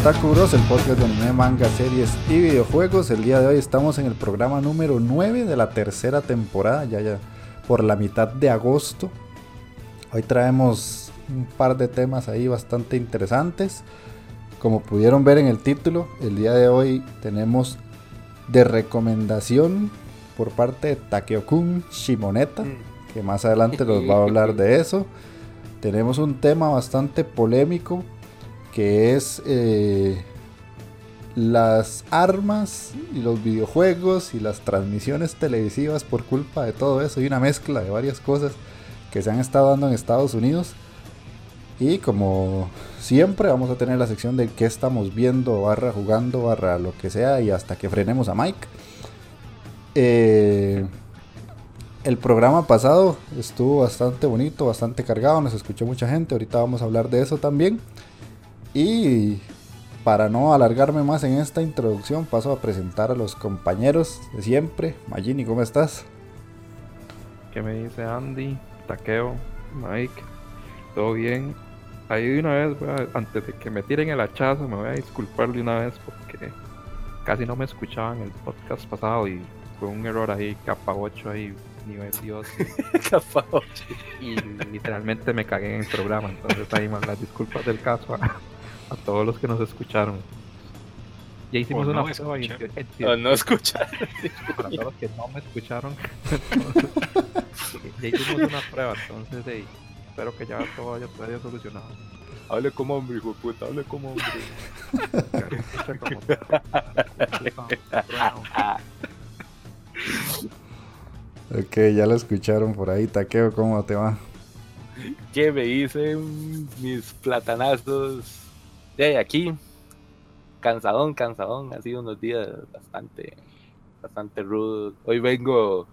Otaku Bros, el podcast de anime, manga, series y videojuegos. El día de hoy estamos en el programa número 9 de la tercera temporada, ya ya por la mitad de agosto. Hoy traemos un par de temas ahí bastante interesantes. Como pudieron ver en el título, el día de hoy tenemos de recomendación por parte de Takeo-kun Shimoneta, que más adelante nos va a hablar de eso. Tenemos un tema bastante polémico que es eh, las armas y los videojuegos y las transmisiones televisivas por culpa de todo eso y una mezcla de varias cosas que se han estado dando en Estados Unidos. Y como siempre vamos a tener la sección de qué estamos viendo, barra jugando, barra lo que sea y hasta que frenemos a Mike. Eh, el programa pasado estuvo bastante bonito, bastante cargado, nos escuchó mucha gente, ahorita vamos a hablar de eso también. Y para no alargarme más en esta introducción, paso a presentar a los compañeros de siempre. Magini, ¿cómo estás? ¿Qué me dice Andy, Taqueo, Mike? ¿Todo bien? Ahí de una vez, antes de que me tiren el hachazo, me voy a disculpar de una vez porque casi no me escuchaban el podcast pasado y fue un error ahí, capa 8 ahí, nivel Dios. capa 8. Y literalmente me cagué en el programa, entonces ahí más las disculpas del caso a todos los que nos escucharon. Ya hicimos una prueba y no escucharon. Para todos los que no me escucharon. ya hicimos una prueba, entonces espero que ya todo haya, haya solucionado. Hable como hombre, hijo de puta, hable como hombre. ok, ya lo escucharon por ahí. Taqueo, ¿cómo te va? ¿Qué me dicen mis platanazos de aquí, cansadón, cansadón, ha sido unos días bastante, bastante rudos. Hoy vengo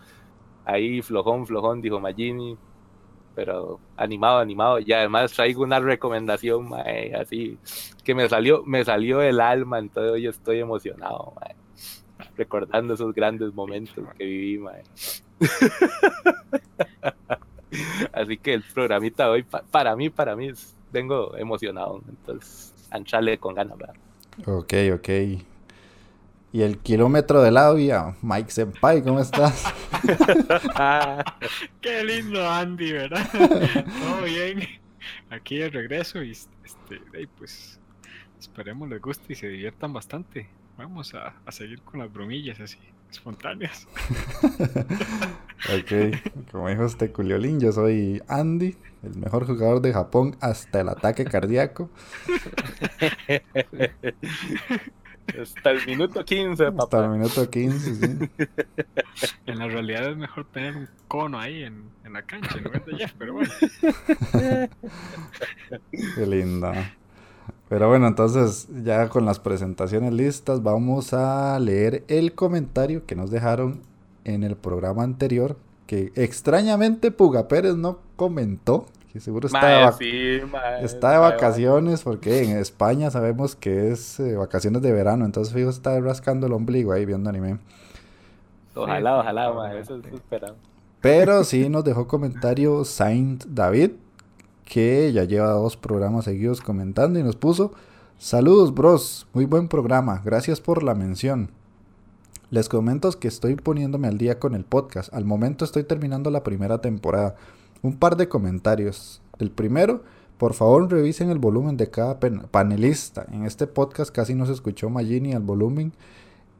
ahí flojón, flojón, dijo Magini, pero animado, animado. Y además traigo una recomendación, así, que me salió, me salió el alma, entonces hoy estoy emocionado, recordando esos grandes momentos que viví, así que el programita hoy, para mí, para mí, vengo emocionado, entonces Anchale con ganas, ¿verdad? Ok, ok. Y el kilómetro de la vía, Mike Senpai, ¿cómo estás? Qué lindo Andy, ¿verdad? Todo bien. Aquí de regreso y este, pues esperemos les guste y se diviertan bastante. Vamos a, a seguir con las bromillas así, espontáneas. ok, como dijo este Culiolín, yo soy Andy el mejor jugador de Japón hasta el ataque cardíaco. Hasta el minuto 15, papá. Hasta el minuto 15, sí. En la realidad es mejor tener un cono ahí en, en la cancha, no es de Jeff, pero bueno. Qué linda. Pero bueno, entonces ya con las presentaciones listas, vamos a leer el comentario que nos dejaron en el programa anterior. Que extrañamente Puga Pérez no comentó seguro está, de, vacaciones porque en España sabemos que es eh, vacaciones de verano, entonces fijo está rascando el ombligo ahí viendo anime. Ojalá, ojalá, eso. Pero sí nos dejó comentario Saint David, que ya lleva dos programas seguidos comentando y nos puso, saludos bros, muy buen programa, gracias por la mención. Les comento que estoy poniéndome al día con el podcast, al momento estoy terminando la primera temporada. Un par de comentarios. El primero, Por favor, revisen el volumen de cada panelista. En este podcast casi no se escuchó Magini al volumen.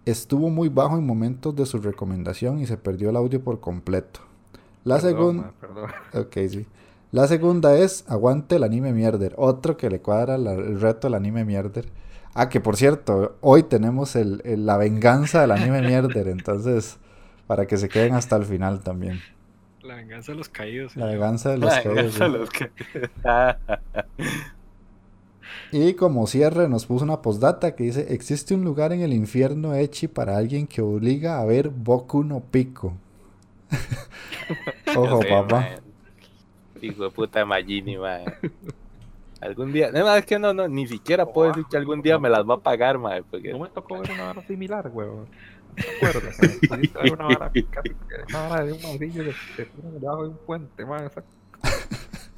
Estuvo muy bajo en momentos de su recomendación y se perdió el audio por completo. La segunda... perdón. Ok, sí. La segunda es Aguante el anime mierder. Otro que le cuadra la- el reto del anime mierder. Ah, que por cierto, hoy tenemos el, el- la venganza del anime mierder. Entonces, para que se queden hasta el final también. La venganza de los caídos. La venganza de los Ay, caídos, eso los Ah, Y como cierre nos puso una postdata que dice, existe un lugar en el infierno Echi para alguien que obliga a ver Boku no Pico. Ojo, papá. man. Hijo de puta Magini, man. Algún día, no, es que no, no, ni siquiera puedo decir que algún día me las va a pagar, man, porque No me tocó ver una vara similar, weón. ¿Te acuerdas? Que me pusiste a ver una vara, una vara de un masillo que se pone debajo de un puente, man. Esa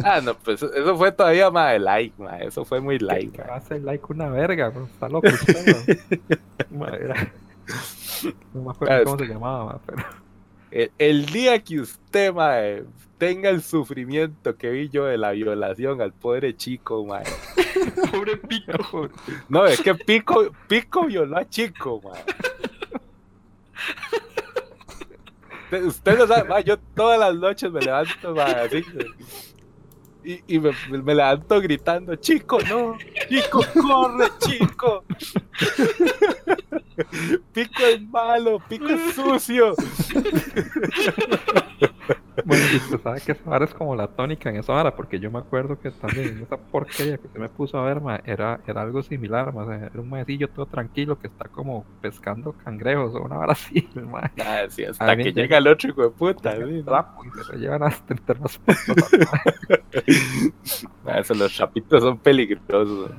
Ah, no, pues eso fue todavía más de like, man. Eso fue muy like, que man. hace like una verga, man. Está loco usted, No me Ah, acuerdo cómo se llamaba, man, pero... El, el día que usted, man, tenga el sufrimiento que vi yo de la violación al pobre chico, man. Pobre pico. No, es que Pico, Pico violó a Chico, man. Usted- no sabe, man, yo todas las noches me levanto, man, así. Y, y me, me levanto gritando, Chico, no, Chico, corre, Chico. Pico es malo, Pico es sucio. Bueno, y usted sabe que esa vara es como la tónica en esa vara, porque yo me acuerdo que también esa porquería que se me puso a ver, ma, era, era algo similar, ma, era un maecillo todo tranquilo que está como pescando cangrejos o una vara así, ma. Ah, sí, hasta que llega el otro hijo de puta. Sí, el y se lo llevan hasta entre las Ah, eso, los trapitos son peligrosos.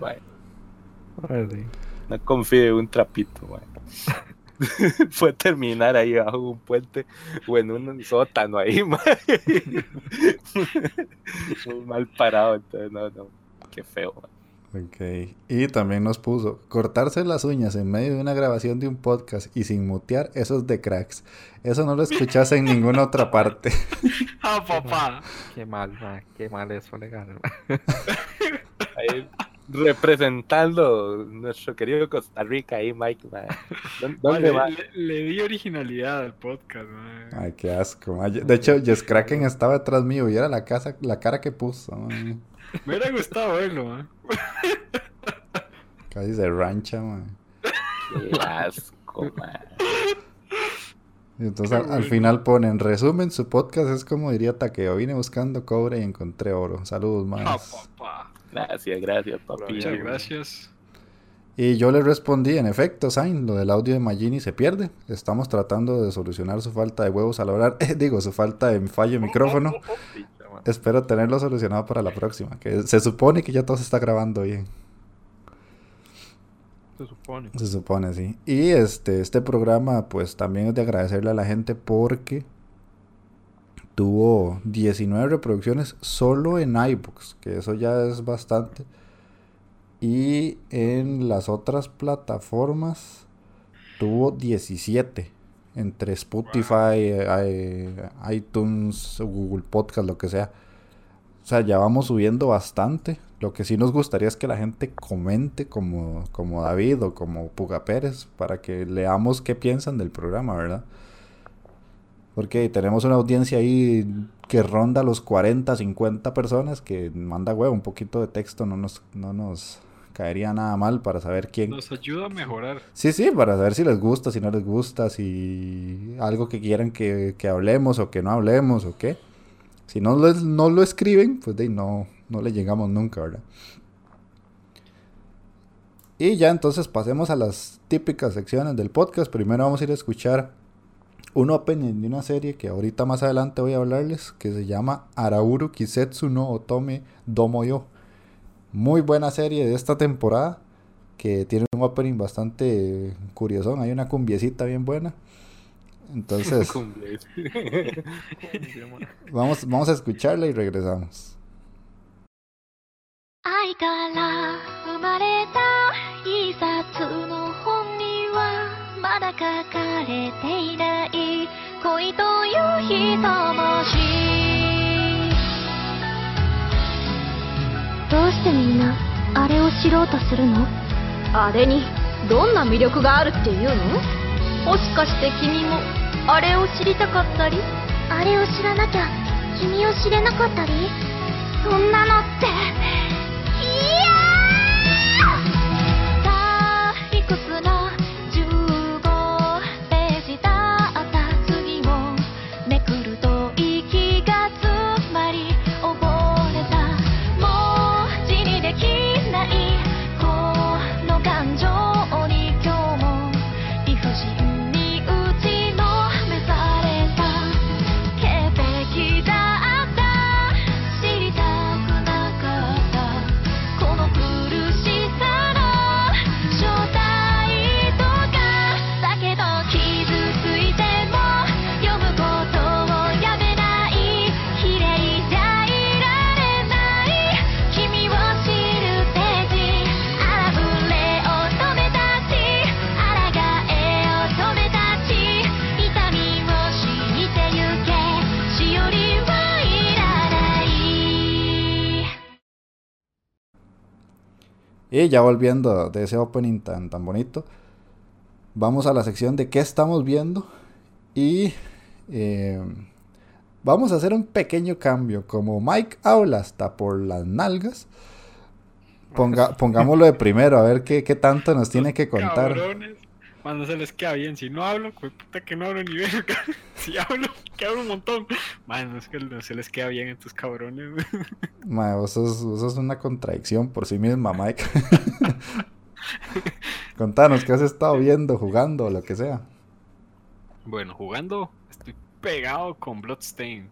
No confíe en un trapito, man. Puede terminar ahí bajo un puente o en un sótano ahí. Muy mal parado, entonces no, no. Qué feo. Ok. Y también nos puso, cortarse las uñas en medio de una grabación de un podcast y sin mutear, eso es de cracks. Eso no lo escuchas en ninguna otra parte. Ah, papá. Qué mal, ma, qué mal eso legal. Ahí representando nuestro querido Costa Rica ahí, Mike, man. ¿Dó- ¿Dónde le, va? le- le di originalidad al podcast, man. Ay, qué asco. ma. De hecho, Jess Kraken estaba detrás mío y era la, casa, la cara que puso. ma. Me hubiera gustado verlo, man. Casi se rancha, ma. Qué asco, man. Y entonces al, al final pone, en resumen, su podcast es como diría Takeo, vine buscando cobre y encontré oro. Saludos, Ah, más. papá. Gracias, gracias, papi. Muchas gracias. Y yo le respondí, en efecto, Sain, lo del audio de Magini se pierde. Estamos tratando de solucionar su falta de huevos al hablar. digo, su falta de fallo de micrófono. Espero tenerlo solucionado para la próxima. Que se supone que ya todo se está grabando bien. Se supone. Se supone, sí. Y este, este programa, pues también es de agradecerle a la gente porque tuvo 19 reproducciones solo en iBooks, que eso ya es bastante. Y en las otras plataformas tuvo 17. Entre Spotify, eh, iTunes, Google Podcast, lo que sea. O sea, ya vamos subiendo bastante. Lo que sí nos gustaría es que la gente comente como, como David o como Puga Pérez para que leamos qué piensan del programa, ¿verdad? Porque tenemos una audiencia ahí que ronda los 40, 50 personas que manda huevo, un poquito de texto no nos, no nos caería nada mal para saber quién, Nos ayuda a mejorar. Sí, sí, para saber si les gusta, si no les gusta, si algo que quieran que, que hablemos o que no hablemos o qué. Si no, les- no lo escriben, pues de no, no le llegamos nunca, ¿verdad? Y ya entonces pasemos a las típicas secciones del podcast. Primero vamos a ir a escuchar un opening de una serie que ahorita más adelante voy a hablarles, que se llama Arauru Kisetsu no Otome Domoyo Muy buena serie de esta temporada que tiene un opening bastante curiosón. Hay una cumbiecita bien buena. Entonces, Cumple. vamos, vamos a escucharla y regresamos. 愛から生まれた一冊の本にはまだ書かれていない恋という一文字 どうしてみんなあれを知ろうとするの？あれにどんな魅力があるっていうの？もしかして君もあれを知りたかったり？あれを知らなきゃ君を知れなかったり？そんなのっていや退 Y ya volviendo de ese opening tan, tan bonito, vamos a la sección de qué estamos viendo. Y eh, vamos a hacer un pequeño cambio. Como Mike habla hasta por las nalgas, ponga, pongámoslo de primero, a ver qué, qué tanto nos tiene que contar. Cabrones, cuando se les queda bien. Si no hablo, pues puta que no hablo ni verga. Si hablo, que hablo un montón. Man, es que no se les queda bien a estos cabrones. Ma, vos sos, vos sos una contradicción por sí misma, Mike. Contanos qué has estado viendo, jugando o lo que sea. Bueno, jugando, estoy pegado con Bloodstain.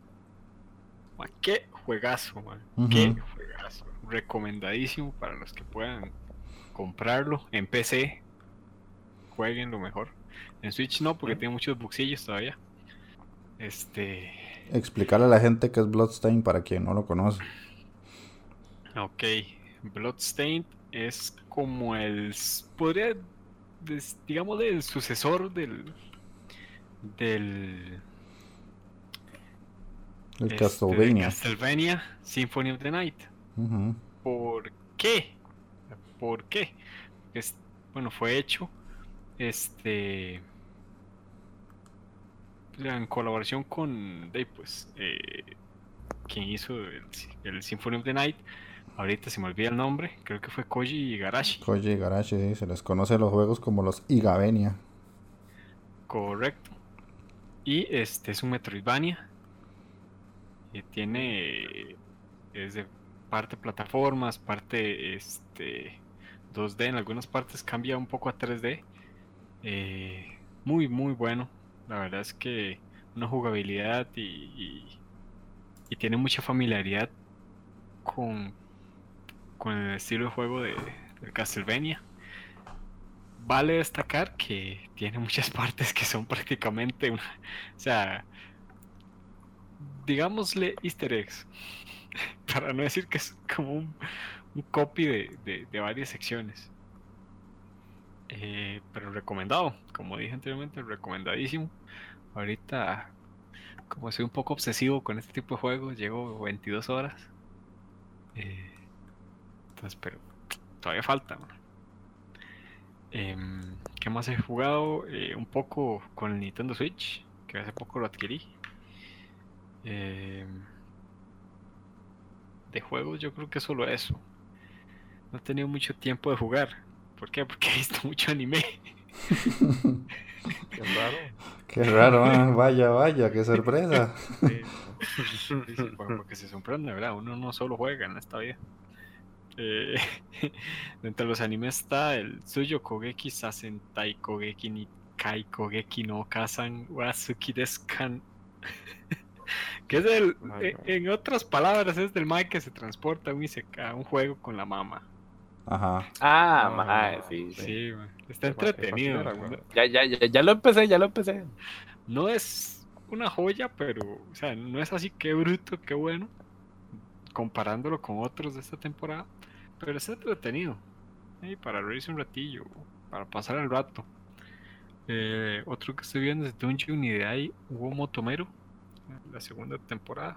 Qué juegazo, man. Qué juegazo. Recomendadísimo para los que puedan comprarlo en PC. Jueguen lo mejor. En Switch no, porque tiene muchos buxillos todavía. Este. Explicarle a la gente qué es Bloodstain para quien no lo conoce. Ok. Bloodstained es como el. Podría. digamos, el sucesor del. Del. El este, Castlevania. Castlevania Symphony of the Night. ¿Por qué? ¿Por qué? Es, bueno, fue hecho este en colaboración con de, pues eh, quien hizo el, el Symphony of the Night. Ahorita se me olvida el nombre, creo que fue Koji Igarashi. Koji Igarashi, sí, se les conoce los juegos como los Igavenia. Correcto. Y este es un Metroidvania. Y tiene. Es de parte plataformas, parte este 2D. En algunas partes cambia un poco a 3D. Eh, muy, muy bueno. La verdad es que una jugabilidad y, y, tiene mucha familiaridad con, con el estilo de juego de, Castlevania. Vale destacar que tiene muchas partes que son prácticamente una, o sea, digámosle easter eggs, para no decir que es como un, un copy de- de varias secciones. Eh, pero recomendado, como dije anteriormente, recomendadísimo. Ahorita, como soy un poco obsesivo con este tipo de juegos, llevo 22 horas. Eh, entonces, pero todavía falta. Em, ¿qué más he jugado? Eh, un poco con el Nintendo Switch, que hace poco lo adquirí. Em, de juegos yo creo que solo eso. No he tenido mucho tiempo de jugar. ¿Por qué? Porque he visto mucho anime. Qué raro. Qué raro, ah, vaya, vaya, qué sorpresa. Sí, sí, sí, para para que se sorprenda, ¿verdad? Uno no solo juega en esta vida. Eh, entre los animes está el Suyo Kogeki Sasentai Kogeki ni Kai Kogeki no Kazan Wasuki Deskan. que es el, Ay, en, otras palabras, es del Mike que se transporta a un, a un juego con la mamá. Ajá. Ah, Ah, sí, sí. Está entretenido. Ya, ya, ya, ya lo empecé, ya lo empecé. No es una joya, pero, o sea, no es así que bruto, qué bueno, comparándolo con otros de esta temporada, pero es entretenido, ¿eh? para reírse un ratillo, para pasar el rato. Eh, otro que estoy viendo es Dungeon Idai Hugo Motomero, la segunda temporada.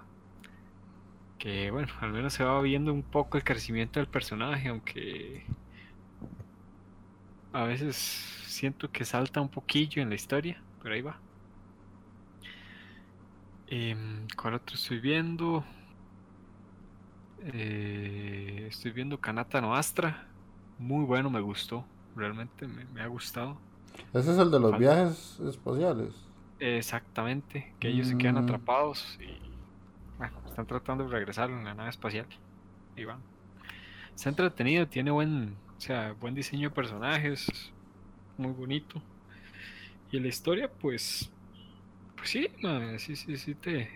Que bueno, al menos se va viendo un poco el crecimiento del personaje, aunque a veces siento que salta un poquillo en la historia, pero ahí va. Em, ¿Cuál otro estoy viendo? Eh, estoy viendo Kanata no Astra. Muy bueno, me gustó. Realmente me, me ha gustado. Ese es el de los Falta. viajes espaciales. Exactamente, que ellos se quedan Mm. atrapados y están tratando de regresar en la nave espacial. Y van. Está entretenido, tiene buen, o sea, buen diseño de personajes, muy bonito. Y la historia, pues, pues sí, sí, sí, sí te,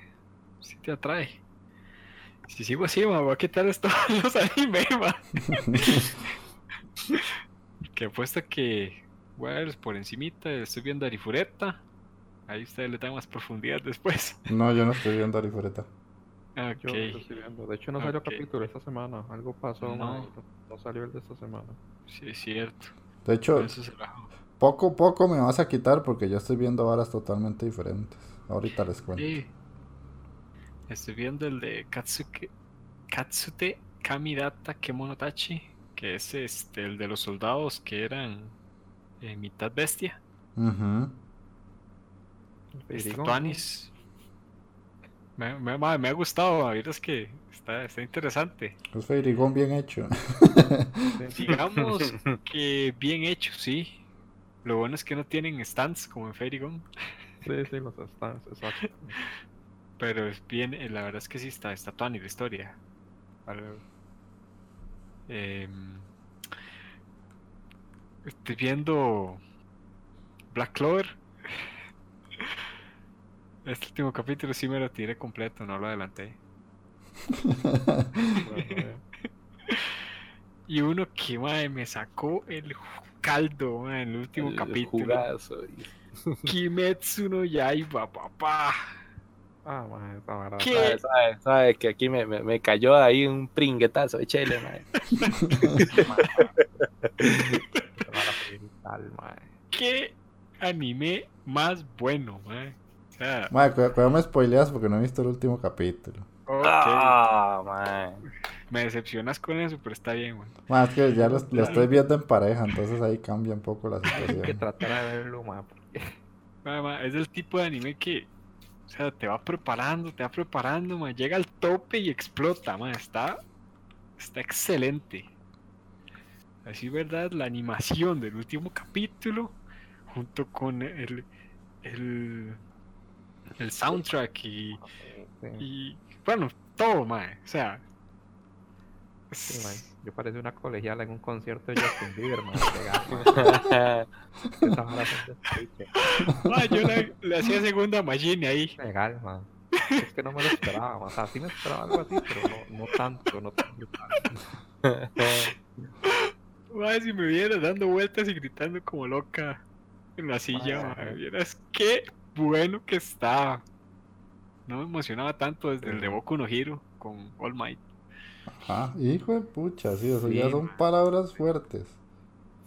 sí te atrae. Si sigo así, ma, voy a quitar esto los anime, ma. que apuesta que voy a ver por encimita, estoy viendo Arifureta. Ahí ustedes le dan más profundidad después. No, yo no estoy viendo Arifureta. Yo lo Ok. estoy viendo. De hecho, no salió capítulo esta semana. Algo pasó, No. salió el de esta semana. Sí, es cierto. De hecho, Eso poco a poco me vas a quitar porque yo estoy viendo varas totalmente diferentes. Ahorita les cuento. Sí. Estoy viendo el de Katsuke, Katsute Kamidata Kemonotachi, que es este, el de los soldados que eran eh, mitad bestia. Firigón, Estatuanis. Me, me, me ha gustado, a ver, es que está, está interesante. Es Feirigón bien hecho. Digamos que bien hecho, sí. Lo bueno es que no tienen stands como en Fairygon. Sí, sí, los stands, exacto. Pero es bien, eh, la verdad es que sí está, está tuani la historia. Vale. Em, estoy viendo Black Clover. Este último capítulo sí me lo tiré completo, no lo adelanté. Y uno que mae, me sacó el caldo en el último El capítulo. jugazo, y- Kimetsu no Yaiba, papá. Ah, man, esa vara. ¿Qué? Sabe, sabe, sabe que aquí me, me, me cayó ahí un pringuetazo de chile, man. ¿Qué anime más bueno, mae? Madre, cu- cuidado me spoileas porque no he visto el último capítulo. ok. Ah. Me decepcionas con eso, pero está bien, güey. Más que ya lo, lo estoy viendo en pareja, entonces ahí cambia un poco la Hay que situación. tratar de verlo, man. porque- Ma, ma, Es el tipo de anime que, o sea, te va preparando, te va preparando, ma, llega al tope y explota, ma, está, está excelente. Así, ¿verdad? La animación del último capítulo, junto con el, el, el soundtrack y, Sí, y, bueno, todo, ma, o sea. sí, man. Yo parecía una colegiala en un concierto de Justin Bieber, man. Yo le, le hacía segunda machine ahí. Legal, man. Es que no me lo esperaba, man. O sea, sí me esperaba algo así, pero no, no tanto, no tan brutal. Ma, si me viera dando vueltas y gritando como loca en la silla, Mae. ma, vieras qué bueno que estaba. No me emocionaba tanto desde el de Boku no Hero con All Might. Ah, hijo de pucha, sí, eso Sí, ya son palabras fuertes.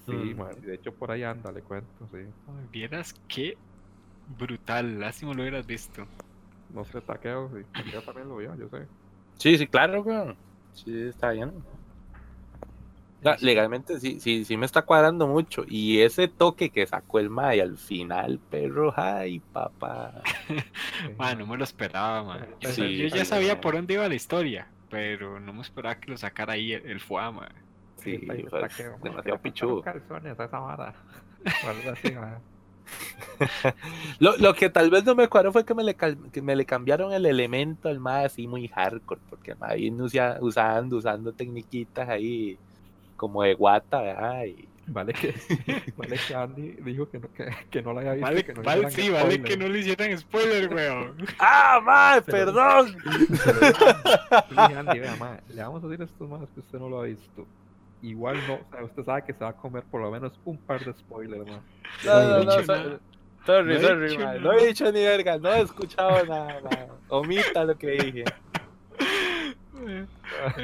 Sí, man. De hecho, por ahí anda, le cuento, sí. Ma, Vieras qué brutal, lástima lo hubieras visto. No sé, taqueo, sí. Taqueo también lo vio, yo sé. Sí, sí, claro, weón. Sí, está bien. Legalmente sí, sí, sí me está cuadrando mucho. Y ese toque que sacó el Mae al final, perro, ay, papá. Sí, Ma, man. no me lo esperaba, ma. O sea, Sí, yo ya sí, sabía por dónde iba la historia, pero no me esperaba que lo sacara ahí el, el Fuama. Sí, pues, man. demasiado Le faltaron pichudo. calzones a esa vara. O algo así, man. Lo, lo que tal vez no me cuadró fue que me le, que me le cambiaron el elemento al Mae así muy hardcore, porque el usia- usando, usando tecniquitas ahí como de guata, ¿verdad? Y- Vale que, vale que Andy dijo que no, que, que no la había visto. Vale, que no vale, hicieran sí, vale spoiler. que no le hicieran spoiler, weón. ¡Ah, lo- perdón! Dije a Andy, le dije, Andy, vea, le vamos a decir a estos más que usted no lo ha visto. Igual no, o sea, usted sabe que se va a comer por lo menos un par de spoilers, man. No, no, No he no, sorry, No he sorry, nada. no he dicho ni verga, no he escuchado nada, mae. Omita lo que dije.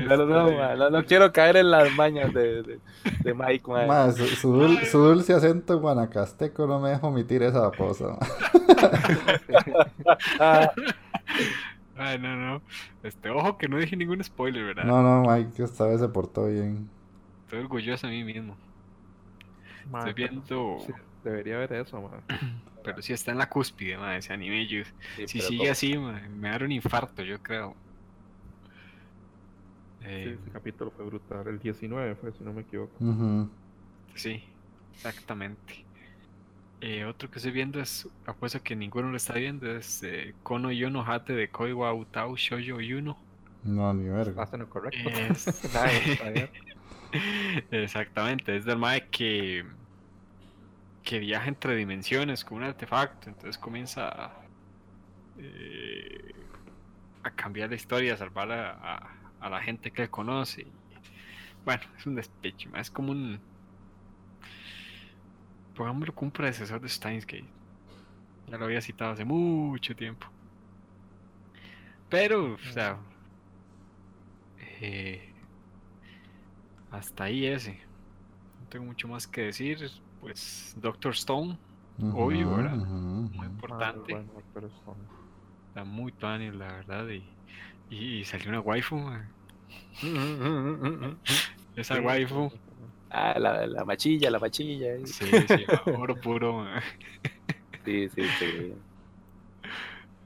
No, no, quiero caer en las mañas de, de, de Mike. Más, su, su dul- su dulce acento guanacasteco no me deja omitir esa cosa. Ah, Ay, no, no. Este, ojo que no dije ningún spoiler, ¿verdad? No, no, Mike esta vez se portó bien. Estoy orgulloso de mí mismo. Ma, Estoy viendo. sí, debería ver eso, ma. Pero sí está en la cúspide, ma, ese anime. Yo, Sí, si sigue así, ma, me da un infarto, yo creo. Sí, Eh, ese capítulo fue brutal. El 19 fue, si no me equivoco. Ujú. sí, exactamente. Eh, otro que estoy viendo es, apuesto que ninguno lo está viendo, es eh, Kono Yono Hate de Koi wa Utao Shoujo Yuno. No, ni verga. Hacen lo correcto. Es- Nadie está bien. Exactamente, es del Mae que, que viaja entre dimensiones con un artefacto, entonces comienza a, eh, a cambiar la historia, a salvar a, a- a la gente que él conoce. bueno, es un despecho, es como un. Pongámoslo como un predecesor de Steins Gate. Ya lo había citado hace mucho tiempo. Pero, o sea. eh, hasta ahí ese. No tengo mucho más que decir. Pues Doctor Stone, obvio, ¿verdad? muy importante. Ah, bueno, pero son- Está muy tuani, la verdad. Y, y, y salió una waifu. Esa waifu. Ah, la, la machilla, la machilla. eh. Sí, sí, oro puro. Sí, sí, sí.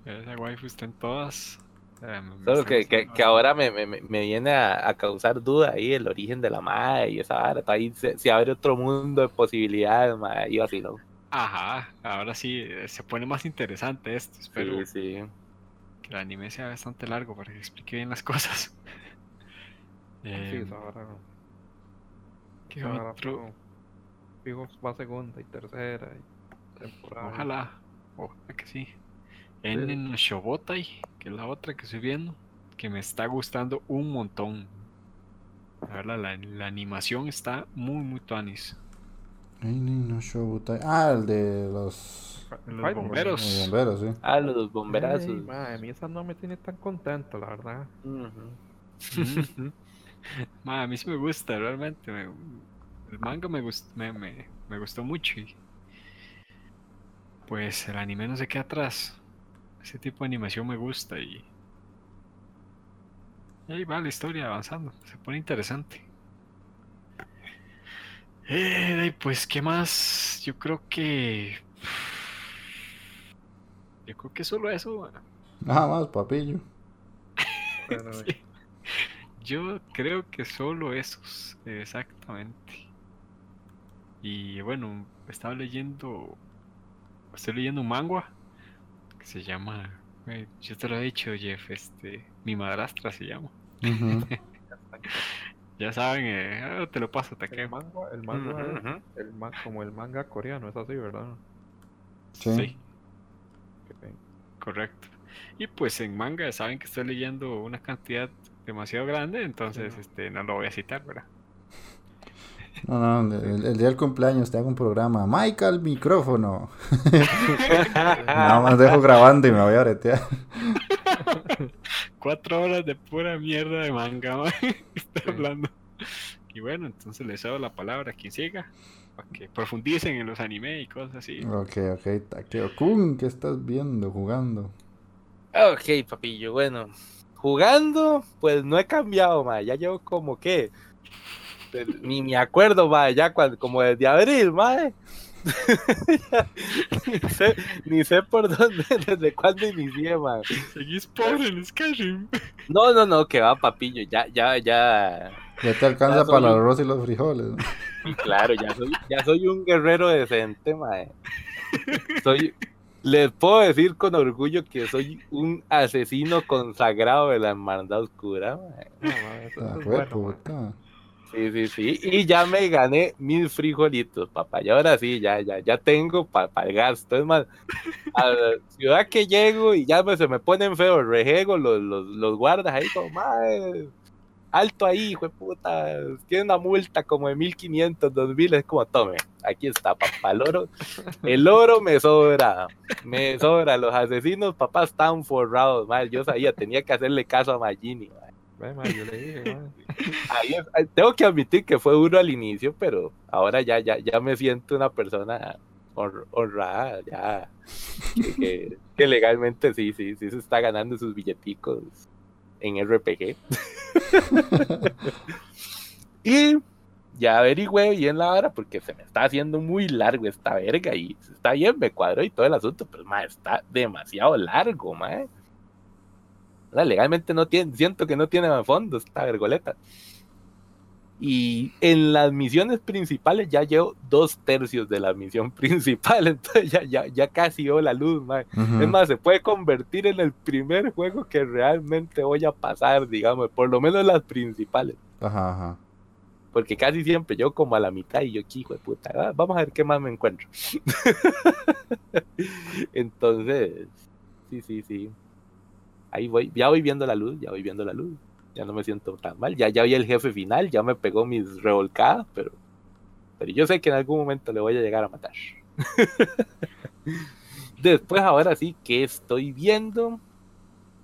Esa waifu está en todas. Eh, me Solo que, que, ahora me, me, me- me viene a, a causar duda ahí el origen de la madre y esa vara. Ahí se, se abre otro mundo de posibilidades, madre. Y así, ¿no? Ajá, ahora sí eh, se pone más interesante esto. Espero Sí, sí. Que el anime sea bastante largo para que explique bien las cosas. Sí, Eh, esa vara- ¿qué esa vara otro? fijo, va segunda y tercera y temporada. Ojalá, ojalá que sí. En en Shobotai, que es la otra que estoy viendo, que me está gustando un montón. La verdad, la, la animación está muy, muy tuanis. Ay, ni no Shobutai. Ah, el de los, Los bomberos. los bomberos, sí. Ah, los bomberazos. Ey, ma, a mí esa no me tiene tan contento, la verdad. Ujú. Ujú. Ma, a mí sí me gusta, realmente. me- el manga me, gust- me, me, me gustó mucho. Y, pues el anime no se queda atrás. Ese tipo de animación me gusta y. y ahí va la historia avanzando. Se pone interesante. Eh, y pues, ¿qué más? Yo creo que. Yo creo que solo eso. Nada más, papillo. Sí. Yo creo que solo esos, exactamente. Y bueno, estaba leyendo, estoy leyendo un manga que se llama, eh, yo te lo he dicho, Jeff, este, mi madrastra se llama. Ujú. Ya saben, eh, ah, te lo paso, te el quemo. manga, el manga es Ujú. el ma- como el manga coreano, es así, ¿verdad? Sí. Ok. correcto. Y pues en manga saben que estoy leyendo una cantidad demasiado grande, entonces este no lo voy a citar, ¿verdad? No, no, el, el día del cumpleaños te hago un programa. Mike al micrófono. Nada más dejo grabando y me voy a bretear. Cuatro horas de pura mierda de manga, man, Sí. hablando. Y bueno, entonces les cedo la palabra a quien siga, para que profundicen en los anime y cosas así. Ok, ok. Takeo Kun, ¿qué estás viendo, jugando? Ok, papillo, bueno. Jugando, pues no he cambiado, ma. Ya llevo como que. pues, Ni me acuerdo, ma. Ya cuando, como desde abril, ma. Ni, sé, ni sé por dónde, desde cuándo inicié, ma. Seguís pobre en Skyrim. No, no, no, que va, papillo. Ya, ya, ya. Ya te alcanza Ya para el arroz y los frijoles. ¿no? Claro, ya soy, ya soy un guerrero decente, ma. Soy. Les puedo decir con orgullo que soy un asesino consagrado de la hermandad oscura, ma. No, eso, Ah, eso es fue bueno, ma. Sí, sí, sí. Y ya me gané mil frijolitos, papá. Y ahora sí, ya, ya, ya tengo para el gasto. Es más, a la ciudad que llego y ya me- se me ponen feos, rejego los, los, los guardas ahí como, "Mae, alto ahí, hijo de puta. Tiene una multa como de 1500, 2000. Es como, tome, aquí está, papá. El oro, el oro me sobra. Me sobra. Los asesinos, papá, están forrados, mal. Yo sabía, tenía que hacerle caso a Magini, mae. Ve, ma, yo le dije, ma. Ahí es- ahí- tengo que admitir que fue duro al inicio, pero ahora ya, ya, ya me siento una persona hon- honrada, ya. Que, que- que legalmente sí, sí, sí se está ganando sus billeticos en RPG. y ya averigüé bien la hora porque se me está haciendo muy largo esta verga y está bien, me cuadró y todo el asunto, pero ma, está demasiado largo, ma. Legalmente no tiene, siento que no tiene fondo esta vergoleta. Y en las misiones principales ya llevo dos tercios de la misión principal, entonces ya, ya, ya casi veo la luz. Es más, se puede convertir en el primer juego que realmente voy a pasar, digamos, por lo menos las principales. Ajá, ajá. Porque casi siempre yo como a la mitad y yo hijo de puta, ah, vamos a ver qué más me encuentro. Entonces, sí, sí, sí. Ahí voy, ya voy viendo la luz, ya voy viendo la luz. Ya no me siento tan mal. Ya, ya vi el jefe final, ya me pegó mis revolcadas, pero, pero yo sé que en algún momento le voy a llegar a matar. Después, ahora sí, ¿qué estoy viendo?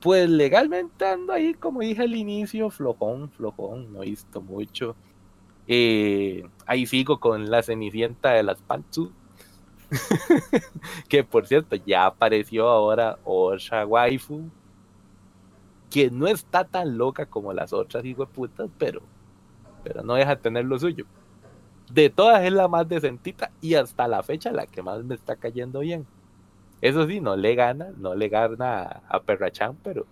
Pues legalmente ando ahí, como dije al inicio, flojón, flojón, no he visto mucho. Eh, ahí sigo con la cenicienta de las Pantsu. que por cierto, ya apareció ahora Osha Waifu. Que no está tan loca como las otras hijo de putas, pero, pero no deja de tener lo suyo. De todas es la más decentita y hasta la fecha la que más me está cayendo bien. Eso sí, no le gana, no le gana a, Perrachan, pero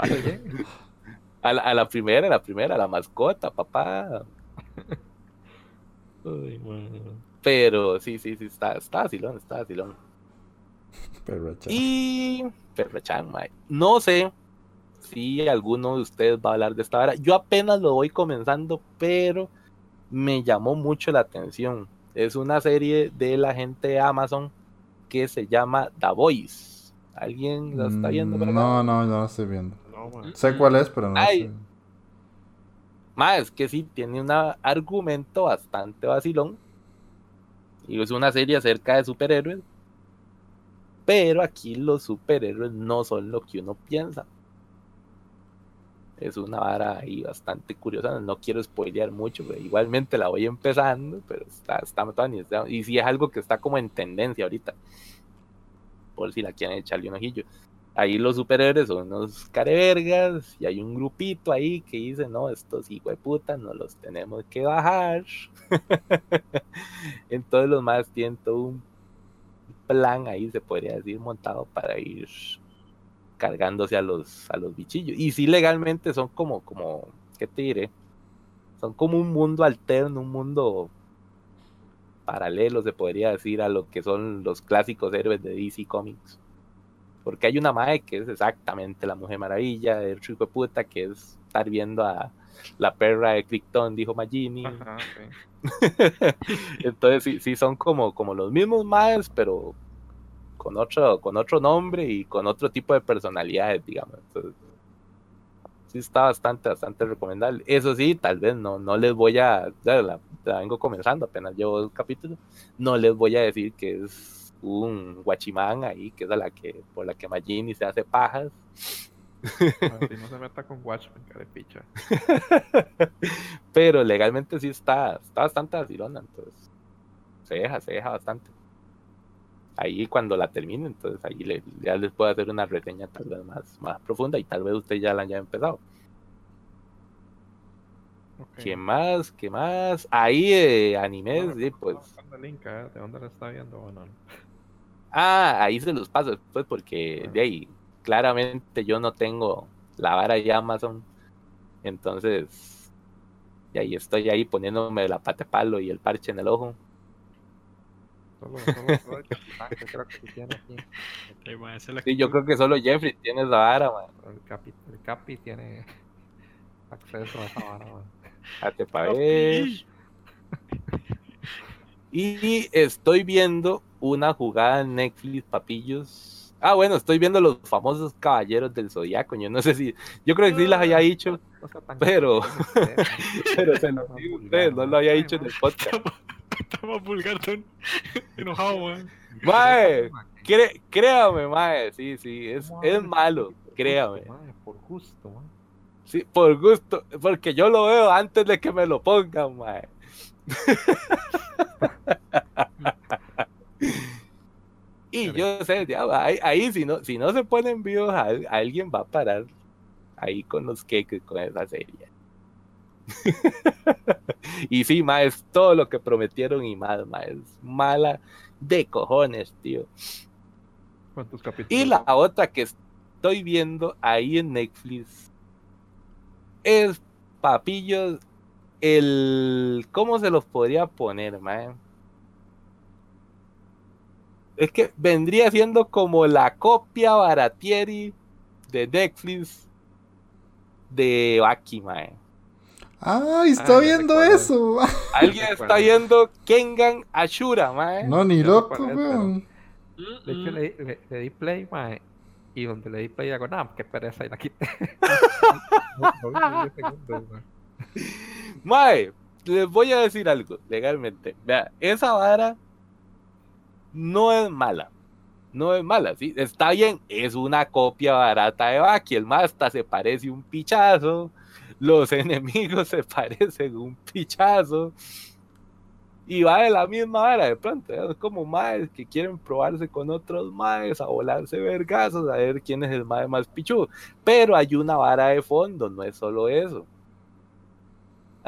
a la, a la primera, a la primera, a la mascota, papá. Ay. Pero sí, sí, sí, está, está vacilón, está vacilón. Y Perrachan, mae. No sé si alguno de ustedes va a hablar de esta hora. Yo apenas lo voy comenzando, pero me llamó mucho la atención. Es una serie de la gente de Amazon que se llama The Voice. ¿Alguien la está viendo? Mm, acá? No, no, no la estoy viendo. No. Sé cuál es, pero no Ay. viendo. Más que sí, tiene un argumento bastante vacilón. Y es una serie acerca de superhéroes. Pero aquí los superhéroes no son lo que uno piensa. Es una vara ahí bastante curiosa. No quiero spoilear mucho, pero igualmente la voy empezando. Pero está, está, está- y sí es algo que está como en tendencia ahorita. Por si la quieren echarle un ojillo ahí los superhéroes son unos carevergas y hay un grupito ahí que dice, no, estos hijos de puta no los tenemos que bajar. Entonces los más tienen todo un plan ahí, se podría decir, montado para ir cargándose a los, a los bichillos. Y sí, legalmente son como, como, ¿qué te diré? Son como un mundo alterno, un mundo paralelo, se podría decir, a lo que son los clásicos héroes de DC Comics. Porque hay una madre que es exactamente la Mujer Maravilla, el chico de puta, que es estar viendo a la perra de Krypton, dijo Magini. Entonces sí, sí son como, como los mismos madres, pero con otro, con otro nombre y con otro tipo de personalidades, digamos. Entonces, sí está bastante, bastante recomendable. Eso sí, tal vez no, no les voy a, ya la, la vengo comenzando, apenas llevo dos capítulos, no les voy a decir que es un guachimán ahí, que es la que, por la que Magini se hace pajas. Si no se meta con Watchmen, carepicha. Pero legalmente sí está, está bastante vacilona, entonces se deja, se deja bastante. Ahí cuando la termine, entonces ahí le- ya les puedo hacer una reseña tal vez más, más profunda y tal vez usted ya la haya empezado. Ok. ¿Qué más? ¿Qué más? Ahí eh, animes, sí, pues. no, link, ¿eh? ¿De dónde la está viendo? Bueno, Ah, ahí se los paso después porque de ahí claramente yo no tengo la vara de Amazon. Entonces, y ahí estoy ahí poniéndome la pata de palo y el parche en el ojo. solo, solo, creo que sí tiene aquí. Yo creo que solo Jeffrey tiene esa vara, man. El capi, el capi tiene acceso a esa vara, man. Ver. Y estoy viendo una jugada en Netflix, papillos. Ah, bueno, estoy viendo los famosos caballeros del zodiaco. Yo no sé si. Yo creo que sí las había dicho, Pero- pero se man. lo digo ustedes, no lo había dicho en el podcast. Estamos vulgar, tan enojado, man. Mae, cré- créame, mae. Sí, sí, es, malo, créame. Por gusto, man. Sí, por gusto, porque yo lo veo antes de que me lo pongan, mae. Y yo sé, ya, ahí, ahí si, no, si no se ponen vivos, al- alguien va a parar ahí con los cakes con esa serie. y sí, ma, es todo lo que prometieron y más, ma, es mala de cojones, tío. ¿Cuántos capítulos? Y la otra que estoy viendo ahí en Netflix es Papillos, el... ¿Cómo se los podría poner, man? Es que vendría siendo como la copia baratieri de Netflix de Baki, man. Ay, está Ah, ya viendo eso. ¿Alguien está viendo Kengan Ashura, man? No, ni loco, weón. De hecho, le, le- le di play, mae. Y donde le di play, hago, nada, qué pereza, y la quité. No, no vi ni 10 segundos, mae. Mae, les voy a decir algo legalmente. Vea, esa vara no es mala. No es mala, sí. Está bien, es una copia barata de Baki. El mae hasta se parece un pichazo. Los enemigos se parecen un pichazo. Y va de la misma vara de pronto. ¿eh? Es como maes que quieren probarse con otros maes, a volarse vergazos, a ver quién es el mae más pichudo. Pero hay una vara de fondo, no es solo eso.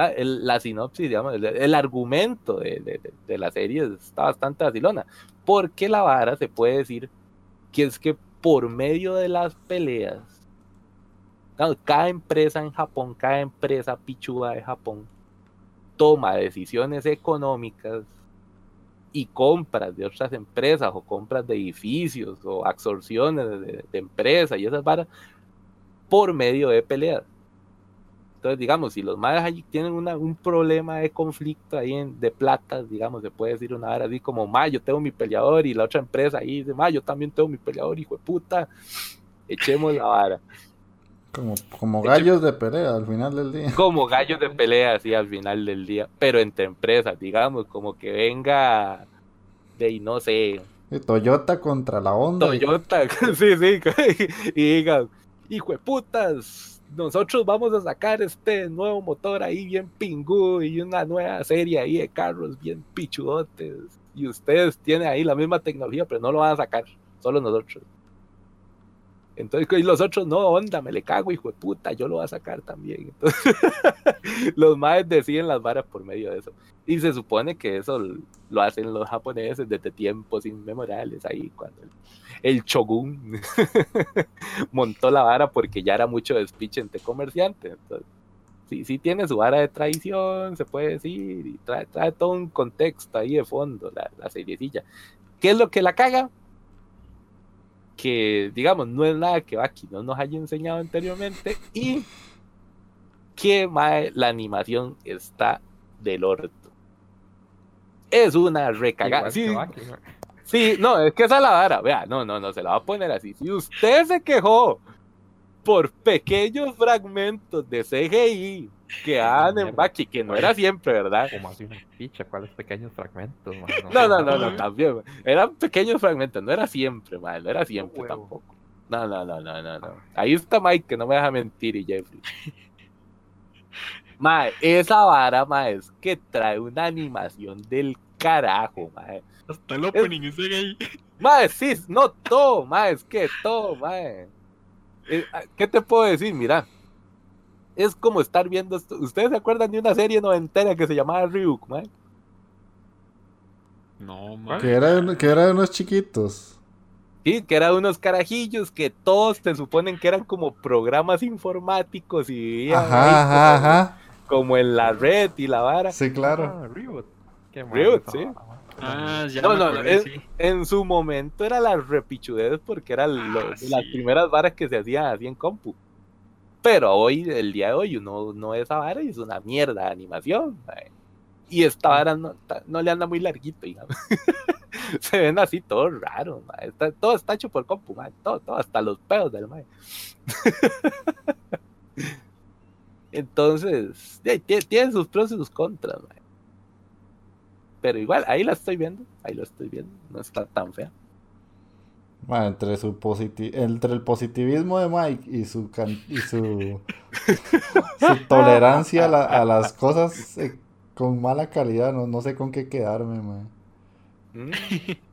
Ah, el- la sinopsis, digamos, el, el argumento de, de- de- la serie está bastante vacilona. Porque la vara se puede decir que es que por medio de las peleas, cada empresa en Japón, cada empresa pichuda de Japón, toma decisiones económicas y compras de otras empresas o compras de edificios o absorciones de, de empresas y esas varas por medio de peleas. Entonces, digamos, si los madres allí tienen una- un problema de conflicto ahí en- de platas, digamos, se puede decir una vara así como, ma, yo tengo mi peleador y la otra empresa ahí dice, ma, yo también tengo mi peleador, hijo de puta, echemos la vara. Como, como gallos de pelea al final del día. Como gallos de pelea así al final del día, pero entre empresas, digamos, como que venga de, no sé, Toyota contra la Honda. y- Toyota, sí, sí, y digan, hijo de putas, nosotros vamos a sacar este nuevo motor ahí bien pingú y una nueva serie ahí de carros bien pichudotes. Y ustedes tienen ahí la misma tecnología, pero no lo van a sacar, solo nosotros. Entonces, y los otros, no, onda, me le cago, hijo de puta, yo lo voy a sacar también. Entonces, los maes deciden las varas por medio de eso. Y se supone que eso lo hacen los japoneses desde tiempos inmemoriales, ahí cuando el, el shogun montó la vara porque ya era mucho despiche entre comerciantes. Entonces, sí, sí tiene su vara de traición, se puede decir, y trae, trae todo un contexto ahí de fondo, la, la seriecilla. ¿Qué es lo que la caga? Que, digamos, no es nada que Baki no nos haya enseñado anteriormente y que mae, la animación está del orto. Es una recagada. Baki. Sí, no, es que esa es la vara. Vea, no, no, no, se la va a poner así. Si usted se quejó por pequeños fragmentos de CGI que dan en Mierda. Baki, que no era siempre, ¿verdad? Como así una picha, ¿cuáles pequeños fragmentos? No, no, no, no, también. Eran pequeños fragmentos, no era siempre, man, no era siempre tampoco. No, no, no, no, no, no. Ahí está Mike, que no me deja mentir, y Jeffrey. Mae, esa vara, mae, es que trae una animación del carajo, mae. Hasta el opening es gay. Mae, sí, no todo, mae, es que todo, mae. Eh, ah, ¿Qué te puedo decir? Mira, es como estar viendo esto. ¿Ustedes se acuerdan de una serie noventera que se llamaba Ryuk, mae? No, man. Que era, de- que era de unos chiquitos. Sí, que eran unos carajillos que todos se suponen que eran como programas informáticos y vivían ahí Ajá, ajá, como, ajá. como en la red y la vara. Sí, claro. Ah, Reboot. Qué Reboot, mal, sí. no, mae. Ah, ya No, no, acordé, es- sí. En su momento era la repichudez porque eran lo- Ah, las primeras varas que se hacían así en compu. Pero hoy, el día de hoy, uno no es esa vara y es una mierda de animación. mae. Y esta vara no, le anda muy larguito, digamos. se ven así todo raro, mae. Está- todo está hecho por compu, mae. Todo, todo, hasta los pedos del mae. Entonces, tiene sus pros y sus contras, mae. Pero igual, ahí la estoy viendo, ahí la estoy viendo, no está tan fea. Bueno, entre su positi- entre el positivismo de Mike y su can- y su, su tolerancia a, la- a las cosas eh, con mala calidad, no, no sé con qué quedarme, man. Mm.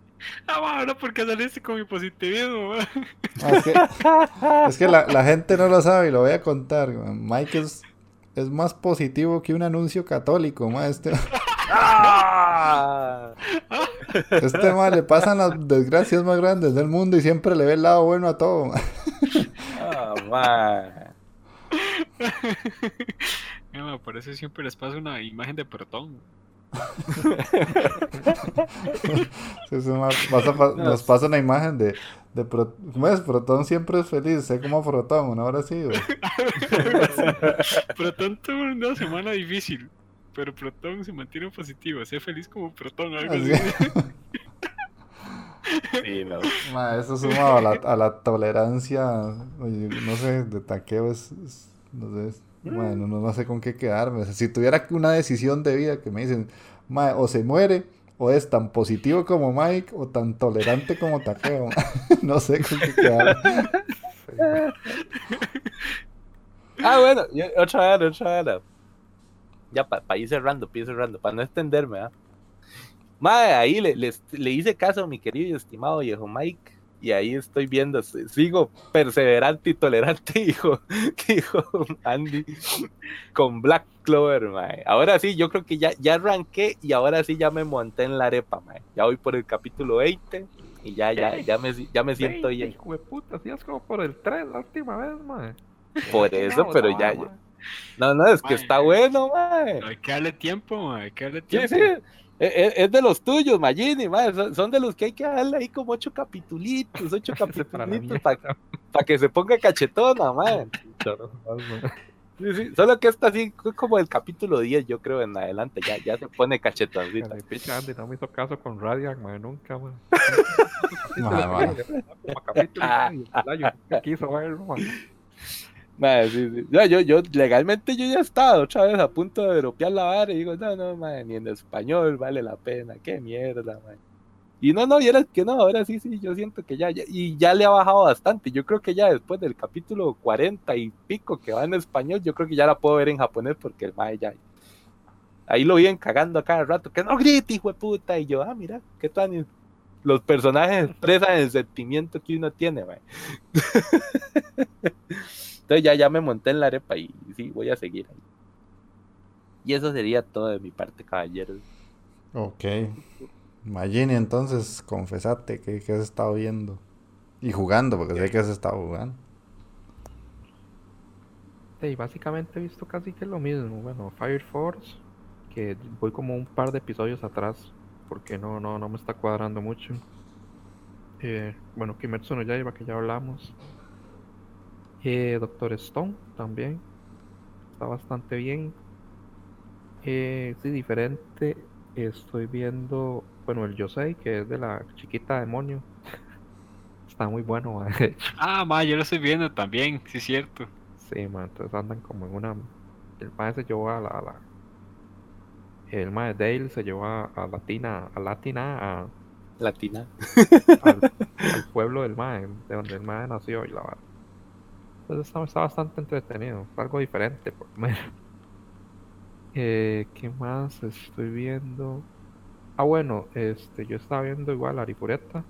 Ah, ahora porque saliste con mi positivismo. Ah, es que, es que la, la gente no lo sabe y lo voy a contar. man. Mike es, es más positivo que un anuncio católico, ma. Este, ¡Ah! Este ma le pasan las desgracias más grandes del mundo y siempre le ve el lado bueno a todo. ma. Ah, man. Ma, por eso siempre les paso una imagen de protón. Pasa- pa- nos pasa una imagen de, de Pro- ¿cómo es? Protón siempre es feliz, sé como Protón, ¿no? ahora sí. Protón tuvo una semana difícil, pero Protón se mantiene positivo. Sé feliz como Protón, algo Así. así. Sí, no. Ma, eso suma a la, a la tolerancia, oye, no sé, de taqueo es, es- no sé, es- bueno, no, no sé con qué quedarme. O sea, si tuviera una decisión de vida que me dicen, ma, o se muere, o es tan positivo como Mike, o tan tolerante como taqueo. no sé con qué quedarme. Ah, bueno, otra vez, otra vez. Ya, para ir cerrando, para ir cerrando, para no extenderme, ¿ah? Madre, ahí le, le, le hice caso a mi querido y estimado viejo Mike. Y ahí estoy viendo, sigo perseverante y tolerante, hijo, hijo Andy, con Black Clover, mae. Ahora sí, yo creo que ya, ya arranqué y ahora sí ya me monté en la arepa, mae. Ya voy por el capítulo 20 y ya, ya, ya, me, ya me siento Veinte, bien. hijo de puta, si es como por el 3 la última vez, mae. Por eso, pero ya, mae. ya- No, no, es que Mae. está bueno, mae. Hay que darle tiempo, ma, hay que darle Sí, tiempo. sí. Es, es- es de los tuyos, Magini, mae, son, son de los que hay que darle ahí como ocho capitulitos, ocho Váyase para capitulitos mierda. para que se ponga cachetona, mae. Sí, sí, Solo que esta sí fue como el capítulo 10, yo creo, en adelante, ya, ya se pone cachetoncita. Mi picha Andy no me hizo caso con Radiant, mae, nunca, mae. Ma, ma. Como capítulo ¿verdad? Yo nunca quiso verlo, mae. Ya, yo, yo, legalmente yo ya estaba otra vez a punto de dropear la vara y digo, no, no, mae, ni en español vale la pena, qué mierda, mae. Y no, no, y era que no, ahora sí, sí, yo siento que ya, ya, y ya le ha bajado bastante. Yo creo que ya después del capítulo 40 y pico que va en español, yo creo que ya la puedo ver en japonés porque el mae ya. Ahí lo vienen cagando a cada rato, que no grite, hijo de puta. Y yo, ah, mira, qué tan. Los personajes expresan el sentimiento que uno tiene, mae. Entonces ya, ya me monté en la arepa y sí, voy a seguir ahí. Y eso sería todo de mi parte, caballeros. Ok. Magini, entonces, confesate que, que has estado viendo. Y jugando, porque sé que has estado jugando. Sí, básicamente he visto casi que lo mismo. Bueno, Fire Force, que voy como un par de episodios atrás, porque no, no, no me está cuadrando mucho. Eh, bueno, Kimetsu no Yaiba, que ya hablamos. Eh, Doctor Stone también. Está bastante bien. Eh, sí, diferente. Estoy viendo, bueno, el Yosei, que es de la chiquita demonio. Está muy bueno, de hecho. Ah, ma, yo lo estoy viendo también, sí es cierto. Sí, man, entonces andan como en una. El mae se llevó a la. a la- El mae Dale se llevó a, a Latina, a Latina, a- Latina. al, al pueblo del mae, de donde el mae nació y la. Entonces está, está bastante entretenido, algo diferente por lo menos. Eh, ¿qué más estoy viendo? Ah, bueno, este, yo estaba viendo igual Arifureta,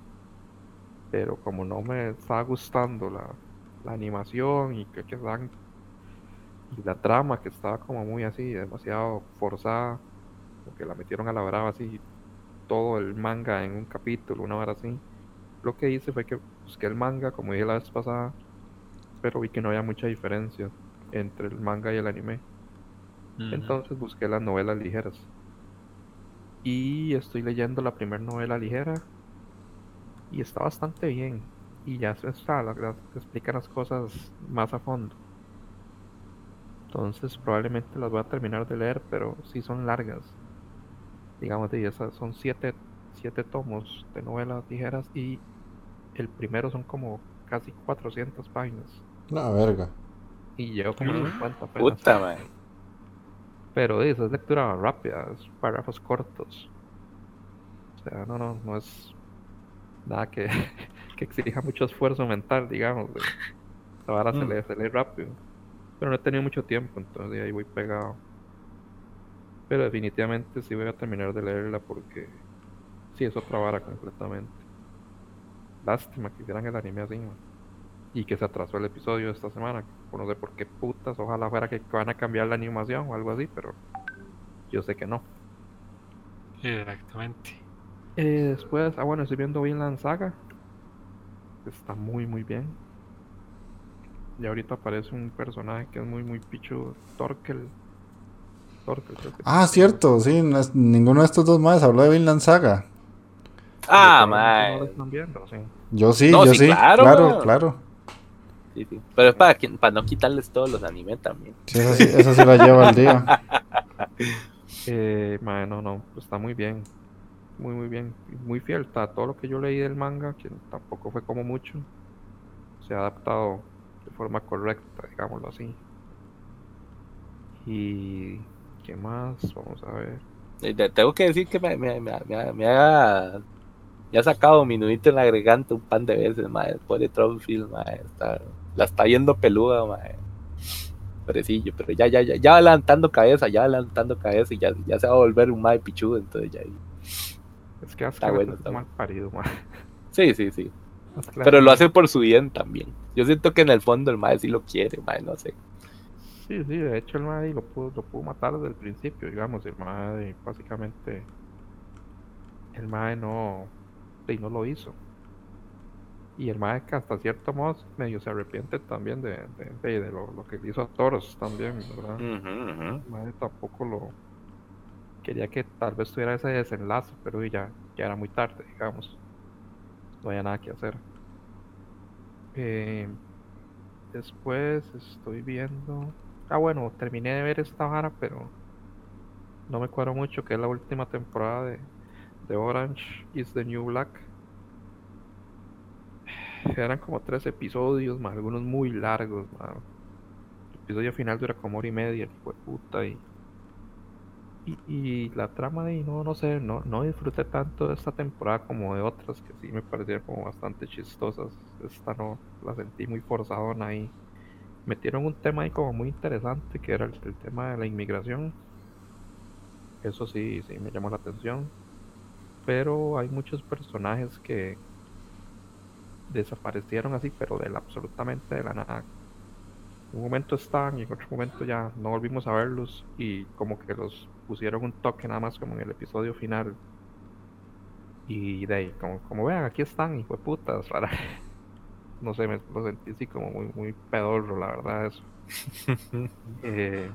pero como no me estaba gustando la, la animación y que, que y la trama que estaba como muy así, demasiado forzada, porque la metieron a la brava así, todo el manga en un capítulo, una hora así. Lo que hice fue que busqué el manga, como dije la vez pasada, pero vi que no había mucha diferencia entre el manga y el anime. Entonces busqué las novelas ligeras. Y estoy leyendo la primera novela ligera. Y está bastante bien. Y ya se está, la- explican las cosas más a fondo. Entonces probablemente las voy a terminar de leer, pero sí son largas. Digamos, de esas son siete, siete tomos de novelas ligeras y el primero son como casi 400 páginas. La verga. Y llevo como Mm. 50 apenas. Puta, mae. Pero eso es lectura rápida, es párrafos cortos. O sea, no, no, no es nada que, que exija mucho esfuerzo mental, digamos. de- La vara se Mm. lee, se lee rápido. Pero no he tenido mucho tiempo, entonces de ahí voy pegado. Pero definitivamente sí voy a terminar de leerla porque Sí, es otra vara completamente. Lástima que hicieran el anime así, man. Y que se atrasó el episodio de esta semana. No sé por qué putas. Ojalá fuera que van a cambiar la animación o algo así, pero yo sé que no. Exactamente. Eh, después, ah bueno, estoy viendo Vinland Saga. Está muy muy bien. Y ahorita aparece un personaje que es muy muy pichu, Torkel. Torkel creo que Ah, cierto, sí, no es- ninguno de estos dos más habló de Vinland Saga. Ah, ¿No lo mae. están viendo? Sí. Yo sí, No, yo sí, sí, claro, claro. Sí, sí. Pero es para, que- para no quitarles todos los animes también. Sí, esa sí, la lleva al día. Eh, no, no, está muy bien. Muy, muy bien. Muy fiel. Está todo lo que yo leí del manga, que tampoco fue como mucho. Se ha adaptado de forma correcta, digámoslo así. Y. ¿Qué más? Vamos a ver. Eh, te- Tengo que decir que me, me, me, me, me ha, me ha sacado mi nudito en la garganta un pan de veces, mae. Pobre Trollfield, mae. Está, la está yendo peluda, mae. Pobrecillo, pero ya, ya, ya, ya va levantando cabeza, ya va levantando cabeza y ya, ya se va a volver un mae pichudo, entonces ya. Es que Está bueno, está mal parido, mae. Sí, sí, sí. Pero lo hace por su bien también. Yo siento que en el fondo el mae sí lo quiere, mae, no sé. Sí, sí, de hecho el mae lo pudo, lo pudo matar desde el principio, digamos, el mae básicamente el mae no, sí, no lo hizo. Y el mae que hasta cierto modo medio se arrepiente también de, de, de- de lo, lo que hizo a Toros también, ¿verdad? El mae tampoco lo quería que tal vez tuviera ese desenlace, pero ya, ya era muy tarde, digamos. No había nada que hacer. Eh, después estoy viendo. Ah, bueno, terminé de ver esta vara, pero no me cuadro mucho, que es la última temporada de, de Orange is the New Black. Eran como tres episodios, algunos muy largos, ma. El episodio final dura como hora y media, de puta, y, y, y la trama de no, no sé, no, no disfruté tanto de esta temporada como de otras que sí me parecieron como bastante chistosas. Esta no la sentí muy forzadona ahí. Metieron un tema ahí como muy interesante que era el, el tema de la inmigración. Eso sí, sí me llamó la atención. Pero hay muchos personajes que desaparecieron así, pero de la, absolutamente de la nada. Un momento estaban y en otro momento ya no volvimos a verlos y como que los pusieron un toque nada más como en el episodio final. Y de ahí, como, como vean, aquí están, hijo de putas, para... No sé, me lo sentí así como muy, muy pedorro, la verdad, eso. Eh,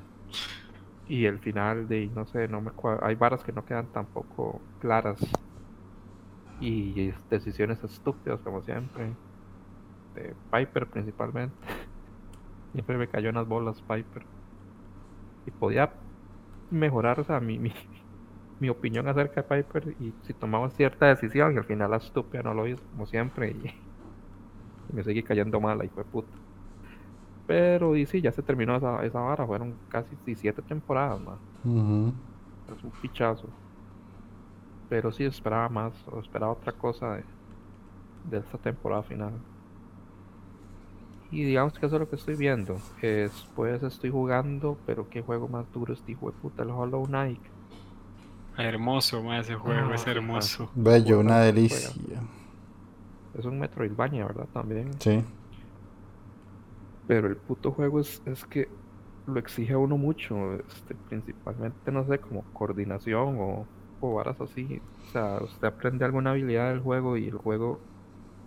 y el final de, no sé, no me hay varas que no quedan tampoco claras. Y es- decisiones estúpidas, como siempre. De Piper principalmente. Siempre me cayó en las bolas Piper. Y podía mejorar, o sea, mi, mi, mi opinión acerca de Piper. Y si tomaba cierta decisión, y al final la estúpida no lo hizo, como siempre. Y, y me sigue cayendo mal, hijo de puta. Pero y sí, ya se terminó esa, esa vara. Fueron casi 17 temporadas, más. Ujú. Es un pichazo. Pero sí esperaba más, o esperaba otra cosa de, de esta temporada final. Y digamos que eso es lo que estoy viendo. Después estoy jugando, pero qué juego más duro este hijo de puta, el Hollow Knight. Hermoso, ma, ese juego Ah, es hermoso. Bello, una delicia. Es un Metroidvania, ¿verdad? También. Sí. Pero el puto juego es, es que lo exige a uno mucho, este, principalmente, no sé, como coordinación o, o varas así. O sea, usted aprende alguna habilidad del juego y el juego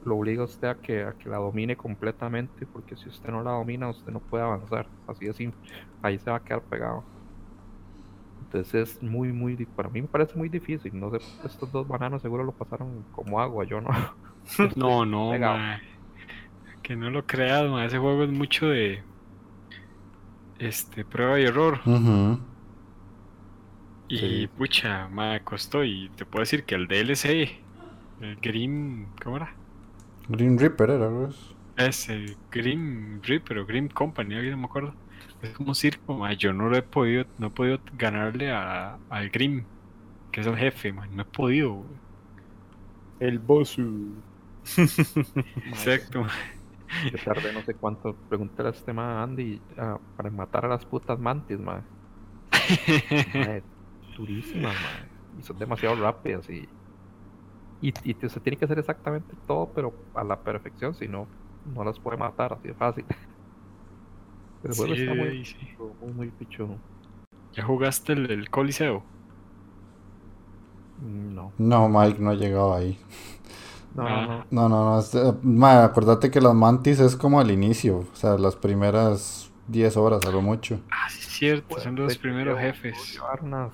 lo obliga a usted a que, a que la domine completamente, porque si usted no la domina, usted no puede avanzar. Así de simple. Ahí se va a quedar pegado. Entonces es muy, muy, para mí me parece muy difícil. No sé, estos dos bananos seguro lo pasaron como agua, yo no. Yo No, no, ma. Que no lo creas, ma. Ese juego es mucho de. Este, prueba y error. Y Sí. pucha, me costó. Y te puedo decir que el DLC, el Grim. ¿Cómo era? Green Reaper era, pues. Ese, Grim Reaper o Grim Company, alguien no me acuerdo. Es como circo, ma. Yo no lo he podido, no he podido ganarle a, al Grim, que es el jefe, man. No he podido. El boss. Exacto. Yo tardé no sé cuánto preguntar a este man Andy ah, para matar a las putas mantis, man. Durísimas. Y son demasiado rápidas y Y, y usted tiene que hacer exactamente todo, pero a la perfección, si no, no las puede matar así de fácil. Pero el juego está muy, Sí, sí. pichudo, muy, muy pichudo. ¿Ya jugaste el, el Coliseo? Mm, No, No, Mike no ha llegado ahí. no, Ah. no, no. No, no, no. este, ma, acordate que las mantis es como al inicio. O sea, las primeras 10 horas a lo mucho. Ah, sí, es cierto, Pues, son los primeros jefes. puedo llevar unas,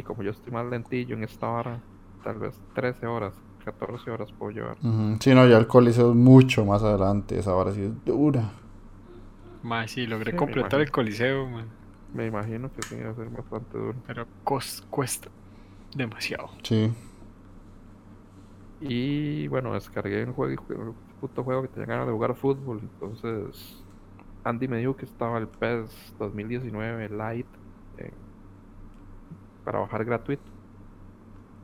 y como yo estoy más lentillo en esta hora, tal vez 13 horas, 14 horas puedo llevar. Ujú. Sí, no, ya el coliseo es mucho más adelante. Esa hora sí es dura. Ma, sí, logré Sí, completar el. Coliseo, man, Me imagino que sí va a ser bastante duro. pero cos- cuesta demasiado. Sí. Y bueno, descargué un juego, un puto juego que tenía ganas de jugar fútbol. Entonces, Andy me dijo que estaba el PES 2019 Lite para bajar gratuito.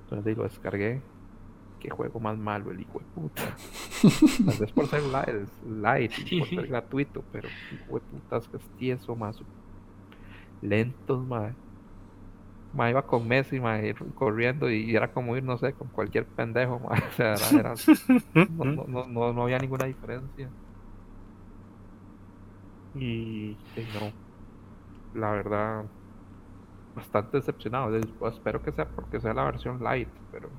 Entonces ahí lo descargué. Qué juego más malo el hijo de puta. Tal vez por ser li- light y por ser gratuito, pero hijo de putas que es tieso más lentos, madre. Ma, iba con Messi, ma, corriendo y era como ir, no sé, con cualquier pendejo, ma. O sea, era, era- no, no, no, no, había ninguna diferencia. Y no, la verdad, bastante decepcionado. de- pues, espero que sea porque sea la versión light, pero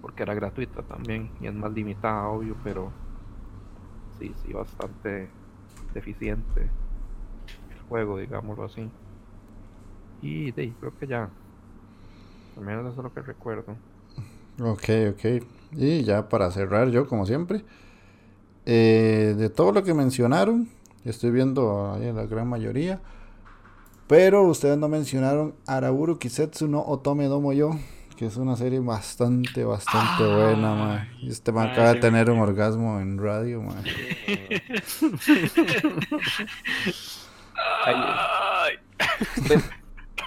porque era gratuita también y es más limitada, obvio, pero sí, sí, bastante deficiente el juego, digámoslo así. Y de creo que ya. Al menos eso es lo que recuerdo. Ok, ok. Y ya para cerrar yo, como siempre. eh, de todo lo que mencionaron, estoy viendo ahí la gran mayoría. Pero ustedes no mencionaron Araburu Kisetsu no Otome Domo Yo, que es una serie bastante, bastante buena, man. Y este man Ay, acaba de tener un orgasmo en radio, man. Ay,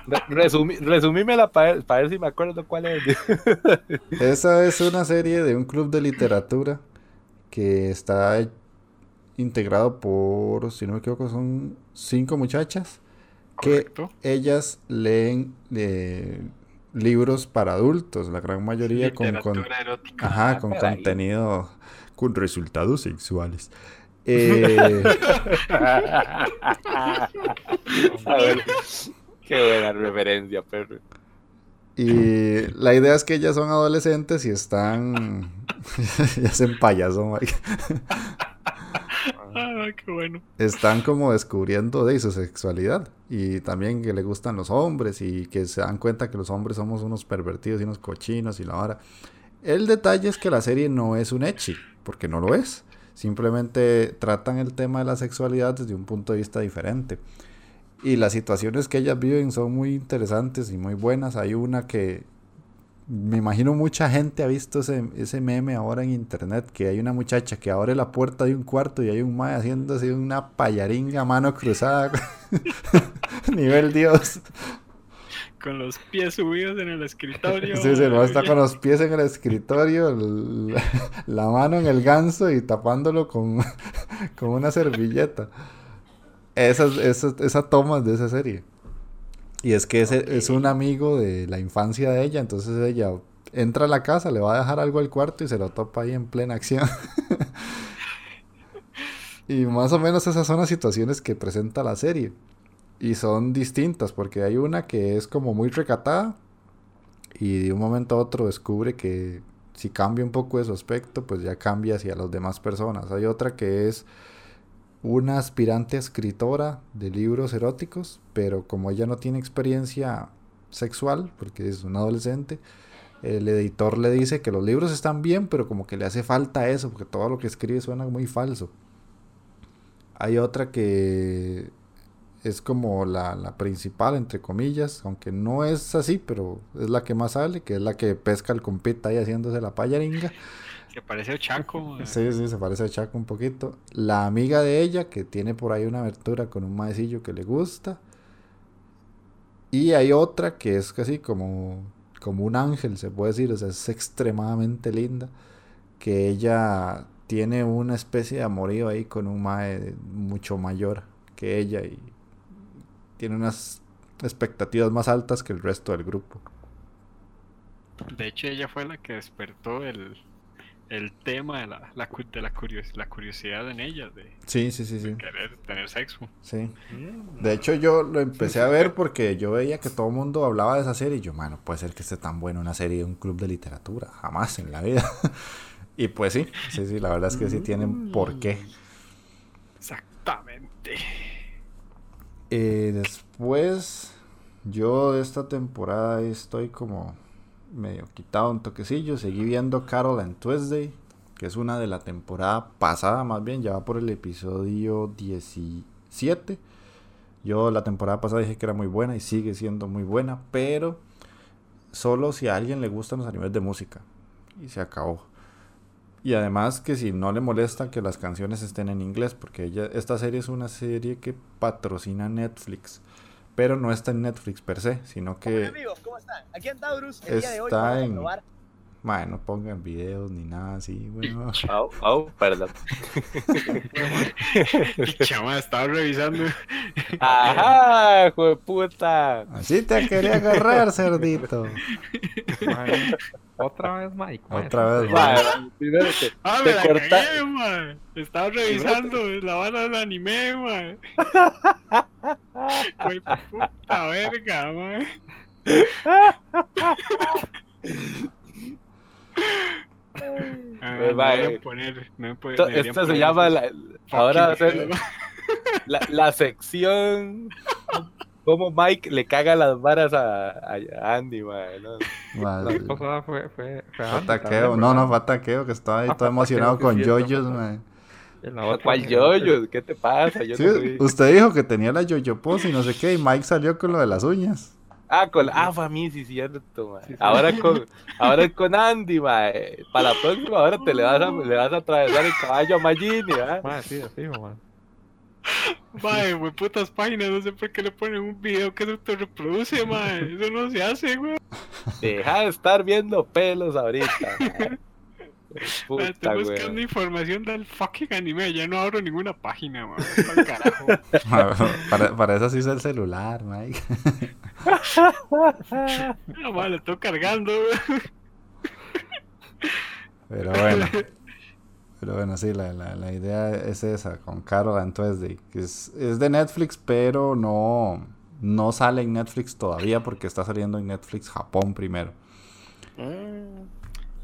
re- resumi- resumímela para ver si me acuerdo cuál es. Esa es una serie de un club de literatura que está integrado por, si no me equivoco, son cinco muchachas que Correcto. ellas leen eh, libros para adultos, la gran mayoría con, con- erótica. ajá, con caray. contenido con resultados sexuales. Eh, A ver, qué buena referencia, perro. y la idea es que ellas son adolescentes y están ya hacen payaso, Mike. Ah, qué bueno. están como descubriendo de su sexualidad y también que le gustan los hombres y que se dan cuenta que los hombres somos unos pervertidos y unos cochinos y la vara. El detalle es que la serie no es un ecchi, porque no lo es. Simplemente tratan el tema de la sexualidad desde un punto de vista diferente. Y las situaciones que ellas viven son muy interesantes y muy buenas. Hay una que me imagino mucha gente ha visto ese, ese meme ahora en internet, que hay una muchacha que abre la puerta de un cuarto y hay un mae haciendo así una payaringa mano cruzada. Nivel Dios. Con los pies subidos en el escritorio. Sí, se no está Oye, con los pies en el escritorio, el- la mano en el ganso y tapándolo con, con una servilleta. Esas, esas, esa toma es de esa serie. Y es que ese es un amigo de la infancia de ella, entonces ella entra a la casa, le va a dejar algo al cuarto y se lo topa ahí en plena acción. y más o menos esas son las situaciones que presenta la serie. Y son distintas, porque hay una que es como muy recatada y de un momento a otro descubre que si cambia un poco de su aspecto, pues ya cambia hacia las demás personas. Hay otra que es una aspirante escritora de libros eróticos, pero como ella no tiene experiencia sexual, porque es una adolescente, el editor le dice que los libros están bien, pero como que le hace falta eso, porque todo lo que escribe suena muy falso. Hay otra que es como la, principal, entre comillas, aunque no es así, pero es la que más sale, que es la que pesca el compita ahí haciéndose la payaringa. Se parece a Chaco. Sí, sí, se parece a Chaco un poquito. La amiga de ella, que tiene por ahí una abertura con un maecillo que le gusta. Y hay otra que es casi como, como un ángel, se puede decir, o sea, es extremadamente linda. Que ella tiene una especie de amorío ahí con un mae mucho mayor que ella y tiene unas expectativas más altas que el resto del grupo. De hecho, ella fue la que despertó el, el tema de la, de la, curios- la curiosidad en ella de Sí, sí, sí, sí. querer tener sexo. Sí. De hecho, yo lo empecé a ver porque yo veía que todo el mundo hablaba de esa serie y yo, mano, puede ser que esté tan buena una serie de un club de literatura. Jamás en la vida. y pues sí, sí, sí, la verdad es que sí tienen por qué. Exactamente. Eh, después, yo de esta temporada estoy como medio quitado un toquecillo. Seguí viendo Carol and Tuesday, que es una de la temporada pasada, más bien, ya va por el episodio 17. Yo la temporada pasada dije que era muy buena y sigue siendo muy buena, pero solo si a alguien le gustan los animes de música. Y se acabó. Y además que si no le molesta que las canciones estén en inglés, porque ella, esta serie es una serie que patrocina Netflix, pero no está en Netflix per se, sino que Hola amigos, ¿cómo están? Aquí en Taurus, el día de hoy está vamos a en- probar mae, no pongan videos ni nada así, bueno. Au, au, perdón. Chama, estaba revisando. Ajá, hijo de puta. Así te quería agarrar, cerdito. Otra vez, Mike. Otra vez, que Ah, Te me la corta- cagué, man. Estaba revisando la banda del anime, man. Güey, puta verga, man. Ah, Pues, va, eh. poner, no me puede- esto, se llama la, ahora va a ser videos, la, la sección. Como Mike le caga las varas a, Andy, mae, ¿no? La pasada fue, fue, fue fue Andy ataqueo, también, no, no, fue ataqueo, que estaba ahí Ah, todo emocionado con yoyos, otra- ¿Cuál en la otra- yoyo? ¿Qué te pasa? Yo Sí, no soy- usted dijo que tenía la yoyo pose y no sé qué, y Mike salió con lo de las uñas. Ah, con ah, fue a mí, sí, cierto, mae. Sí, sí. Ahora con, ahora con Andy, mae. Para la próxima, ahora te le vas a, le vas a atravesar el caballo a Magini, ¿ah? Mae, sí, así, man. Mae, güey, putas páginas, no sé por qué le ponen un video que se autorreproduce, mae. Eso no se hace, güey. Deja de estar viendo pelos ahorita. mae. Puta, Estoy buscando güey. información del fucking anime, ya no abro ninguna página, carajo. para, para eso sí es el celular, Mike. No, mae, lo estoy cargando, güey. Pero bueno. Pero bueno, sí, la, la, la idea es esa, con Carol and Tuesday. Que es, es de Netflix, pero no, no sale en Netflix todavía porque está saliendo en Netflix Japón primero. Mm,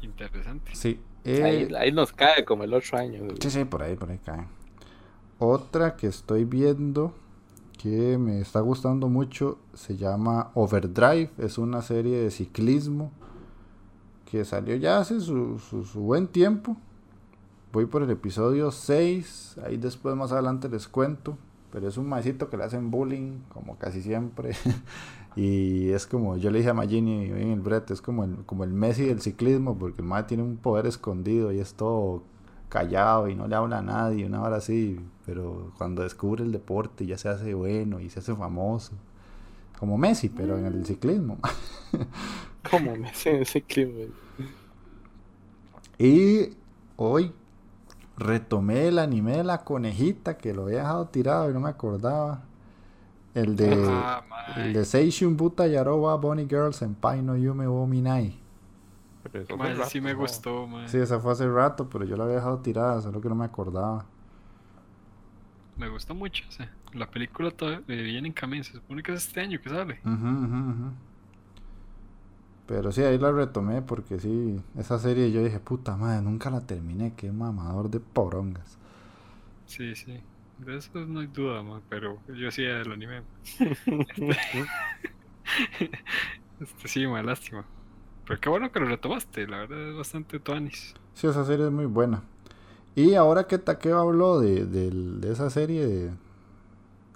Interesante. Sí. Eh, Ahí, ahí nos cae como el otro año. güey. Sí, sí, por ahí, por ahí cae. Otra que estoy viendo que me está gustando mucho se llama Overdrive. Es una serie de ciclismo que salió ya hace su, su- su buen tiempo. Voy por el episodio 6. Ahí después más adelante les cuento. Pero es un maecito que le hacen bullying, como casi siempre. y es como, yo le dije a Magini en el brete, es como el, como el Messi del ciclismo, porque el mae tiene un poder escondido y es todo callado y no le habla a nadie, una hora así. Pero cuando descubre el deporte ya se hace bueno y se hace famoso. Como Messi, pero en el ciclismo. Como me hacen ese clima. güey. Y hoy retomé el anime de la conejita que lo había dejado tirado y no me acordaba. El de, Ah, el de Seishun Buta Yaroba Bonnie Girls Senpai no Yume wo Minai. Sí me ¿no? gustó, mae. Sí, esa fue hace rato, pero yo la había dejado tirada, solo que no me acordaba. Me gustó mucho, sea, la película todavía viene en camino, se supone que es este año que sale. Ujú, ujú, ujú. Pero sí, ahí la retomé porque sí, esa serie yo dije, puta madre, nunca la terminé, qué mamador de porongas. Sí, sí. De eso no hay duda, pero yo sí del anime. Este sí, mae, lástima. Pero qué bueno que lo retomaste, la verdad es bastante tuanis. Sí, esa serie es muy buena. Y ahora que Takeo habló de, del- de esa serie, de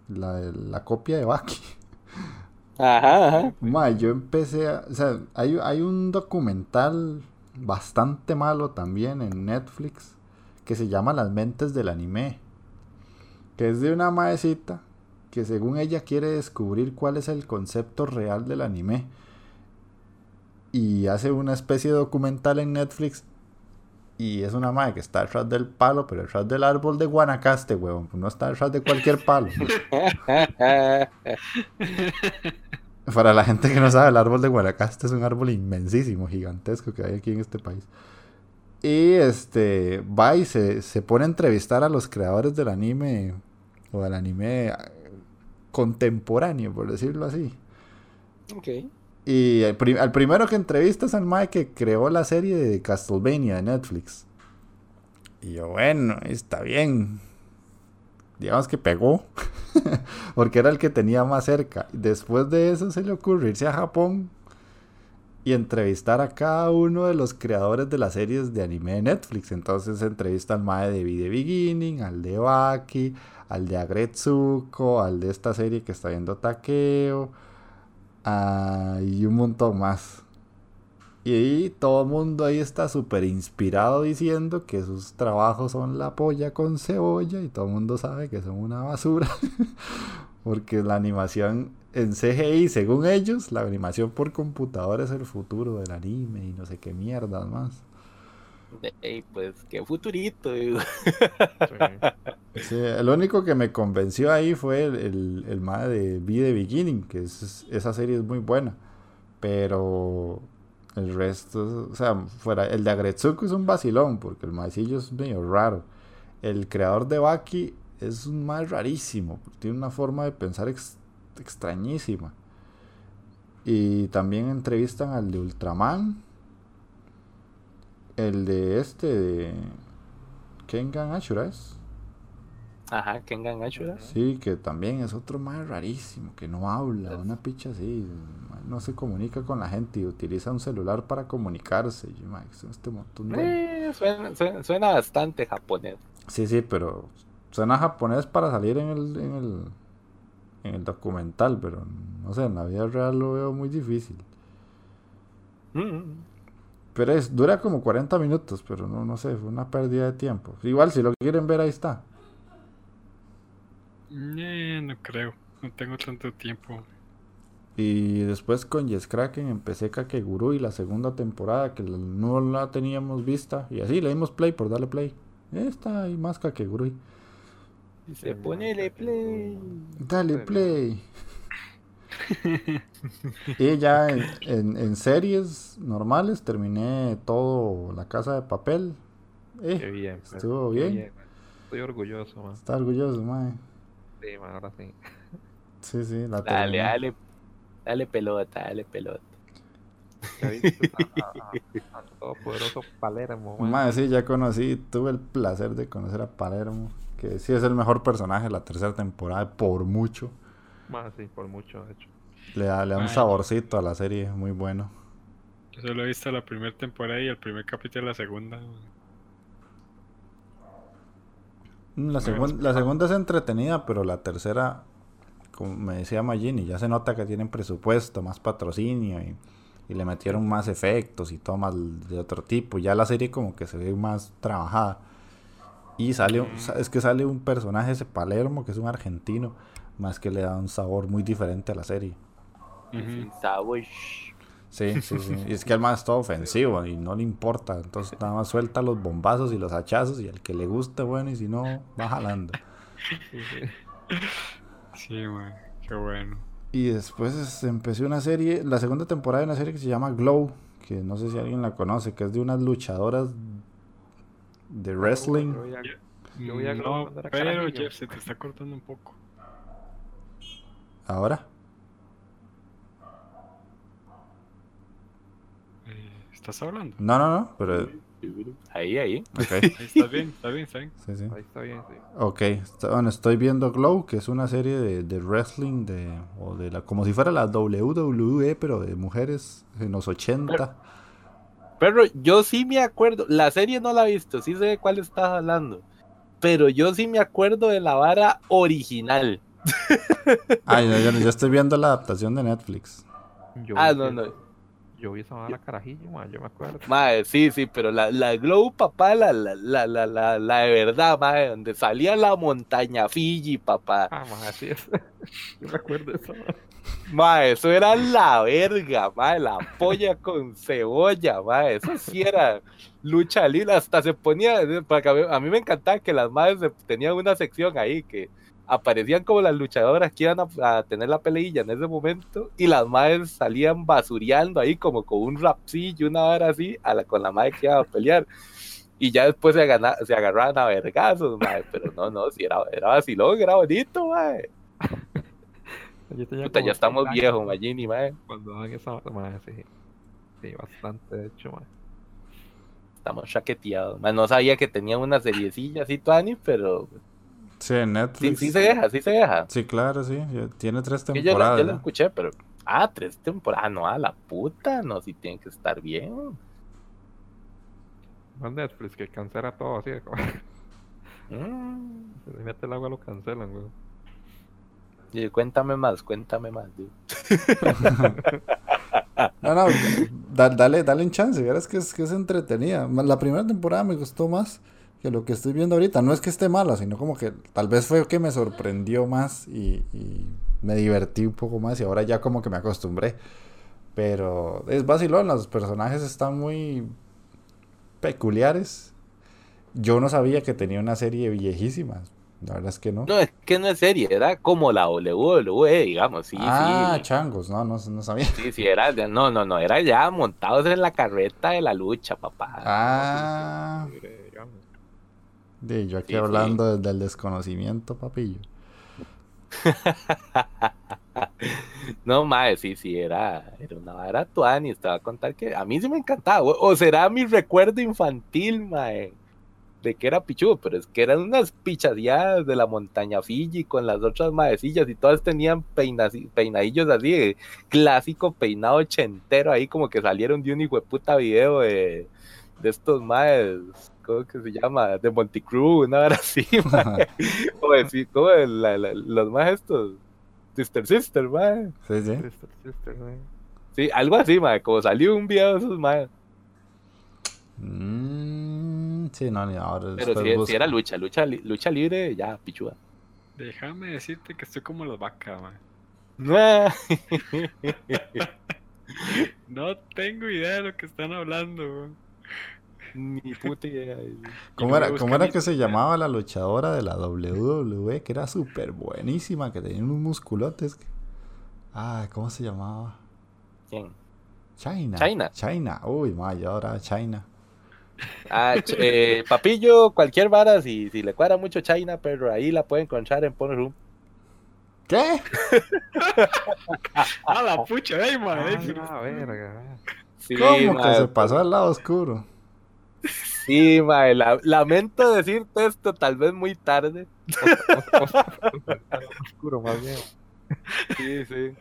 la, la copia de Baki. Ajá, ajá. Ma, yo empecé a... O sea, hay, hay un documental bastante malo también en Netflix que se llama Las mentes del anime. Que es de una maecita que según ella quiere descubrir cuál es el concepto real del anime. Y hace una especie de documental en Netflix. Y es una madre que está detrás del palo, pero detrás del árbol de Guanacaste, huevón. No está detrás de cualquier palo. Para la gente que no sabe, el árbol de Guanacaste es un árbol inmensísimo, gigantesco que hay aquí en este país. Y este va y se, se pone a entrevistar a los creadores del anime o del anime eh, contemporáneo, por decirlo así. Ok. Y al primero que entrevista es al mae que creó la serie de Castlevania de Netflix. Y yo, bueno, está bien. Digamos que pegó. Porque era el que tenía más cerca. Después de eso se le ocurre irse a Japón y entrevistar a cada uno de los creadores de las series de anime de Netflix. Entonces entrevista al mae de The Beginning, al de Baki, al de Agretsuko, al de esta serie que está viendo Takeo. Ah, y un montón más. Y todo el mundo ahí está súper inspirado diciendo que sus trabajos son la polla con cebolla y todo el mundo sabe que son una basura. Porque la animación en CGI, según ellos, la animación por computadora es el futuro del anime y no sé qué mierdas más. Pues qué futurito. Sí. El único que me convenció ahí fue el, el, el de Be The Beginning, que es, esa serie es muy buena. Pero el resto, o sea, fuera, el de Agretsuko es un vacilón, porque el maecillo es medio raro. El creador de Baki es un mae rarísimo, tiene una forma de pensar ex- extrañísima. Y también entrevistan al de Ultraman, el de este, de Kengan Ashura es. Ajá, Kengan Ashura. Sí, que también es otro más rarísimo, que no habla, una picha así, no se comunica con la gente y utiliza un celular para comunicarse. y, mae, son este montón de... Eh, suena, suena, suena bastante japonés. Sí, sí, pero suena japonés para salir en el, en el, en el documental, pero no sé, en la vida real lo veo muy difícil. Mm. Pero es, dura como 40 minutos, pero no, no sé, fue una pérdida de tiempo. Igual, si lo quieren ver, ahí está. Eh, no creo. No tengo tanto tiempo. Y después con Yes Kraken empecé Kakegurui la segunda temporada que no la teníamos vista. Y así le dimos play por darle play. Esta hay más Kakegurui. Dice, ponele play. Dale play. y ya en, en- en series normales terminé todo La Casa de Papel. Eh, Qué bien. pues, estuvo qué bien. Estoy orgulloso, man. Está orgulloso. Sí, man, ahora sí. Sí, sí, la Dale, terminé. dale. Dale pelota, dale pelota. A, a, a- a todopoderoso Palermo, man. Mae, sí, ya conocí, tuve el placer de conocer a Palermo, que sí es el mejor personaje de la tercera temporada, por mucho. Man, sí, por mucho, de hecho. Le da, le da un saborcito a la serie, muy bueno. Yo solo he visto la primera temporada y el primer capítulo de la segunda. Mm, La, segun- la segunda es entretenida, pero la tercera, como me decía Magini, ya se nota que tienen presupuesto, más patrocinio y, y le metieron más efectos y todo más de otro tipo. Ya la serie como que se ve más trabajada. Y sale, un- sa- es que sale un personaje, ese Palermo, que es un argentino, más que le da un sabor muy diferente a la serie. Sin sabor. Sí, sí, sí. Y es que el man es todo ofensivo y no le importa. Entonces nada más suelta los bombazos y los hachazos y al que le guste, bueno, y si no, va jalando. Sí, sí. Sí, man. Qué bueno. Y después es- empecé una serie, la segunda temporada de una serie que se llama Glow, que no sé si alguien la conoce, que es de unas luchadoras de wrestling. No, pero. Jeff, se te está cortando un poco. Ahora, Eh, ¿Estás hablando? no, no, no, pero Ahí, ahí. está bien, está bien, está bien. sí, sí. Ahí está bien, sí. Ok, está- bueno, estoy viendo Glow, que es una serie de, de wrestling de, o de la, como si fuera la WWE, pero de mujeres en los 80. Pero yo sí me acuerdo, la serie no la he visto, sí sé de cuál estás hablando. Pero yo sí me acuerdo de la vara original. Ah, yo, yo- yo estoy viendo la adaptación de Netflix. Yo Ah, vi no, no. Yo vi esa vara carajillo, man, yo me acuerdo. Madre, sí, sí, pero la, la Glow, papá, la, la, la, la, la, de verdad, madre, donde salía la montaña Fiji, papá. Ah, man, así es. yo me acuerdo de eso. man. Ma, eso era la verga, ma, la polla con cebolla, ma, eso sí era lucha libre, hasta se ponía, a mí, a mí me encantaba que las madres tenían una sección ahí que aparecían como las luchadoras que iban a, a tener la peleilla en ese momento y las madres salían basureando ahí como con un rapsillo, una hora así, a la, con la madre que iba a pelear. Y ya después se, agana- se agarraban a vergazos, mae, pero no, no, si era, era vacilón, era bonito, tenía Puta, ya estamos años viejos, Magini, mae. Cuando daban esa mae, sí. Sí, bastante, de hecho, mae. Estamos chaqueteados. mae. No sabía que tenía una seriecilla así, Tuani, pero Sí, en sí, Netflix. sí se deja, sí se deja. Sí, claro, sí. Tiene tres Que yo, lo, temporadas. yo lo escuché, pero. Ah, tres temporadas. No, a la puta. No, si tiene que estar bien. No es Netflix que cancela todo así. de como- Mm. Se le mete el agua, lo cancelan, weón. Y cuéntame más, cuéntame más. dude. No, no, da- dale, dale un chance, verás que es, que es entretenida. La primera temporada me gustó más que lo que estoy viendo ahorita. No es que esté mala, sino como que tal vez fue que me sorprendió más y, y me divertí un poco más y ahora ya como que me acostumbré. Pero es vacilón, los personajes están muy peculiares. Yo no sabía que tenía una serie viejísima. La verdad es que no. No, es que no es serie, era como la WWE, digamos. Sí, ah, sí. changos, no, no, no sabía. Sí, sí, era. No, no, no, era ya montados en la carreta de la lucha, papá. Ah, digamos. De, yo aquí Sí, sí. hablando del desconocimiento, papillo. No, mae, sí, sí, era, era una vara tuani. Voy a contar que a mí sí me encantaba. O, o será mi recuerdo infantil, mae, de que era pichudo, pero es que eran unas pichadeadas de la montaña Fiji con las otras maecillas y todas tenían peinas- peinadillos así, de clásico peinado ochentero ahí, como que salieron de un hijo de puta video de, de estos maes. ¿Cómo que se llama? De Monticrew, una hora así, mae. Como decir, como el- la- la- los más estos. Sister Sister, mae. Sí, sí. Sister, sister, mae. Sí, algo así, mae, como salió un video de esos, mae. Mm, sí, no, ni ahora. Pero si, era lucha, lucha, lucha libre, ya, pichuda. Déjame decirte que estoy como las vacas, man. No tengo idea de lo que están hablando, weón. Ni puta idea. ¿Cómo no era, cómo era que se llamaba la luchadora de la WWE? Que era súper buenísima, que tenía unos musculotes. Ay, ¿cómo se llamaba? ¿Quién? China. China. China. Uy, ma, yo ahora China. Ah, eh, Papillo, cualquier vara, si, si le cuadra mucho China, pero ahí la puede encontrar en Pornhub. ¿Qué? Ah, la pucha, ey, man. Ah, ey, la verga. Sí, ¿Cómo que se pasó al lado oscuro? Sí, mae, la- lamento decirte esto tal vez muy tarde. Oscuro, más bien. Sí, sí.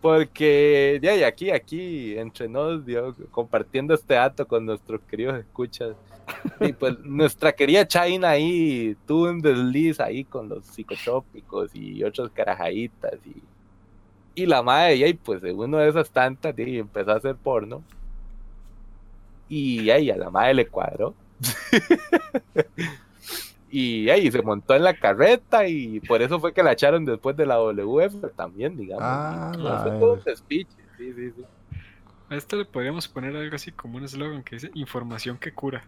Porque, ya, y aquí, aquí, entre nos, Dios, compartiendo este dato con nuestros queridos escuchas. Y pues nuestra querida China ahí tuvo un desliz ahí con los psicotrópicos y otras carajaditas. Y, y la madre, y pues en una de esas tantas, y empezó a hacer porno. Y ahí a la madre le cuadró. y ahí se montó en la carreta y por eso fue que la echaron después de la WF también, digamos. Ah, la fue todo un verga. despiche, sí, sí, sí. A esto le podríamos poner algo así como un eslogan que dice información que cura.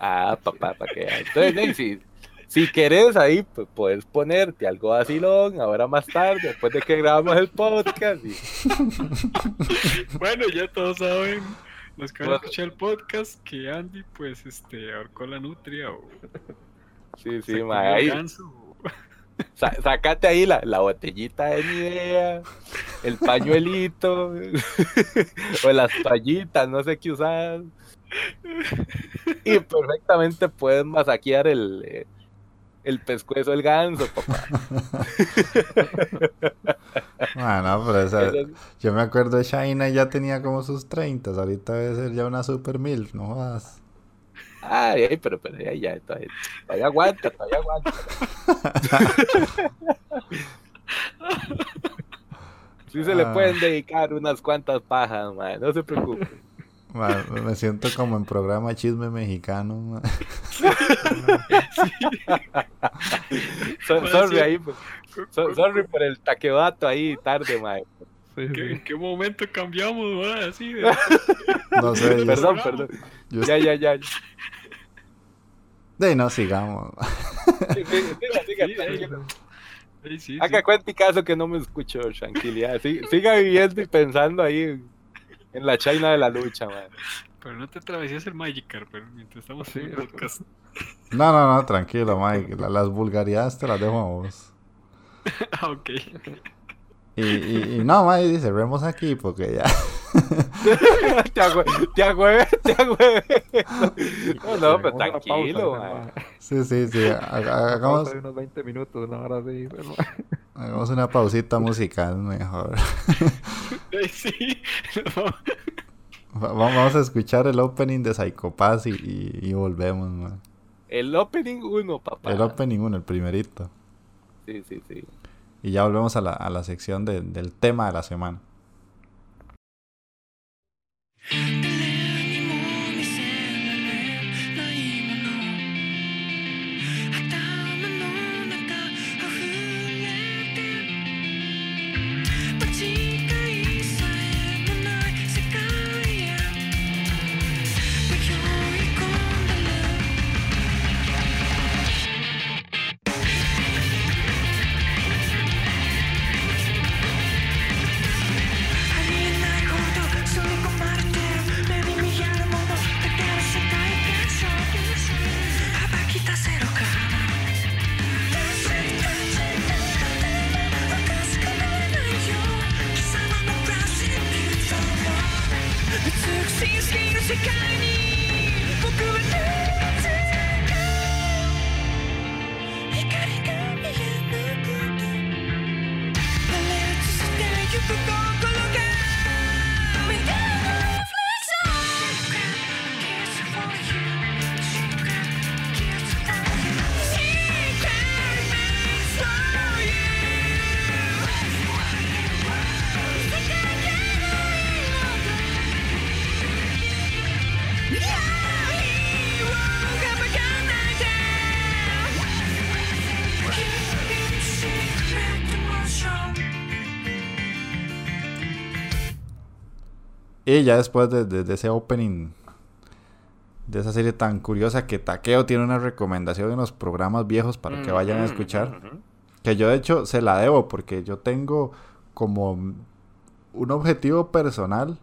Ah, papá, para que. Entonces, si, si querés ahí, pues puedes ponerte algo vacilón, ahora más tarde, después de que grabamos el podcast. y- Bueno, ya todos saben, los que van a escuchar el podcast, que Andy, pues, este, ahorcó la nutria o Sí, sí, ma, ahí, ganso, o- sa- sacate ahí la, la botellita de Nivea, el pañuelito, o las toallitas, no sé qué usar. Y perfectamente puedes masaquear el, eh, el pescuezo del ganso, papá. Ah, no, pero esa- yo me acuerdo de China ya tenía como sus 30. Ahorita debe ser ya una super milf, no jodas. Ay, ay, pero, pero ya, ya, todavía, todavía aguanta, todavía aguanta. Sí se le Ah. pueden dedicar unas cuantas pajas, man, no se preocupe. Me siento como en programa chisme mexicano. ma. So- sorry sí. ahí, pues. So- sorry por el taquebato ahí tarde, mae. Sí, ¿Qué- sí. ¿En qué momento cambiamos, mae? Así de... No sé. yo- Perdón, perdón. yo- Ya, ya, ya. De no sigamos. Sí, sí, Sí. Sí, sí, sí. cuenta y caso que no me escucho, tranquilidad. Sí- siga viviendo y pensando ahí en, la China de la lucha, man. Pero no te atravesías el Magikarp, pero mientras estamos Sí, en el podcast. No, no, no, tranquilo, Mike. La- las vulgaridades te las dejo a vos. Ah, ok. Y, y, y no, Mike, dice, cerremos aquí porque ya. te agüe- te agüeve, te agüeve. No, no, pero tranquilo, pausa. Sí, sí, sí. Hagamos, unos 20 minutos, una hora así. pero, mae. hagamos una pausita musical mejor. Sí. No. Va- Vamos a escuchar el opening de Psycho Pass y, y, y volvemos, man. El opening 1, papá. El opening uno, el primerito. Sí, sí, sí. Y ya volvemos a la, a la sección de- del tema de la semana. Y ya después de, de- de ese opening, de esa serie tan curiosa que Takeo tiene una recomendación en los programas viejos para que vayan a escuchar. Que yo de hecho se la debo porque yo tengo como un objetivo personal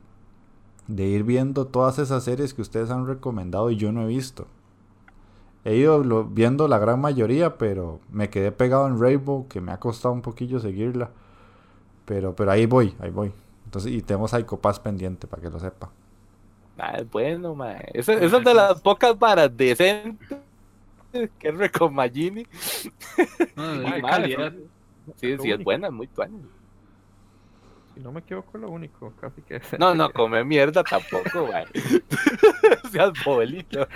de ir viendo todas esas series que ustedes han recomendado y yo no he visto. He ido lo- viendo la gran mayoría, pero me quedé pegado en Rainbow, que me ha costado un poquillo seguirla. Pero, pero ahí voy, ahí voy. Entonces, y tenemos Psycho Pass pendiente para que lo sepa. Ah, es bueno, man. Esa, esa es de las pocas varas decentes que es Recomagini. No, sí, es buena, muy buena. Si no me equivoco, lo único, casi que. No, no, come mierda tampoco, man. Seas bolito.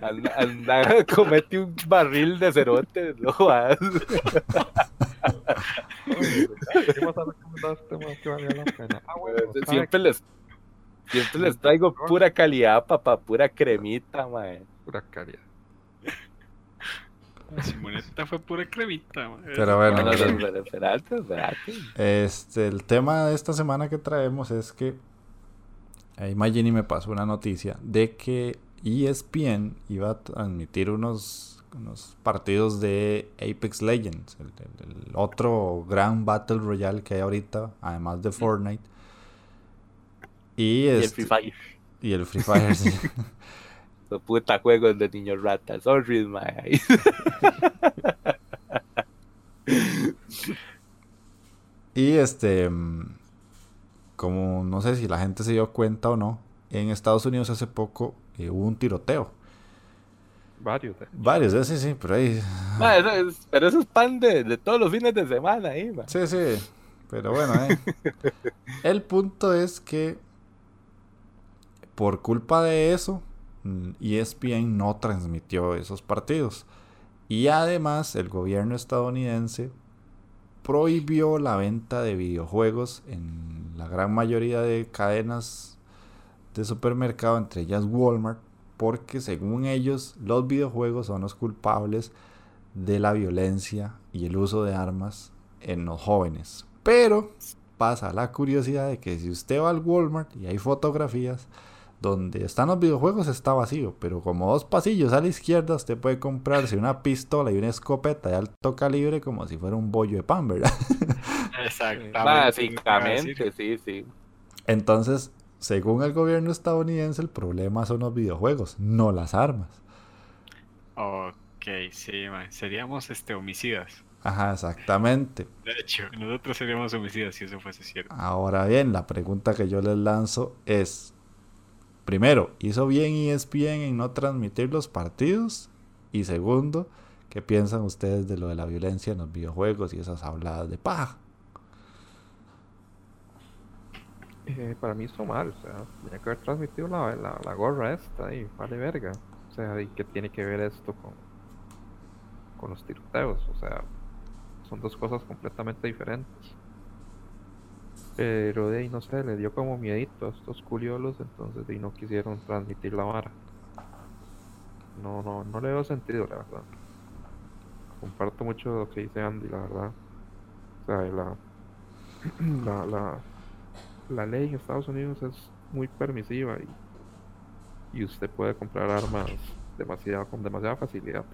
Anda, anda, comete un barril de cerotes, no vas. ¿Qué más has recomendado tema que valga la pena? Ah, bueno, ¿sabe Siempre les, siempre les traigo pura calidad, papá, pura cremita, qué? Pura calidad. Simoneta fue pura cremita, man. Pero bueno, No, no. Este, el tema de esta semana que traemos es que ahí Magini me pasó una noticia de que ESPN iba a transmitir unos, unos partidos de Apex Legends, el, el- el otro gran Battle Royale que hay ahorita, además de Fortnite. Y, Y el este- Free Fire. y el Free Fire, sí. Su puta juegos de niños ratas. Sorry, man. Y este, como no sé si la gente se dio cuenta o no, en Estados Unidos hace poco eh, hubo un tiroteo. Varios, eh. Varios, eh, sí, sí, pero ahí. Ma, eso es- pero eso es pan de, de todos los fines de semana ahí. Sí, sí, pero bueno, eh. El punto es que por culpa de eso, ESPN no transmitió esos partidos. Y además, el gobierno estadounidense prohibió la venta de videojuegos en la gran mayoría de cadenas de supermercado, entre ellas Walmart, porque según ellos los videojuegos son los culpables de la violencia y el uso de armas en los jóvenes. Pero pasa la curiosidad de que si usted va al Walmart y hay fotografías donde están los videojuegos está vacío, pero como dos pasillos a la izquierda usted puede comprarse una pistola y una escopeta de alto calibre como si fuera un bollo de pan, ¿verdad? Exactamente. Básicamente, sí, sí. Entonces, según el gobierno estadounidense, el problema son los videojuegos, no las armas. Ok, sí, mae. Seríamos este, homicidas. Ajá, exactamente. De hecho, nosotros seríamos homicidas si eso fuese cierto. Ahora bien, la pregunta que yo les lanzo es, primero, ¿hizo bien ESPN en no transmitir los partidos? Y segundo, ¿qué piensan ustedes de lo de la violencia en los videojuegos y esas habladas de paja? Eh, para mí hizo mal, o sea, tenía que haber transmitido la, la, la gorra esta y vale verga. O sea, ¿y qué tiene que ver esto con, con los tiroteos? O sea, son dos cosas completamente diferentes. Pero de ahí, no sé, le dio como miedito a estos culiolos, entonces de ahí no quisieron transmitir la vara. No, no, no le veo sentido, la verdad. Comparto mucho lo que dice Andy, la verdad. O sea, la, la, la, ley en Estados Unidos es muy permisiva y, y usted puede comprar armas demasiado, con demasiada facilidad.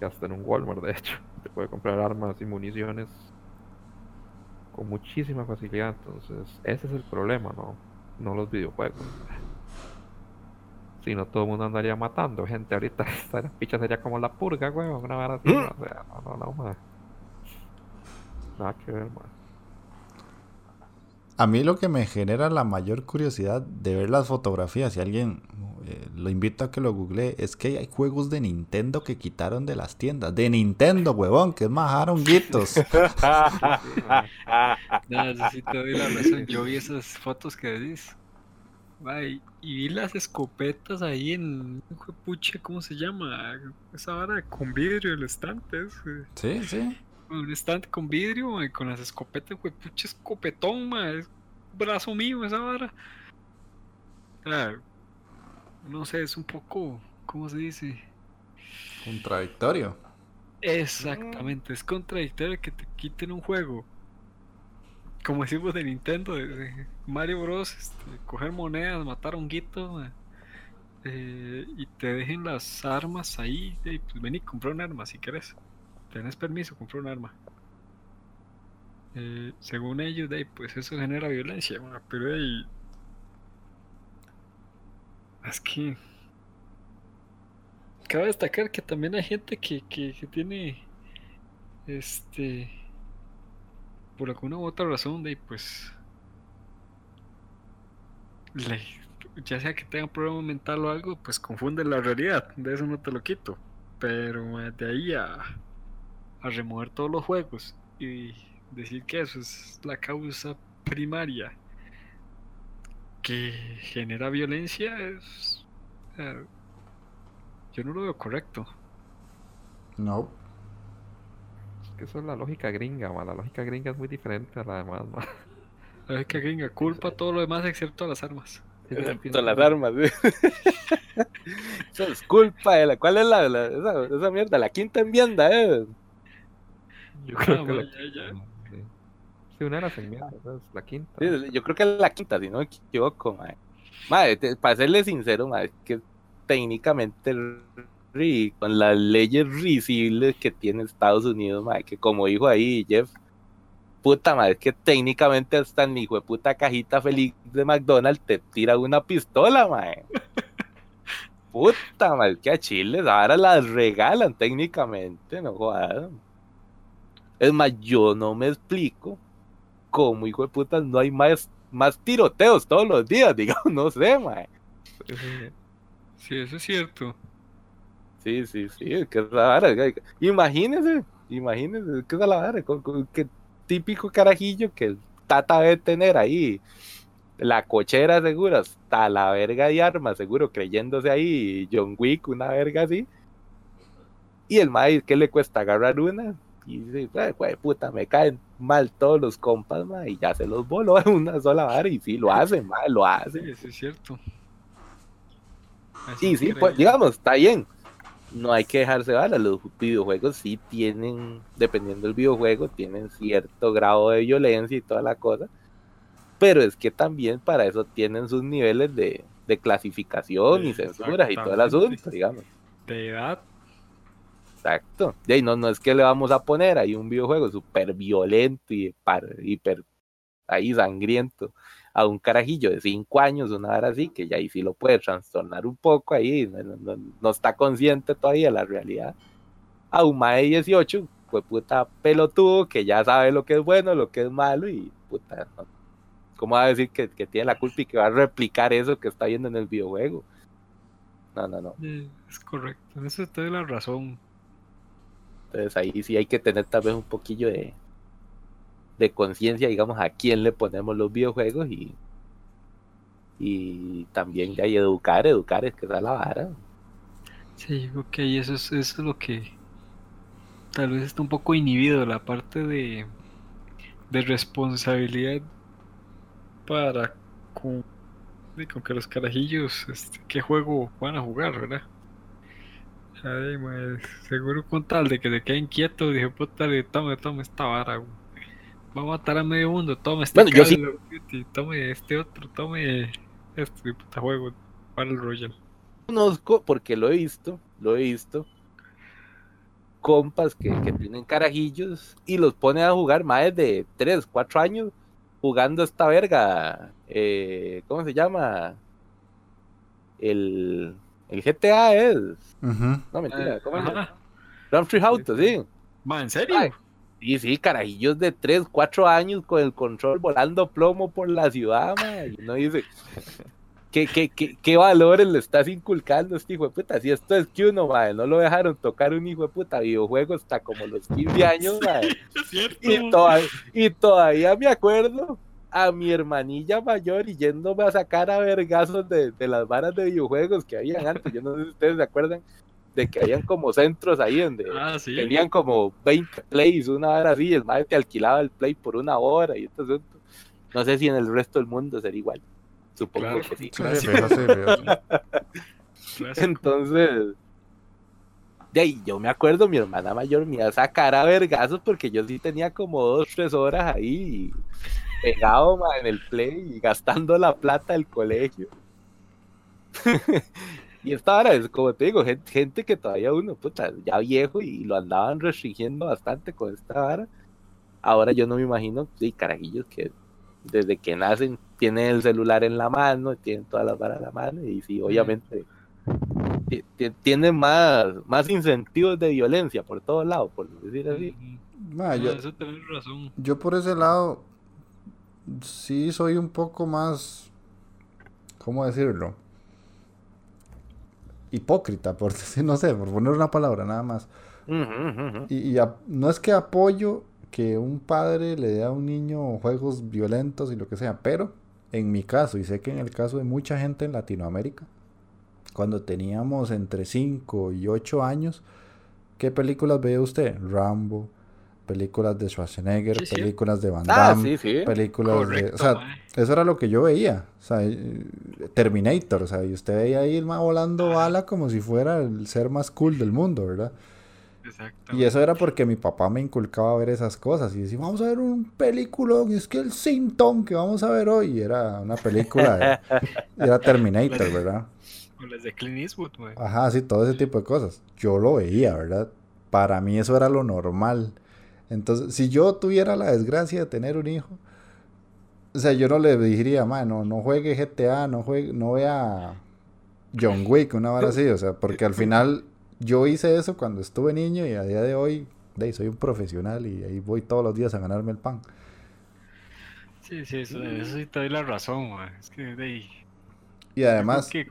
Y hasta en un Walmart, de hecho, te puede comprar armas y municiones con muchísima facilidad. Entonces, ese es el problema, no, no los videojuegos. Si no, todo el mundo andaría matando gente ahorita. Esta picha sería como la purga, weón. Una vara así. O sea, no, no, no, man. Nada que ver, man. A mí lo que me genera la mayor curiosidad de ver las fotografías, si alguien eh, lo invito a que lo googlee, es que hay juegos de Nintendo que quitaron de las tiendas. De Nintendo, huevón, que es más honguitos. No, sí te doy la razón. Yo vi esas fotos que decís. Ay, y vi las escopetas ahí en. Pucha, ¿cómo se llama? Esa vara con vidrio, el estante. ese. Sí, sí. Un estante con vidrio, mae, con las escopetas, güey, pucha escopetón, ma, es brazo mío esa vara. No sé, es un poco, ¿cómo se dice? Contradictorio. Exactamente, es contradictorio que te quiten un juego. Como decimos de Nintendo, de, Mario Bros. este, coger monedas, matar a un guito, eh, y te dejen las armas ahí. y pues ven y compra un arma si quieres. Tenés permiso, compra un arma. Eh, según ellos, de pues eso genera violencia, pero de es que cabe destacar que también hay gente que, que, tiene este por alguna u otra razón de pues ya sea que tenga problema mental o algo, pues confunde la realidad, de eso no te lo quito. Pero de ahí a, a remover todos los juegos y decir que eso es la causa primaria que genera violencia es yo no lo veo correcto. No. Es que eso es la lógica gringa, man. La lógica gringa es muy diferente a la demás, man. La vez que gringa culpa todo lo demás excepto las armas. Excepto las armas. Eso es culpa de la. ¿Cuál es la, la- esa, esa mierda? La quinta enmienda, ¿eh? Yo creo Ah, que la ma, ya, ya. Sí. Sí, una de las enmiendas, la quinta. Sí, yo creo que es la quinta, si no me equivoco, mae. Mae, te- para serle sincero, mae, es que técnicamente ri- con las leyes risibles que tiene Estados Unidos, mae, que como dijo ahí Jeff, puta madre, es que técnicamente hasta en mi hijo de puta cajita feliz de McDonald's te tira una pistola, mae. Puta madre, que a Chile ahora las regalan técnicamente, no jodas. Es más, yo no me explico cómo hijo de puta no hay más, más tiroteos todos los días, digamos, no sé, mae. Sí, eso es cierto. Sí, sí, sí, es que es la vara. Imagínese, imagínese, que es la vara, qué típico carajillo que el tata debe tener ahí. La cochera seguro, hasta la verga de armas, seguro, creyéndose ahí John Wick, una verga así. Y el mae, ¿qué le cuesta agarrar una? Y dice, "Güey, puta, me caen mal todos los compas, ma, y ya se los voló en una sola vara. Y sí, lo hacen, ma, lo hacen. Sí, eso es cierto. Es Sí, sí, pues, digamos, está bien. No hay que dejarse bala. Los videojuegos sí tienen, dependiendo del videojuego, tienen cierto grado de violencia y toda la cosa. Pero es que también para eso tienen sus niveles de, de clasificación y censura y todo el asunto, digamos. De edad, Exacto. Y no, no es que le vamos a poner ahí un videojuego súper violento y hiper ahí sangriento a un carajillo de 5 años, una hora así, que ya ahí sí lo puede trastornar un poco ahí, no, está consciente todavía de la realidad. A un mae de 18, pues puta pelotudo, que ya sabe lo que es bueno, lo que es malo y puta, ¿cómo va a decir que, tiene la culpa y que va a replicar eso que está viendo en el videojuego? No, no, no. eh, es correcto. En eso te doy la razón. Entonces ahí sí hay que tener tal vez un poquillo de, de conciencia, digamos, a quién le ponemos los videojuegos y, y también hay educar, educar es que da la vara. Sí, ok, eso es, eso es lo que tal vez está un poco inhibido, la parte de, de responsabilidad para con, de- con que los carajillos, este, qué juego van a jugar, ¿verdad? Ay, mae, seguro con tal de que se queden quietos, dije, puta, le tome, tome esta vara, güey. Va a matar a medio mundo, tome este Bueno, yo sí- tome este otro, tome este puta juego, Battle Royale. Conozco, porque lo he visto, lo he visto, compas que, que tienen carajillos y los ponen a jugar más de 3, 4 años jugando esta verga. eh, ¿Cómo se llama? El, el GTA es. No, mentira, ¿cómo es? Theft Auto, sí. Ma, ¿en serio? Ay, Sí, sí, carajillos de 3, 4 años con el control volando plomo por la ciudad, ma, y uno dice, ¿qué, qué, qué, qué valores le estás inculcando a este hijo de puta? Si esto es que uno, ma, no lo dejaron tocar un hijo de puta videojuego hasta como los 15 años, ma, Es cierto. y, toda- y todavía me acuerdo a mi hermanilla mayor y yéndome a sacar a vergazos de, de las varas de videojuegos que habían antes, yo no sé si ustedes se acuerdan de que habían como centros ahí donde Ah, sí. tenían como 20 plays, una hora así, el madre te alquilaba el play por una hora y este asunto. No sé si en el resto del mundo sería igual. Supongo Claro. que sí. Sí, sí, fijo, sí, fijo, sí. Clásico. Entonces, de ahí yo me acuerdo, mi hermana mayor me iba a sacar a vergazos porque yo sí tenía como dos, tres horas ahí pegado ma, en el play y gastando la plata del colegio. y esta hora es como te digo, gente, gente que todavía uno, puta, ya viejo y lo andaban restringiendo bastante con esta vara. Ahora yo no me imagino, sí, carajillos que desde que nacen tienen el celular en la mano, tienen todas las varas en la mano y sí, obviamente ti- ti- tienen más, más incentivos de violencia por todos lados, por decir así. Ma, yo, eso tenés razón. yo por ese lado sí soy un poco más, ¿cómo decirlo? Hipócrita, por decir, no sé, por poner una palabra nada más. Y, no es que apoyo que un padre le dé a un niño juegos violentos y lo que sea, pero en mi caso, y sé que en el caso de mucha gente en Latinoamérica, cuando teníamos entre 5 y 8 años, ¿qué películas veía usted? Rambo, películas de Schwarzenegger, Sí, sí. películas de Van Ah, Damme, sí, sí. películas de... O sea, eso era lo que yo veía. O sea, eh, Terminator, o sea, y usted veía ahí el ma volando bala como si fuera el ser más cool del mundo, ¿verdad? Exactamente. Y eso era porque mi papá me inculcaba ver esas cosas. Y decía, vamos a ver un peliculón. Y es que el Sintón que vamos a ver hoy era una película. de- era Terminator, ¿verdad? O las de Clint Eastwood, mae. Ajá, sí, todo ese tipo de cosas. Yo lo veía, ¿verdad? Para mí eso era lo normal. Entonces, si yo tuviera la desgracia de tener un hijo, o sea, yo no le diría, mano, no juegue GTA, no juegue, no vea John Wick, una vara así, o sea, porque al final yo hice eso cuando estuve niño y a día de hoy, de ahí, soy un profesional y ahí voy todos los días a ganarme el pan. Sí, sí, eso, eso sí te doy la razón. Es que de ahí. Y además, que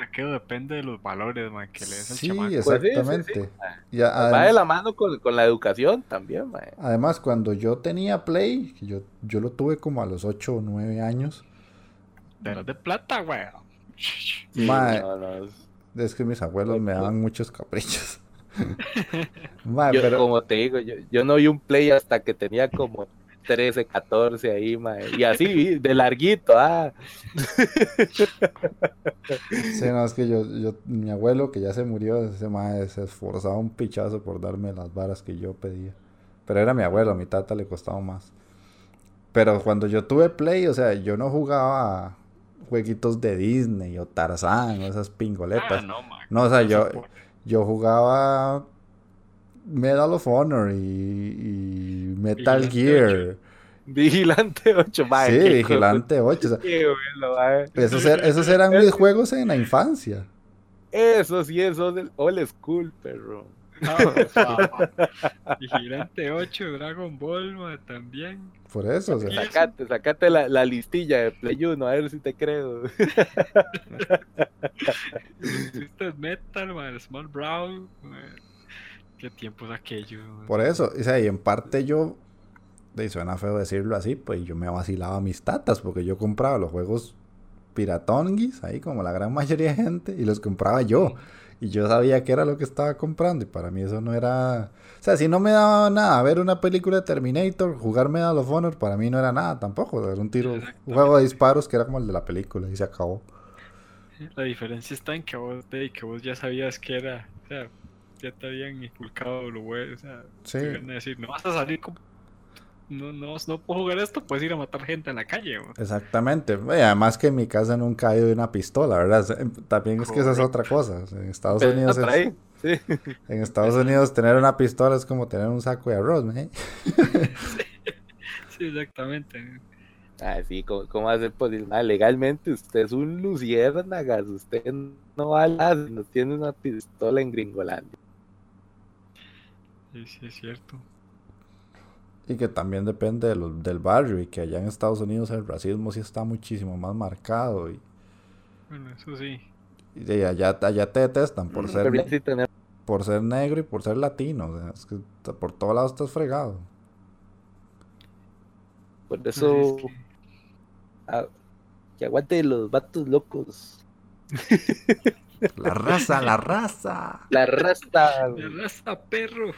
taqueo depende de los valores, mae, que le des al sí, chamaco. Pues sí, sí, sí. exactamente. Y Va de la mano con, con la educación también, mae. Además, cuando yo tenía Play, que yo, yo lo tuve como a los 8 o 9 años, Pero de plata, güey. No, no, es- que mis abuelos me daban muchos caprichos. Mae, Yo, pero, como te digo, yo, yo no vi un play hasta que tenía como 13, 14 ahí, mae. Y así, de larguito, ah. sí, no, es que yo, yo, mi abuelo que ya se murió, ese mae se esforzaba un pichazo por darme las varas que yo pedía. Pero era mi abuelo, a mi tata le costaba más. Pero cuando yo tuve Play, o sea, yo no jugaba jueguitos de Disney o Tarzán o esas pingoletas. Ah, no. No, o sea, yo, yo jugaba Medal of Honor y, y Metal Vigilante Gear. Vigilante 8, mae. Sí, qué Vigilante 8. o sea, Qué bueno, mae. esos, er- esos eran mis juegos en la infancia. Eso sí, eso es el old school, perro. Ah, papá. Vigilante 8, Dragon Ball, ma, también. Por eso, o sea. Sacate, sacate la, la listilla de Play 1, a ver si te creo. Twisted Metal, ma, el Small Brown. ma. Qué tiempos aquellos. por eso. O sea, y en parte yo, y suena feo decirlo así, pues yo me vacilaba a mis tatas, porque yo compraba los juegos piratonguis, ahí como la gran mayoría de gente, y los compraba yo. Y yo sabía que era lo que estaba comprando, y para mí eso no era... O sea, si no me daba nada ver una película de Terminator, jugar Medal of Honor, para mí no era nada tampoco. Era un tiro, un juego de disparos que era como el de la película, y se acabó. La diferencia está en que vos, de, que vos ya sabías que era. O sea, ya te habían inculcado lo bueno. O sea, Sí. te iban a decir, no vas a salir con. No, no, no puedo jugar esto, puedes ir a matar gente en la calle. Exactamente. Y además que en mi casa nunca ha ido una pistola, ¿verdad? También es que esa es otra cosa. En Estados Pero Unidos es- sí. En Estados Unidos tener una pistola es como tener un saco de arroz, ¿eh? Sí, exactamente. Ah, sí, ¿cómo, cómo va a ser posible? Ah, legalmente usted es un luciérnagas, usted no va a la- no tiene una pistola en Gringolandia. Sí, sí, es cierto. Y que también depende de lo- del barrio y que allá en Estados Unidos el racismo sí está muchísimo más marcado y, Bueno, eso sí. y de allá, allá te detestan por ser, sí tener- por ser negro y por ser latino. o sea, es que por todos lados estás fregado. Por Pues eso, es que- ah, que aguante los vatos locos. La raza, la raza. La rasta. ¡Me arrastra, perro!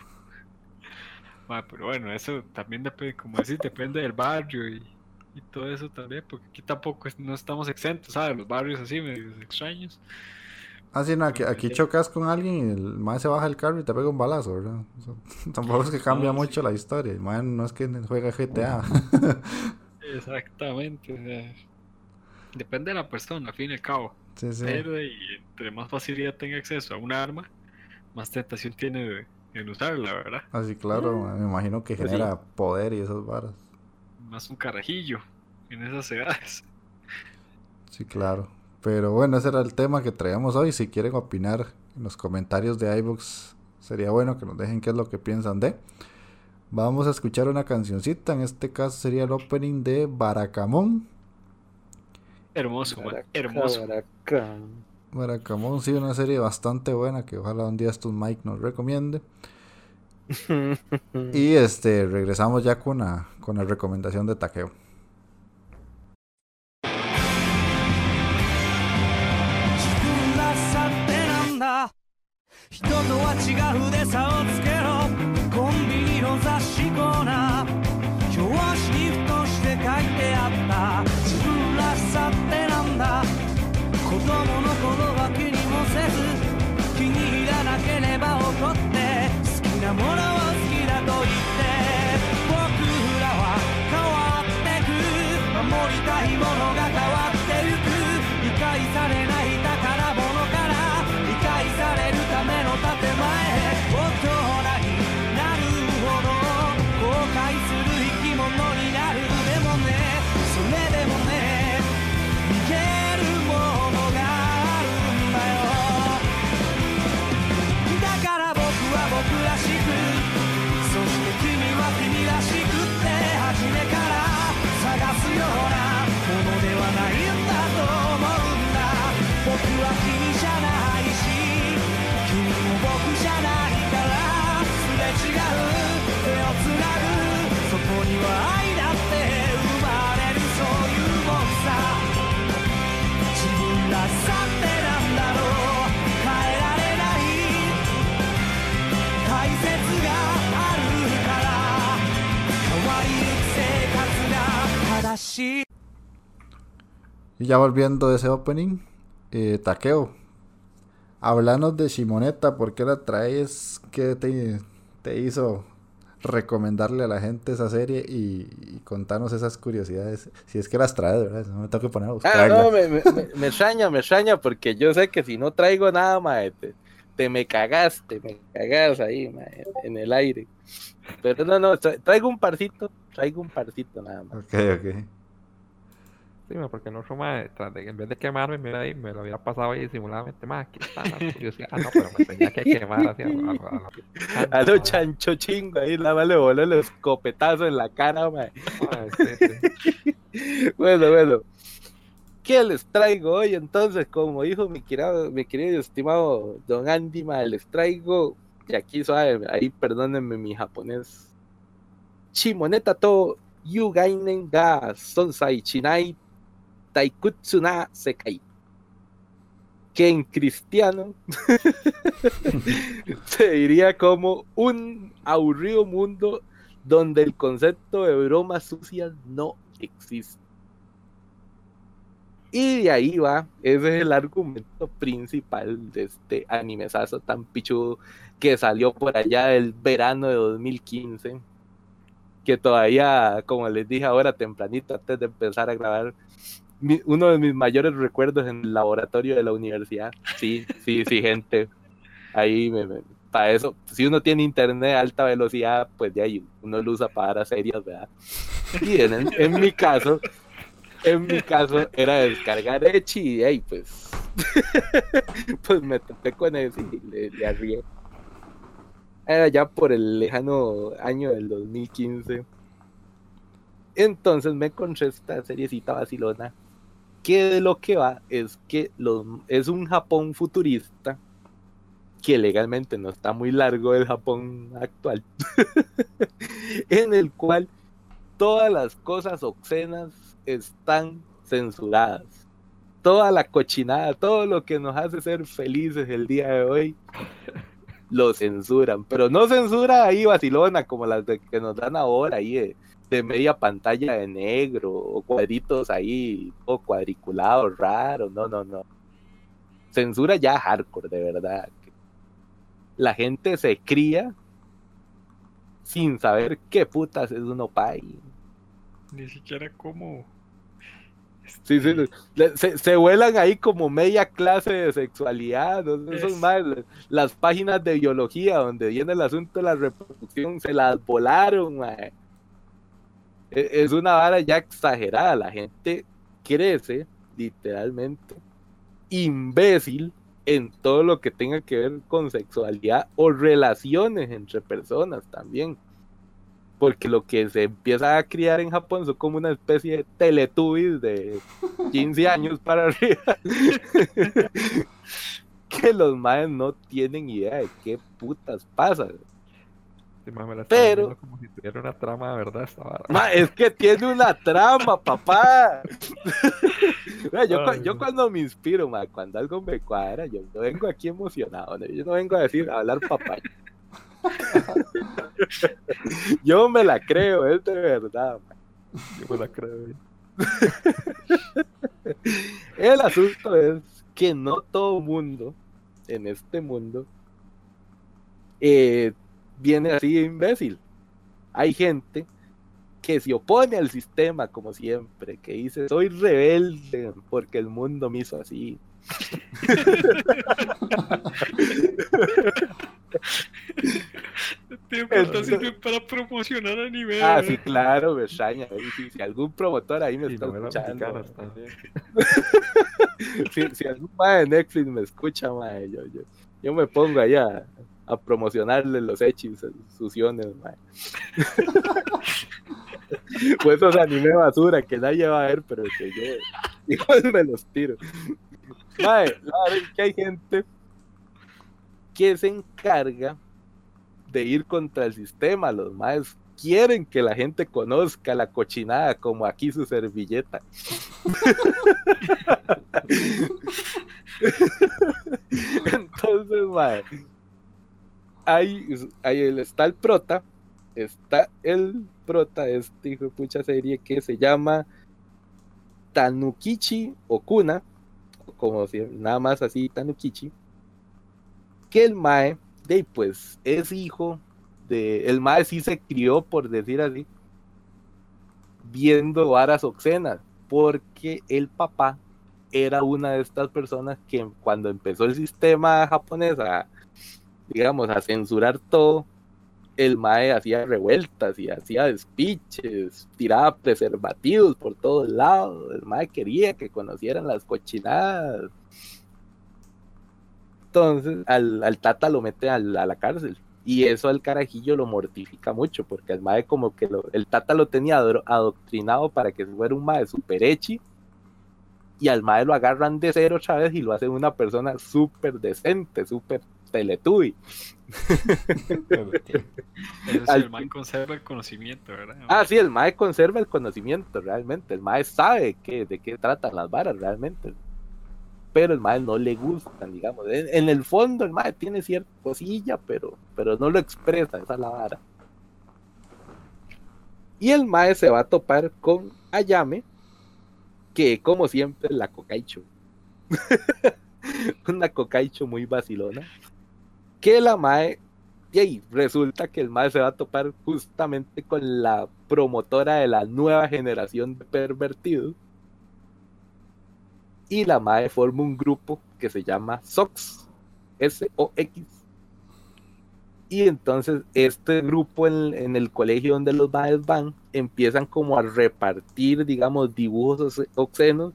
Ma, pero bueno, eso también depende, como decís, depende del barrio y, y todo eso también, porque aquí tampoco es- no estamos exentos, ¿sabes? Los barrios así, medio extraños. Ah, sí, no, aquí, aquí chocas con alguien y el mae se baja el carro y te pega un balazo, ¿verdad? Tampoco es que cambia No, mucho sí. la historia. El mae no es que juega GTA. Exactamente, o sea, depende de la persona, al fin y al cabo. sí, sí. Pero y entre más facilidad tenga acceso a un arma, más tentación tiene de, en usarla, ¿verdad? Así, claro, mae, me imagino que Pues sí. genera poder y esas varas. Más un carajillo en esas edades. Sí, claro. Pero bueno, ese era el tema que traíamos hoy. Si quieren opinar en los comentarios de iVoox, sería bueno que nos dejen qué es lo que piensan de. Vamos a escuchar una cancioncita. En este caso sería el opening de Baracamón. Hermoso, hermoso. baraca. Baracamón, sí, una serie bastante buena que ojalá un día estos Mike nos recomiende. Y este, regresamos ya con la, con la recomendación de Takeo. 分らしさってなんだ人とは違うで差をつけろコンビニの雑誌コーナー 」ば怒って好きなものを好きだと言って僕らは変わってく守りたいものが変わって Y ya volviendo de ese opening, eh, Takeo, hablanos de Shimoneta, ¿por qué la traes? ¿Qué te, te hizo recomendarle a la gente esa serie y, y contarnos esas curiosidades? Si es que las traes, ¿verdad? No me tengo que poner a Ah, buscarlas. no, me, me, me- extraña, me extraña, porque yo sé que si no traigo nada, mae, te, te me cagaste, me cagas ahí, mae, en el aire. Pero no, no, tra- traigo un parcito, traigo un parcito nada más. Ok, ok. Sí, porque no de- en vez de quemarme, mira ahí, me lo hubiera pasado ahí disimuladamente, más aquí está la curiosidad. Ah, no, pero me tenía que quemar así a, lo- a, lo- a lo- A lo chancho chingo ahí, nada más le voló el escopetazo en la cara, sí, sí. Bueno, bueno. ¿Qué les traigo hoy entonces? Como dijo mi querido, mi querido y estimado Don Andy, mae, les traigo, y aquí suave, ahí perdónenme mi japonés. Chimoneta to Yugainen ga Sonsai Chinai Taikutsu na Sekai. Que en cristiano se diría como un aburrido mundo donde el concepto de bromas sucias no existe. Y de ahí va, ese es el argumento principal de este animezazo tan pichudo que salió por allá del verano de 2015. Que todavía, como les dije ahora tempranito, antes de empezar a grabar, mi- uno de mis mayores recuerdos en el laboratorio de la universidad. Sí, sí, sí, gente. Ahí, me, me- para eso, si uno tiene internet a alta velocidad, pues de ahí uno lo usa para series, ¿verdad? Y en, en mi caso, en mi caso era descargar Echi y ahí pues, pues me topé con eso y le, le arrié. Era ya por el lejano año del 2015. Entonces me encontré esta seriecita vacilona que de lo que va es que es un Japón futurista que legalmente no está muy largo del Japón actual, en el cual todas las cosas obscenas están censuradas. Toda la cochinada, todo lo que nos hace ser felices el día de hoy, lo censuran. Pero no censura ahí vacilona como las que nos dan ahora ahí de, media pantalla de negro o cuadritos ahí o cuadriculados raros. No, no, no. Censura ya hardcore, de verdad. La gente se cría sin saber qué putas es un opai. Ni siquiera como. Sí, sí, se, se vuelan ahí como media clase de sexualidad, ¿no? Más, las páginas de biología donde viene el asunto de la reproducción, se las volaron, mae. E- Es una vara ya exagerada, la gente crece, literalmente, imbécil en todo lo que tenga que ver con sexualidad o relaciones entre personas también. Porque lo que se empieza a criar en Japón son como una especie de teletubbies de 15 años para arriba. que los madres no tienen idea de qué putas pasa. Sí, ma, me la estaba Pero- viendo como si tuviera una trama de verdad esta vara. Ma, es que tiene una trama, papá. Yo, Ay, cuando me inspiro, ma, cuando algo me cuadra, yo no vengo aquí emocionado, ¿no? yo no vengo a decir, a hablar papá. yo me la creo, es de verdad. Yo me la creo. eh. El asunto es que no todo mundo en este mundo eh, viene así de imbécil. Hay gente que se opone al sistema como siempre, que dice soy rebelde porque el mundo me hizo así. Pero está sirve para promocionar anime. Ah, ¿verdad? sí, claro, me extraña. ahí sí, si algún promotor ahí me Y está escuchando, también. si, si algún mae de Netflix me escucha, mae, yo, yo, yo me pongo allá a promocionarle los hechis, suciones, mae. o esos anime basura que nadie va a ver, pero que yo igual me los tiro. Es que hay gente que se encarga de ir contra el sistema, los maes quieren que la gente conozca la cochinada como aquí su servilleta. Entonces, mae, ahí, ahí está el prota, está el prota de este hijo de pucha serie que se llama Tanukichi Okuna, como si nada más así Tanukichi, que el Mae, de pues, es hijo de. El Mae sí se crió, por decir así, viendo varas obscenas, porque el papá era una de estas personas que cuando empezó el sistema japonés a, digamos, a censurar todo, el Mae hacía revueltas y hacía despiches, tiraba preservativos por todos lados. El Mae quería que conocieran las cochinadas. Entonces, al, Tata lo mete a la cárcel. Y eso al carajillo lo mortifica mucho, porque el Mae como que el Tata lo tenía adoctrinado para que fuera un Mae super echi. Y al Mae lo agarran de cero otra vez y lo hacen una persona súper decente, súper Eso Al el man conserva el conocimiento, ¿verdad? Ah, sí, el MAE conserva el conocimiento realmente. El MAE sabe que, de qué tratan las varas realmente. Pero el MAE no le gustan, digamos. En, en el fondo el MAE tiene cierta cosilla, pero, pero no lo expresa, esa es la vara. Y el MAE se va a topar con Ayame, que como siempre es la cocaicho. Una cocaicho muy vacilona. Que la MAE y ahí resulta que el MAE se va a topar justamente con la promotora de la nueva generación de pervertidos. Y la MAE forma un grupo que se llama SOX. S-O-X. Y entonces este grupo en, el colegio donde los MAEs van empiezan como a repartir, digamos, dibujos obsce- obscenos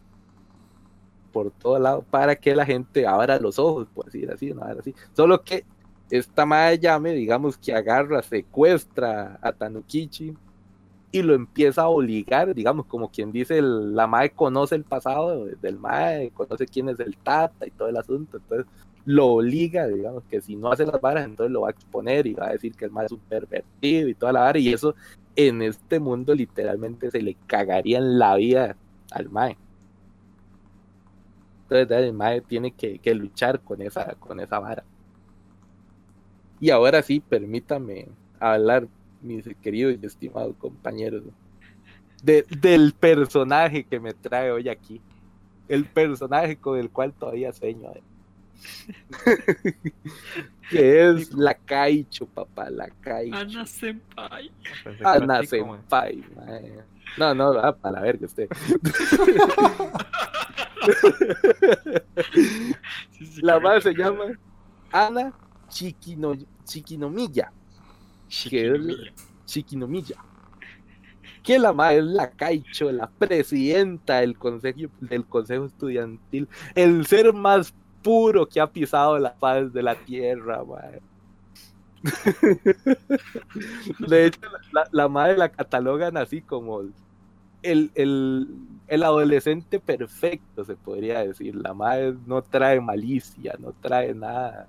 por todo lado para que la gente abra los ojos, por decir así, vara así. Solo que esta madre llame, digamos que agarra, secuestra a Tanukichi y lo empieza a obligar, digamos, como quien dice, el- la madre conoce el pasado de- del madre, conoce quién es el tata y todo el asunto, entonces lo obliga, digamos, que si no hace las varas, entonces lo va a exponer y va a decir que el madre es un pervertido y toda la vara, y eso en este mundo literalmente se le cagaría en la vida al mae. Entonces el mae tiene que, que luchar con esa, con esa vara. Y ahora sí, permítame hablar, mis queridos y estimados compañeros, de- del personaje que me trae hoy aquí. El personaje con el cual todavía sueño. eh. que es la Kaicho, papá, la Kaicho. Ana Senpai. Que Ana man. Senpai. No, no, ah, para la verga usted. Sí, sí, La madre se llama Ana Chiquino, Chiquinomilla. que es la- Chiquinomiya. Chiquinomilla. Que la madre es la Caicho, la presidenta del consejo, del consejo estudiantil, el ser más puro que ha pisado la faz de la tierra, madre. De hecho, la, la madre la catalogan así como el, el, el adolescente perfecto, se podría decir. La madre no trae malicia, no trae nada.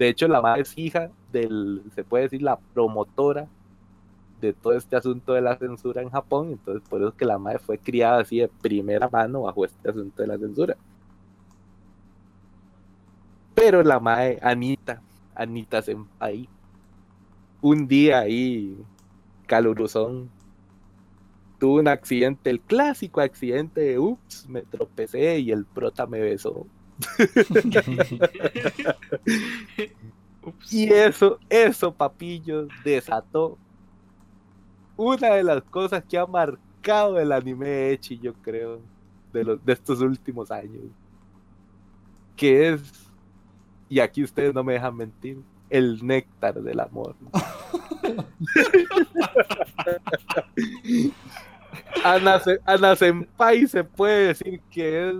De hecho, la madre es hija del, se puede decir, la promotora de todo este asunto de la censura en Japón. Entonces, por eso es que la madre fue criada así de primera mano bajo este asunto de la censura. Pero la madre, Anita, Anita Senpai, un día ahí, calurosón, tuvo un accidente, el clásico accidente de ups, me tropecé y el prota me besó. Y eso, eso, papillos, desató una de las cosas que ha marcado el anime Echi, yo creo, de, los, de estos últimos años. Que es, y aquí ustedes no me dejan mentir, el néctar del amor. Ana Senpai se puede decir que es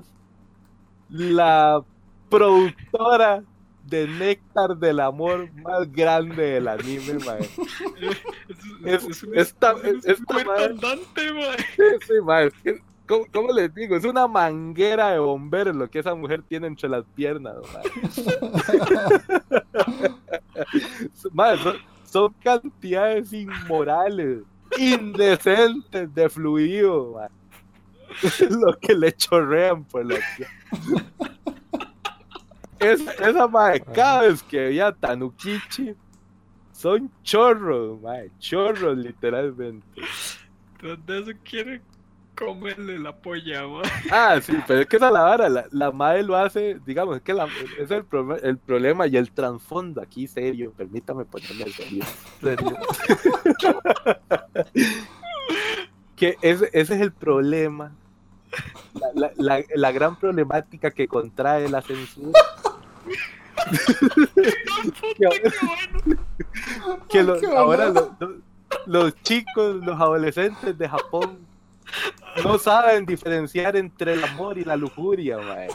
la productora de néctar del amor más grande del anime, mae. Es, Es- esta- es esta mae. Sí, mae, ¿cómo, cómo les digo? Es una manguera de bomberos lo que esa mujer tiene entre las piernas, mae. Mae, son, son cantidades inmorales, indecentes de fluido, mae. lo que le chorrean por la es, esa madre, cada vez que veía a Tanukichi, son chorros, mae, chorros literalmente. Tras de eso quiere Comerle la polla, man. Ah, sí, pero es que esa es la vara, la, la madre lo hace, digamos, es que la- es el, pro- el problema y el trasfondo aquí serio, permítame ponerme serio. serio. que ese, ese es el problema, la, la- la- la gran problemática que contrae la censura. que ahora, que lo- Qué ahora boludo. lo- lo- los chicos, los adolescentes de Japón no saben diferenciar entre el amor y la lujuria, mae.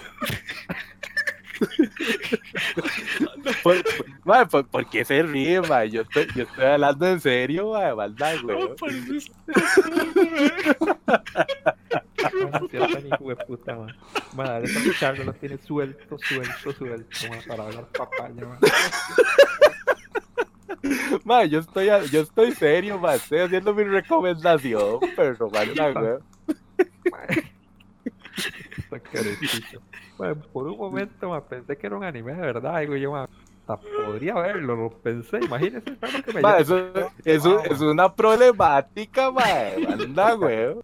Por, por- por- ¿por qué se ríe, mae? Yo estoy, yo estoy hablando en serio, mae, maldad, güey. No, parece Bueno, si es tan hijo de puta. Man, dale para escucharlo, los tiene suelto, suelto, suelto, man, para hablar papaya. Mae, yo estoy, yo estoy serio, mae. Estoy haciendo mi recomendación, pero maldad, güey. Está carecito. Man, por un momento, man, pensé que era un anime de verdad, digo yo, man, hasta podría verlo, lo pensé, lo que me eso, eso es una problemática. Manda, güey.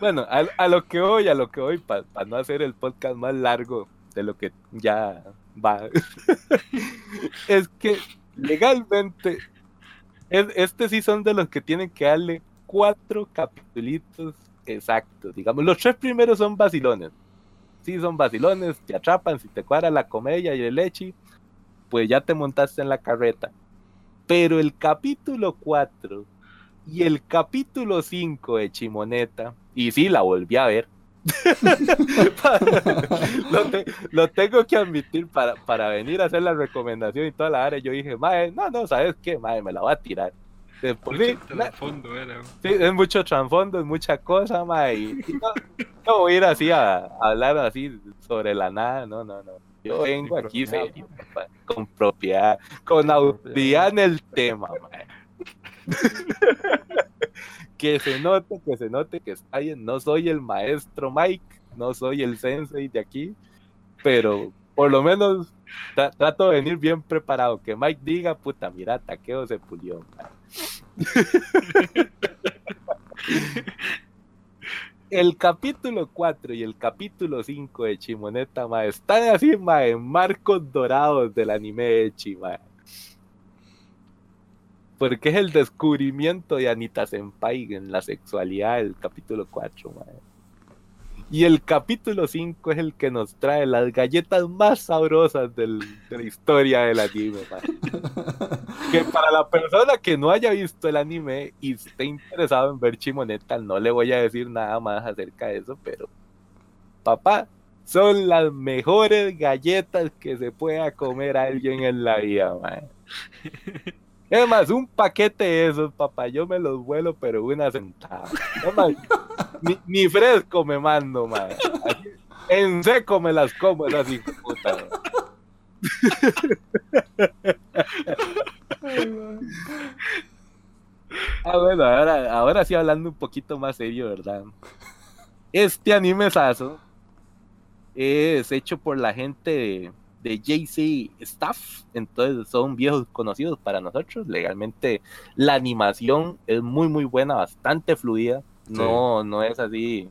Bueno, a, a lo que voy, a lo que voy, para no hacer el podcast más largo de lo que ya va, es que legalmente, es- este sí son de los que tienen que darle cuatro capitulitos exactos. Digamos, los tres primeros son vacilones. Sí, son vacilones, te atrapan, si te cuadra la comedia y el leche, pues ya te montaste en la carreta. Pero el capítulo 4 y el capítulo 5 de Chimoneta, y sí, la volví a ver. lo, te- lo tengo que admitir para, para venir a hacer la recomendación y toda la área. Yo dije, mae, no, no, ¿sabes qué? Mae, me la voy a tirar. De por sí, na- fondo era. Sí, es mucho trasfondo, es mucha cosa, ma, y, y no, no voy a ir así a, a hablar así sobre la nada, no, no, no. Yo vengo aquí serio, papá, con propiedad, con autoridad en el tema, ma. que se note, que se note que está bien, no soy el maestro Mike, no soy el sensei de aquí, pero por lo menos tra- trato de venir bien preparado, que Mike diga, puta, mira, taqueo se pulió, el capítulo 4 y el capítulo 5 de Chimoneta, ma, están así, ma, en marcos dorados del anime de Chi, ma. Porque es el descubrimiento de Anita Senpai en la sexualidad del capítulo 4, ma. Y el capítulo 5 es el que nos trae las galletas más sabrosas del- de la historia del anime, que para la persona que no haya visto el anime y esté interesado en ver Chimoneta, no le voy a decir nada más acerca de eso, pero papá, son las mejores galletas que se pueda comer alguien en la vida, man. Es más, un paquete de esos, papá, yo me los vuelo, pero una sentada. Es más, ni, ni fresco me mando, man. Así, en seco me las como, esas hijas puta. Ah, bueno, ahora, ahora sí hablando un poquito más serio, ¿verdad? Este anime sazo es hecho por la gente de, de JC Staff, entonces son viejos conocidos para nosotros. Legalmente la animación es muy muy buena, bastante fluida. No, no es así,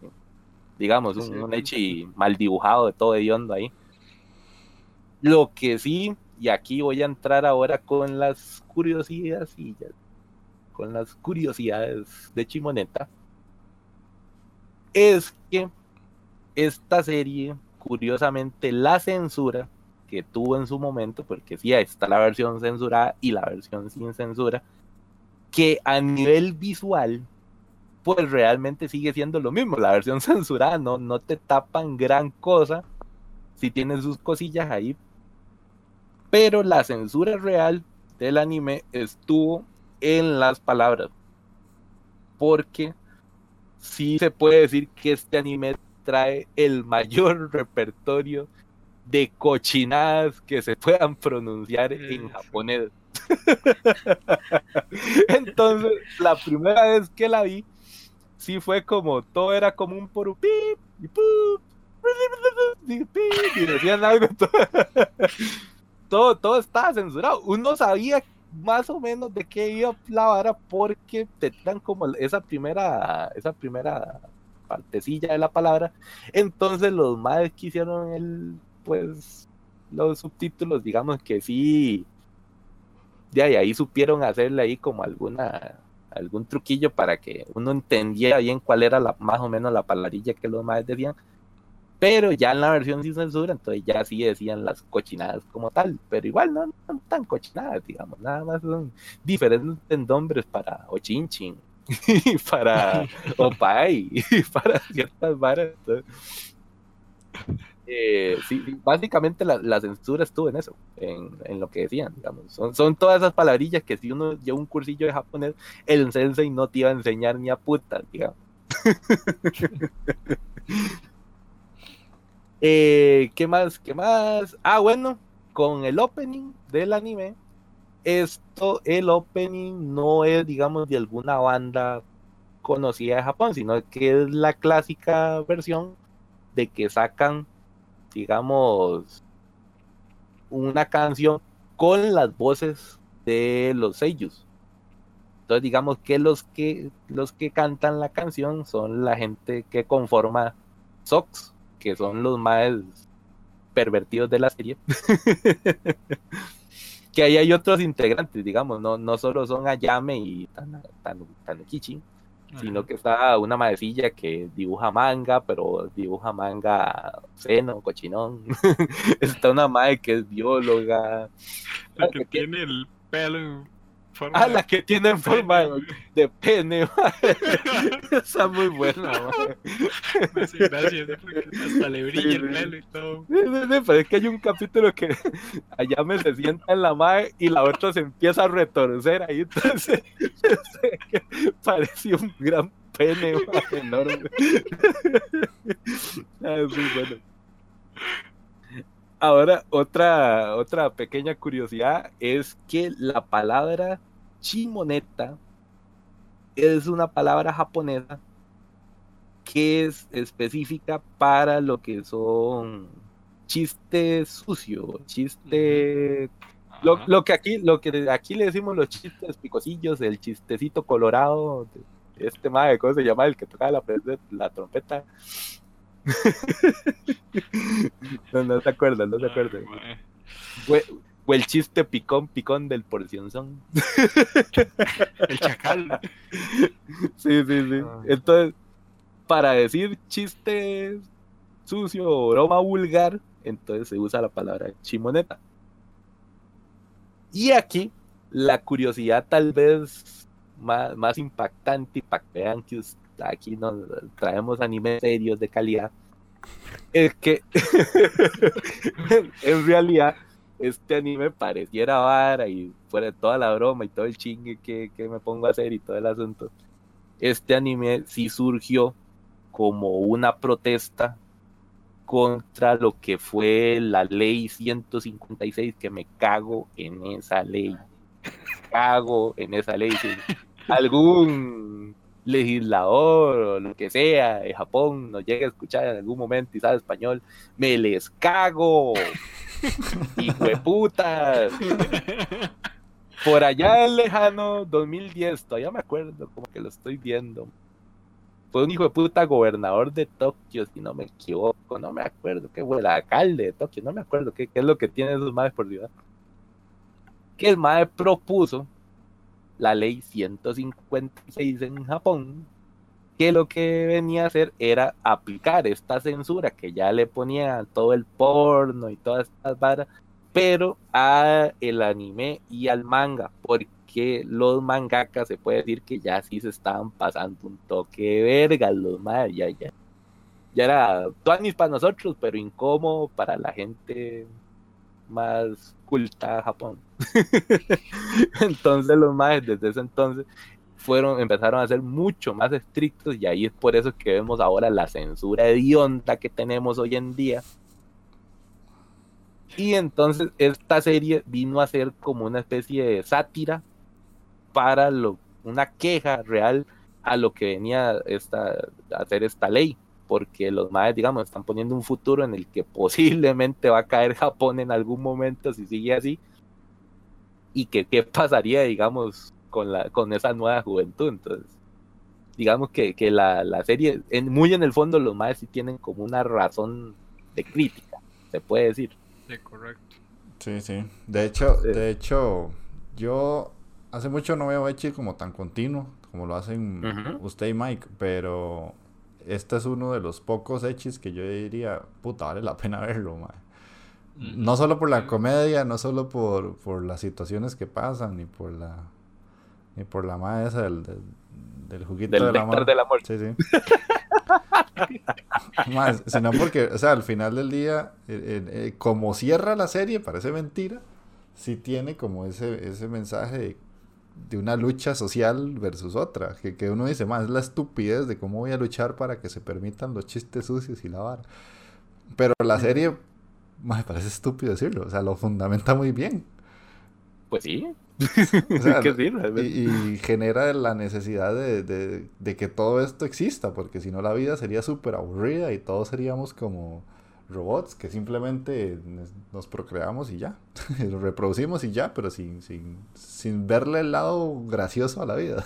digamos, un, Sí. un echi mal dibujado de todo hediondo ahí. Lo que sí, y aquí voy a entrar ahora con las curiosidades y con las curiosidades de Chimoneta, es que esta serie, curiosamente, la censura que tuvo en su momento, porque sí, está la versión censurada y la versión sin censura, que a nivel visual, pues realmente sigue siendo lo mismo. La versión censurada no, no te tapan gran cosa, si tienen sus cosillas ahí, pero la censura real del anime estuvo en las palabras. Porque sí se puede decir que este anime trae el mayor repertorio de cochinadas que se puedan pronunciar en Eso. japonés. Entonces, la primera vez que la vi, sí fue como, todo era como un por pip y pup, y decían algo. Todo, todo, todo estaba censurado. Uno sabía más o menos de qué iba la vara porque te dan como esa primera, esa primera partecilla de la palabra. Entonces los madres que hicieron el, pues, los subtítulos, digamos que sí, de ahí, ahí supieron hacerle ahí como alguna, algún truquillo para que uno entendiera bien cuál era la, más o menos la palabrilla que los madres decían. Pero ya en la versión sin censura, entonces ya sí decían las cochinadas como tal, pero igual no, no tan cochinadas, digamos, nada más son diferentes nombres para Ochinchin, y para Opay, y para ciertas varas. entonces, eh, básicamente la, la censura estuvo en eso, en, lo que decían, digamos. Son, son todas esas palabrillas que si uno lleva un cursillo de japonés, el sensei no te iba a enseñar ni a puta, digamos. Eh, ¿Qué más? ¿Qué más? Ah, bueno, con el opening del anime, esto, el opening no es, digamos, de alguna banda conocida de Japón, sino que es la clásica versión de que sacan, digamos, una canción con las voces de los seiyus. Entonces, digamos que los que los que cantan la canción son la gente que conforma SOX, que son los más pervertidos de la serie. que ahí hay otros integrantes, digamos, no, no solo son Ayame y Tana- Tanu- Tanukichi, sino que está una maecilla que dibuja manga, pero dibuja manga seno, cochinón. está una madre que es bióloga. La que tiene el pelo forma Ah, de la que tiene forma de pene. Está muy buena, hasta le brilla el pelo y todo. Pero es que hay un capítulo que allá me se sienta en la madre y la otra se empieza a retorcer ahí, entonces parece un gran pene enorme. Ah, es muy bueno. Ahora, otra, otra pequeña curiosidad es que la palabra chimoneta es una palabra japonesa que es específica para lo que son chiste sucio, chiste lo, lo que aquí lo que aquí le decimos los chistes picosillos, el chistecito colorado, este madre, ¿cómo se llama? El que tocaba la, la trompeta. no, no se acuerdan, no se acuerdan. O, el chiste picón, picón del porcionzón. El chacal. Sí, sí, sí. Ah. Entonces, para decir chiste sucio o broma vulgar, entonces se usa la palabra chimoneta. Y aquí, la curiosidad tal vez más, más impactante y para que vean que aquí nos traemos animes serios de calidad, es que en realidad este anime pareciera vara y fuera de toda la broma y todo el chingue que, que me pongo a hacer y todo el asunto este anime sí surgió como una protesta contra lo que fue la ley 156, que me cago en esa ley. Cago en esa ley. Si algún legislador o lo que sea de Japón nos llega a escuchar en algún momento y sabe español, me les cago. Hijo de puta. Por allá en lejano 2010, todavía me acuerdo, como que lo estoy viendo. Fue un hijo de puta gobernador de Tokio, si no me equivoco, no me acuerdo qué fue el alcalde de Tokio, no me acuerdo qué, qué es lo que tienen esos madres por ciudad. Que el madre propuso la ley 156 en Japón, que lo que venía a hacer era aplicar esta censura que ya le ponía todo el porno y todas estas varas pero a el anime y al manga, porque los mangakas se puede decir que ya sí se estaban pasando un toque de verga, los madres, ya, ya. Ya era tuanis para nosotros, pero incómodo para la gente más culta de Japón. entonces los madres desde ese entonces fueron, empezaron a ser mucho más estrictos y ahí es por eso que vemos ahora la censura hedionda que tenemos hoy en día. Y entonces esta serie vino a ser como una especie de sátira para lo, una queja real a lo que venía esta, a hacer esta ley, porque los madres, digamos, están poniendo un futuro en el que posiblemente va a caer Japón en algún momento si sigue así. y que qué pasaría, digamos, con, la, con esa nueva juventud. Entonces, digamos que, que la, la serie, en, muy en el fondo, los más sí tienen como una razón de crítica, se puede decir. Sí, correcto. Sí, sí. De hecho, Sí. de hecho, yo hace mucho no veo Echi como tan continuo, como lo hacen Ujú. usted y Mike, pero este es uno de los pocos Echis que yo diría, puta, vale la pena verlo, mae. No solo por la comedia, no solo por, por las situaciones que pasan, ni por la ni por la madre esa del, del, del juguito Del néctar amor. del amor. Sí, sí. Más, sino porque, o sea, al final del día, eh, eh, eh, como cierra la serie, parece mentira, sí tiene como ese, ese mensaje de, de una lucha social versus otra, que, que uno dice, más es la estupidez de cómo voy a luchar para que se permitan los chistes sucios y la vara. Pero la serie, me parece estúpido decirlo, o sea, lo fundamenta muy bien. Pues sí. O sea, que sí, y, realmente. y genera la necesidad de, de- de que todo esto exista, porque si no la vida sería súper aburrida y todos seríamos como robots que simplemente nos- procreamos y ya, nos reproducimos y ya, pero sin, sin, sin verle el lado gracioso a la vida.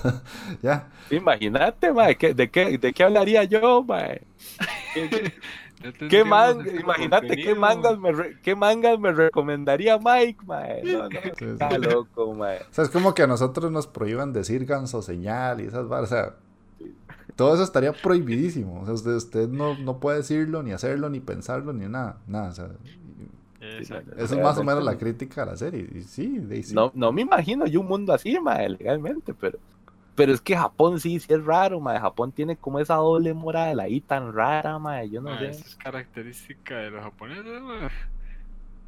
ya, Imagínate, mae, ¿qué- de, qué, ¿de qué hablaría yo, mae? ¿Qué, Ya qué tendríamos man- este imagínate qué mangas, me re- qué mangas me recomendaría Mike, mae. No, no, sí. está loco, mae. o sea, es como que a nosotros nos prohíban decir ganso señal y esas varas, o sea, todo eso estaría prohibidísimo, o sea, usted, usted no, no puede decirlo, ni hacerlo, ni pensarlo, ni nada, nada, o sea, Exacto. Eso es más o menos la crítica a la serie. Y sí, sí. No, no me imagino yo un mundo así, mae, legalmente, pero. Pero es que Japón sí, sí es raro, mae. Japón tiene como esa doble moral ahí tan rara, mae. Yo no sé. Esa es característica de los japoneses, ma.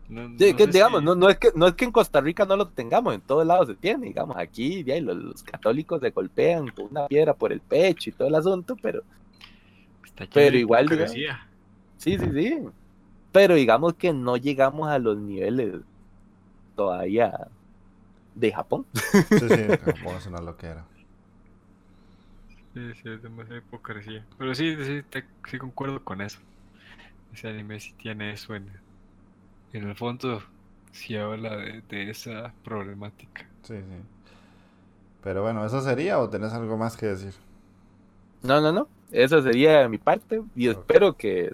No, Sí, no que, digamos, si- no, no, es que, no es que en Costa Rica no lo tengamos, en todos lados se tiene, digamos, aquí ya, y los, los católicos se golpean con una piedra por el pecho y todo el asunto, pero pero igual, hipocresía. sí, sí, sí. Pero digamos que no llegamos a los niveles todavía de Japón. Sí, sí, Japón es una loquera. Sí, sí, es demasiada hipocresía. Pero sí, sí, te- sí concuerdo con eso. Ese anime sí tiene eso en, en el fondo, sí habla de, de esa problemática. Sí, sí. Pero bueno, ¿eso sería o tenés algo más que decir? No, no, no. Esa sería mi parte y espero que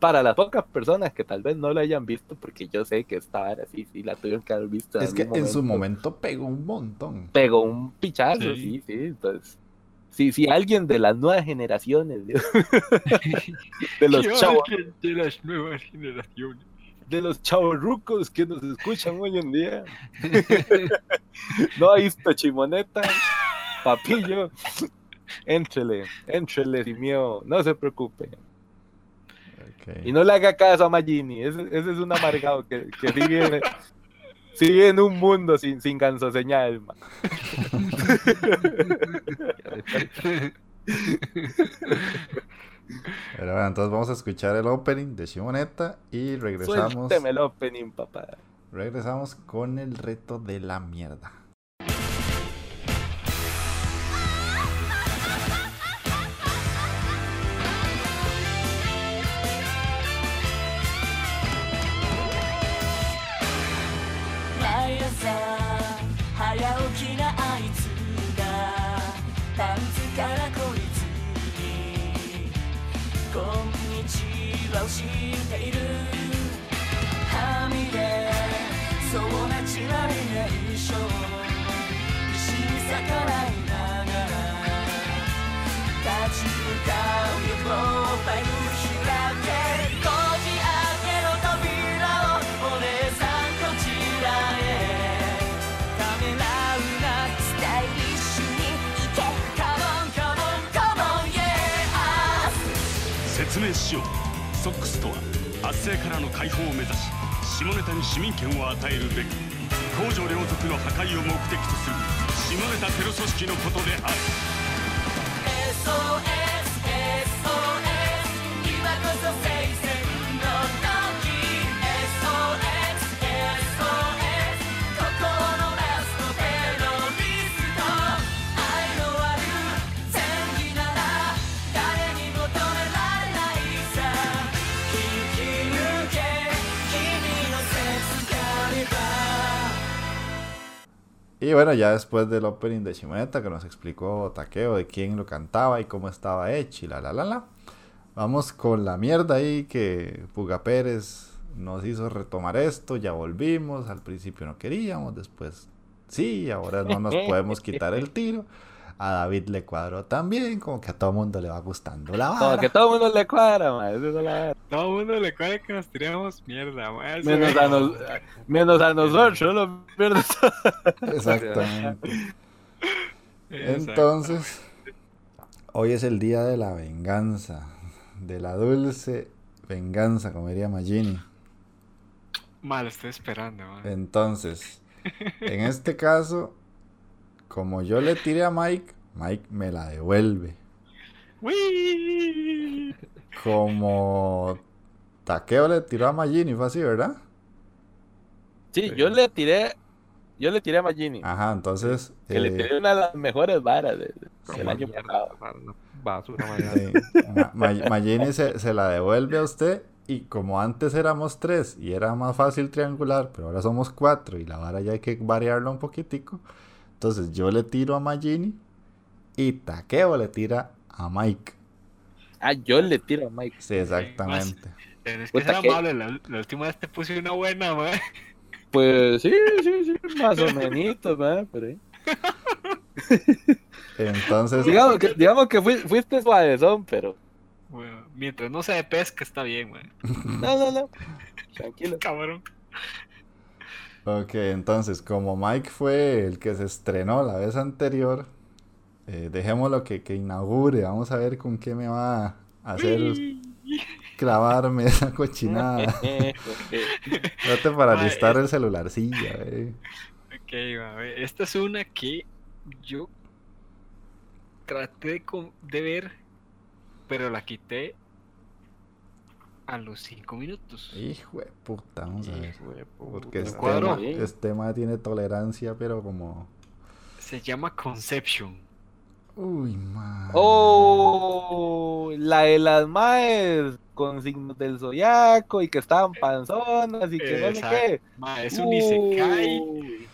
para las pocas personas que tal vez no lo hayan visto, porque yo sé que esta vara sí, sí la tuvieron que haber visto. Es que en su momento pegó un montón. pegó un pichazo, Sí. sí, sí. Entonces, si, si alguien de las nuevas generaciones, de, de los Yo, chavos, de- las nuevas generaciones. de los chavos rucos que nos escuchan hoy en día, no ha visto Chimoneta, papillo, éntrele, éntrele sin miedo, no se preocupe. Y no le haga caso a Magini, ese, ese es un amargado que, que sigue, en, sigue en un mundo sin, sin ganso señal, ma. Pero bueno, entonces vamos a escuchar el opening de Shimoneta y regresamos. Suélteme el opening, papá. Regresamos con el reto de la mierda. はを圧政からの解放を目指し下ネタに市民権を与えるべく公女両族の破壊を目的とする下ネタテロ組織のことである。SOS Y bueno, ya después del opening de Shimoneta que nos explicó Takeo de quién lo cantaba y cómo estaba hecho y la la la la. Vamos con la mierda ahí que Puga Pérez nos hizo retomar esto, ya volvimos, al principio no queríamos, después sí, ahora no nos podemos quitar el tiro. A David le cuadró también, como que a todo mundo le va gustando la Como vara. que todo el mundo le cuadra, ma. Esa es la- Todo el mundo le cuadra que nos tiramos mierda, ma. Eso Menos a, nos- menos a nosotros, los mierdas. Exactamente. Entonces, hoy es el día de la venganza, de la dulce venganza, como diría Magini. Ma, lo estoy esperando, ma. Entonces, en este caso, como yo le tiré a Mike, Mike me la devuelve. ¡Wii! Como Takeo le tiró a Magini, fue así, ¿verdad? Sí, yo le tiré. Yo le tiré a Magini. Ajá, entonces. Que le eh, tiré una de las mejores varas de- de- Como del año pasado. basura. Sí. Ma- Magini se, se la devuelve a usted y como antes éramos tres y era más fácil triangular, pero ahora somos cuatro y la vara ya hay que variarla un poquitico. Entonces yo le tiro a Magini y Takeo le tira a Mike. Ah, yo le tiro a Mike. Sí, exactamente. Tienes que ser que- amable. La, la última vez te puse una buena, ma. Pues sí, sí, sí, más o menos, ¿verdad? Pero, eh. Entonces, digamos que, digamos que fui- fuiste suavezón, pero. Bueno, mientras no sea de pesca, está bien, ma. No, no, no. Tranquilo. Cabrón. Ok, entonces como Mike fue el que se estrenó la vez anterior, eh, dejémoslo que, que inaugure. Vamos a ver con qué me va a hacer clavarme esa cochinada. Trate para listar el celularcillo, eh. Ok, va, a ver, Esta es una que yo traté de, de ver, pero la quité a los 5 minutos. Hijo de puta, vamos a ver. Hijo Porque este cuadro. ma, este ma tiene tolerancia, pero como. Se llama Conception. Uy, ma. Oh, la de las maes con signos del zodiaco y que estaban panzonas y que no sé qué. Ma, es un Isekai. Uy,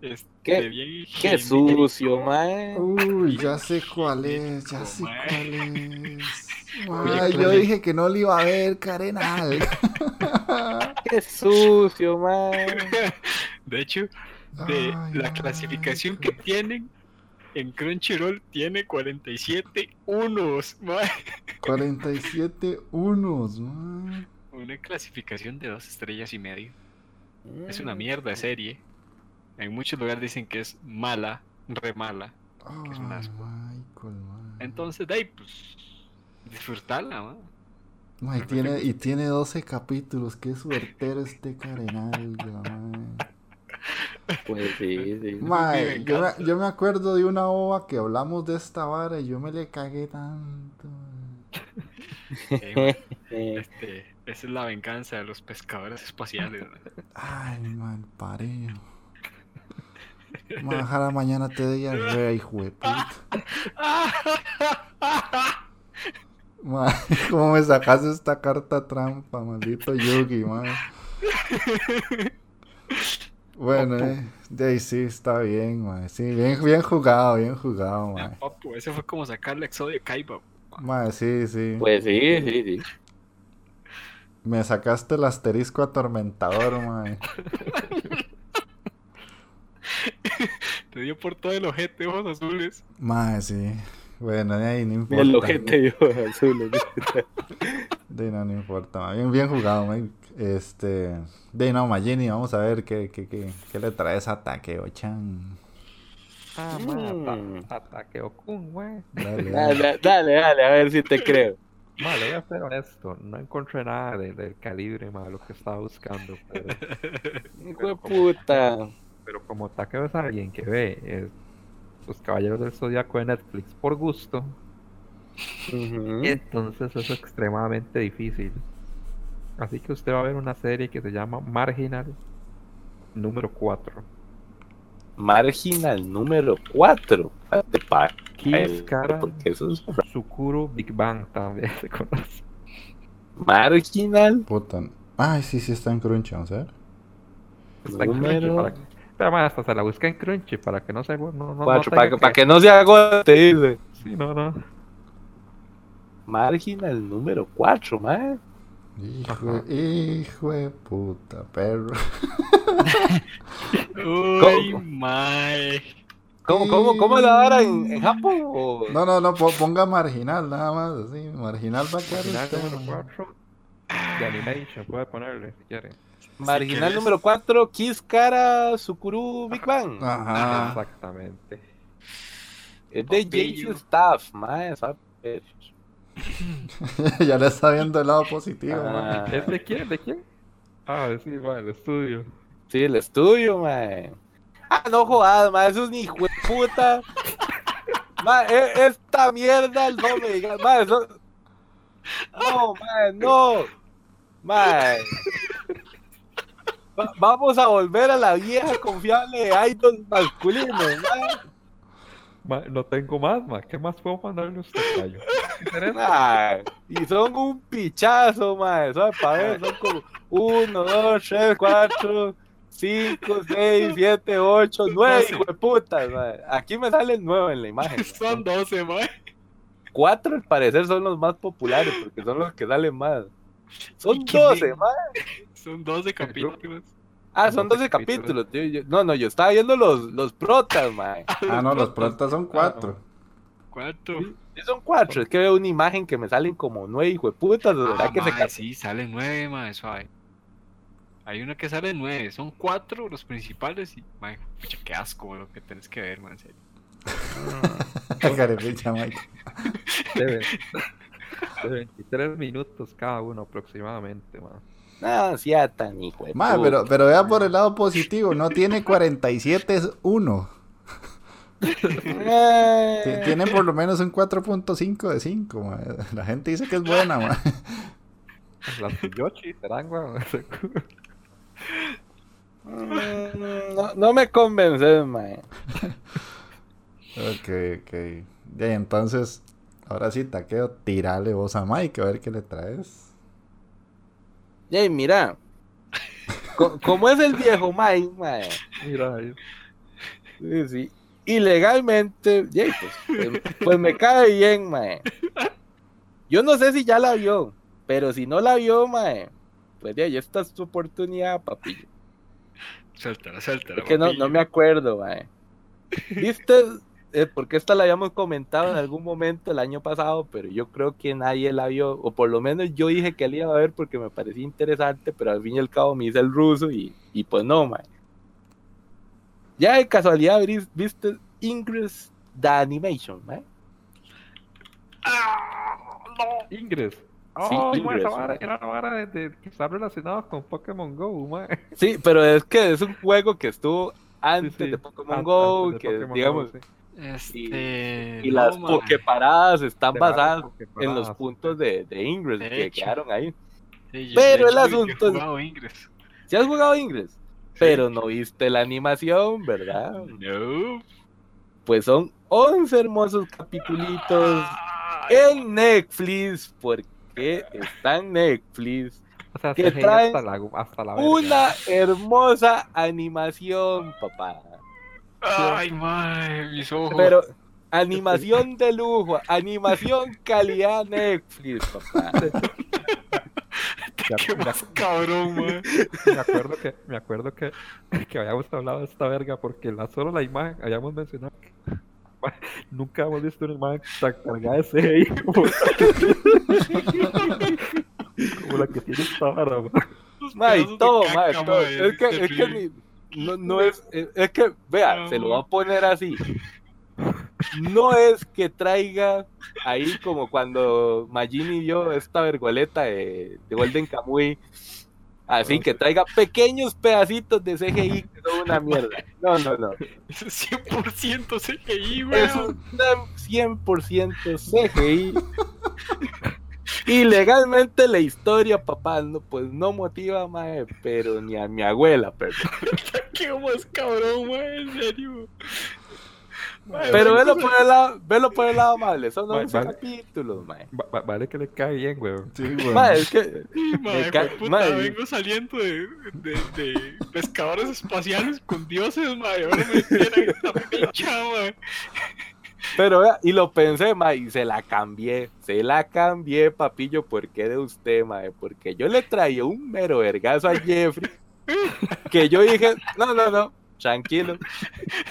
Este, Qué- bien Qué sucio, mae. Uy, ya sé cuál es, ya sé cuál es. Oye, yo dije que no le iba a ver, Carenal. Qué sucio, mae. De hecho, de Ay, la clasificación que tienen en Crunchyroll tiene 47 unos. ma. 47 unos, ma. Una clasificación de dos estrellas y medio. Es una mierda de serie. En muchos lugares dicen que es mala, re mala. es un Ay, asco. Michael. Entonces, de ahí, pues, disfrutarla, ¿no? Ma, y tiene, y tiene 12 capítulos, qué suertero este Carenal, ma. Pues sí, yo, me, venganza. yo me acuerdo de una ova que hablamos de esta vara y yo me le cagué tanto. Eh, este, esa es la venganza de los pescadores espaciales. Ay, mal pareo. Ma, ojalá mañana te dé diarrea, hijo de puta. Ma, ¿cómo me sacas esta carta trampa, maldito Yugi, man? Bueno, eh, de ahí sí, está bien, ma. Sí, bien, bien jugado, bien jugado, Ah, ma. papu, ese fue como sacarle Exodio Kaiba. Ma, sí, sí. Pues sí, sí, sí. Me sacaste el asterisco atormentador, mae. Te dio por todo el ojete, ojos azules. Mae, sí. Bueno, de ahí no importa. El ojete ojos azules. De ahí no, no importa. Bien, bien jugado, mae. Este. De ahí no, Magini, vamos a ver qué, qué, qué, qué le traes a Takeo Chan. Ah, Mm. mata, ataque Okun, güey. Dale, dale. Dale, dale, dale, a ver si te creo. Vale, voy a ser honesto. No encontré nada de- del calibre, ma, lo que estaba buscando. Pero, Hijo de puta. pero como Takeo es alguien que ve Los Caballeros del Zodiaco de Netflix por gusto, Ujú. entonces es extremadamente difícil. Así que usted va a ver una serie que se llama Marginal número 4. Marginal número 4. Kiss Cara Porque eso es Sukuro Big Bang también se conoce. marginal Puta. Ay, sí, sí está en Crunchy, vamos a ver. Está en Crunchy número. para- Pero mae, hasta se la busca en Crunchy para que no se no, no, no Cuatro, tenga para, que, para que no se agote, dice. Sí, no, no. Marginal número 4, mae. Hijo, hijo de puta, perro. Uy, mae. ¿Cómo, cómo, cómo la vara en, en Japón? o- No, no, no, po- ponga marginal, nada más, así, marginal va a quedar usted, número man. 4 de animation, puede ponerle si quiere. Marginal número 4, Kiss Kara Sukuru Big Bang. Ajá. Exactamente. Es de. JC Staff, mae. ¿sabes? ya le está viendo el lado positivo, man. Ah, ¿Es de quién? ¿De quién? Ah, sí, mae, el estudio. sí, el estudio, mae. Ah, no jodas, mae. Eso es ni hijo de puta. Mae, e- esta mierda no me digas, mae. Eso... No, mae, no. Mae. Va- vamos a volver a la vieja confiable de idols masculinos. Ma, no tengo más, ma. ¿Qué más puedo mandarle a usted, Cayo? Ay, y son un pichazo, mae. ¿Sabes? Para ver, son como 1, 2, 3, 4, 5, 6, 7, 8, 9, hijo de puta, mae. Aquí me sale el 9 en la imagen. Son 12, mae. 4 al parecer son los más populares porque son los que salen más. Son ¿Y qué 12, me- mae. Son 12 capítulos. Ah, son 12 12 capítulos, tío. Yo- no, no, yo estaba viendo los, los protas, mae. Ah, no, los prontas son cuatro. Cuatro. Sí, son 4. Es que veo una imagen que me salen como 9, hijo de puta. ¿Verdad Ah, que se mae, ca- sí, salen nueve, mae, suave. Hay una que sale nueve, son cuatro los principales y, mae, pucha, qué asco lo que tenés que ver, man, en serio. Carepicha. De, ve- de 23 minutos cada uno aproximadamente, ma. No, sea tan hijo de Ma, puta. pero, pero vea por el lado positivo, no tiene 47, es 1. Eh, Tiene por lo menos un 4.5 de 5, ma. La gente dice que es buena, ma. Las Yoshi serán, weón. Mm, No, no me convences, mae. Ok, ok. Y entonces, ahora sí, taqueo, tirale vos a Mike a ver qué le traes. Ey, mira. Co- como es el viejo Mike, mae. Mira. Sí, sí. Ilegalmente, yey, pues, pues, pues me cae bien, mae. Yo no sé si ya la vio, pero si no la vio, mae, pues ya, ya esta es tu oportunidad, papillo. Suéltala, suéltala. Es que no, no me acuerdo, mae. ¿Viste? Eh, porque esta la habíamos comentado en algún momento el año pasado, pero yo creo que nadie la vio, o por lo menos yo dije que la iba a ver porque me parecía interesante, pero al fin y al cabo me hice el ruso y, y pues no, mae. Ya de casualidad vis- viste Ingress The Animation, mae. Ingress. Sí, Oh, ma, esa Ingress, vara era una vara de, de- que está relacionada con Pokémon Go, ma. Sí, pero es que es un juego que estuvo antes Sí, sí, de Pokémon antes- Go, de que Pokémon digamos, Go, sí. Este. y no, las mae. Poképaradas están basadas en los puntos de, de Ingress De que hecho. quedaron ahí. Sí, yo- pero el asunto es-. Si has jugado Ingress, pero no viste la animación, ¿verdad? No. Pues son 11 hermosos capitulitos Ay, en Netflix, porque está en Netflix. O sea, que traen hasta la, hasta la verga. Una hermosa animación, papá. Ay, mae, mis ojos. Pero animación de lujo, animación calidad Netflix, papá. Ya- Qué ya- más cabrón, mae. me acuerdo que me acuerdo que, que habíamos hablado de esta verga porque la solo la imagen habíamos mencionado que nunca hemos visto una imagen tan cargada de CGI como, como la que tiene esta vara ma. Los Ma, y pedazos de todo, caca, ma, todo. mae, Es que, es que terrible. ni- no, no es, es, es que, vea, se lo voy a poner así. No es que traiga ahí como cuando Magini vio esta vergoleta de, de Golden Kamuy. Así que traiga pequeños pedacitos de CGI que son una mierda. No, no, no. Es 100% CGI, Es weón. un 100% CGI. Y legalmente la historia, papá, no, pues no motiva, mae, pero ni a mi abuela, pero. Qué más cabrón, mae, en serio. Pero velo por el lado, velo por el lado amable, son Mae, 11 vale. capítulos, mae. Va- va- vale que le cae bien, weón. Sí, weón. Mae, es que Mae, puta, mae. vengo saliendo de, de, de pescadores espaciales con dioses, mae. Ahora me tiran esta pincha, mae. Pero y lo pensé, mae, y se la cambié. Se la cambié, papillo. ¿Por qué de usted, mae? Porque yo le traía un mero vergazo a Jeffrey. Que yo dije, no, no, no, tranquilo.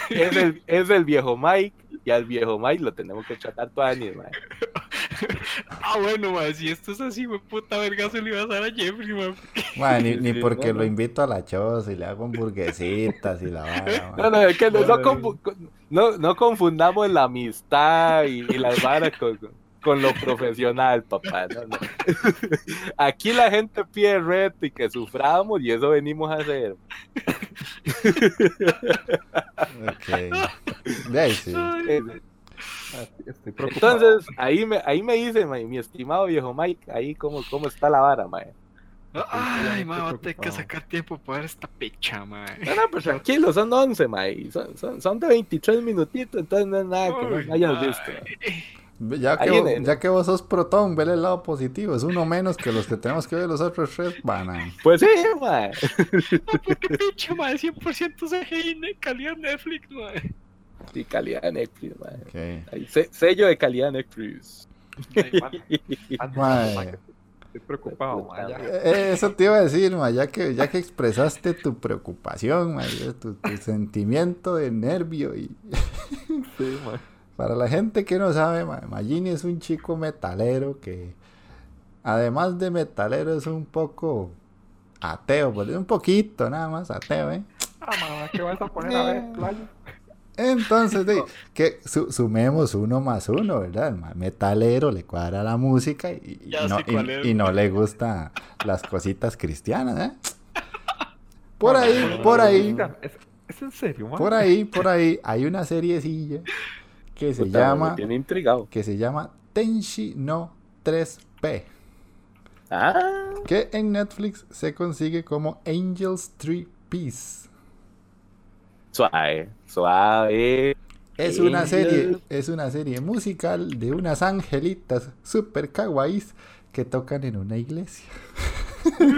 Es el, es el viejo Mike. Y al viejo Mike lo tenemos que tratar tuanis, mae. Ah, bueno, mae, si esto es así, wey, puta vergazo le iba a dar a Jeffrey, mae. Mae, ni, ni porque lo invito a la choza y le hago hamburguesitas y la vara, No, no, es que no, no confu- con- no- no confundamos la amistad y, y las varas con, con lo profesional, papá. no, no. Aquí la gente pide reto y que suframos y eso venimos a hacer. Ok. De ahí sí. Estoy preocupado. Entonces, ahí me, ahí me dice, mi estimado viejo Mike, ahí cómo, cómo está la vara, mae. Ay, mae, va a tener que sacar tiempo para ver esta pecha, mae. No, no, pues tranquilo, son 11, mae. Son, son, son de 23 minutitos, entonces no es nada que Uy, no hayas mae. visto. Ya que, vos, ya que vos sos protón, vele el lado positivo. Es uno menos que los que tenemos que ver los otros tres. Van a... Pues sí, mae. Porque pinche, mae, 100% CGI, calidad Netflix, mae. Sí, calidad de Netflix, mae. Ok. Ahí, se- sello de calidad Netflix. Mae. Estoy preocupado, ya. Eh, Eso te iba a decir, ma, ya que, ya que expresaste tu preocupación, ma, tu, tu sentimiento de nervio. y Sí, mae. Para la gente que no sabe, ma, Magini es un chico metalero que, además de metalero, es un poco ateo, pues, un poquito nada más ateo, ¿eh? Ah, mae, ¿qué vas a poner a ver, playa? Entonces, que su- sumemos uno más uno, ¿verdad? El metalero le cuadra la música y, no, y- y le gusta las cositas cristianas, ¿eh? Por ahí, por ahí, ¿Es, es en serio, mae? por ahí, por ahí, hay una seriecilla que se Puta, llama, Me tiene intrigado. que se llama Tenshi no 3P, Ah, que en Netflix se consigue como Angels 3 Piece. suave, suave. Es una serie, es una serie musical de unas angelitas super kawaiis que tocan en una iglesia.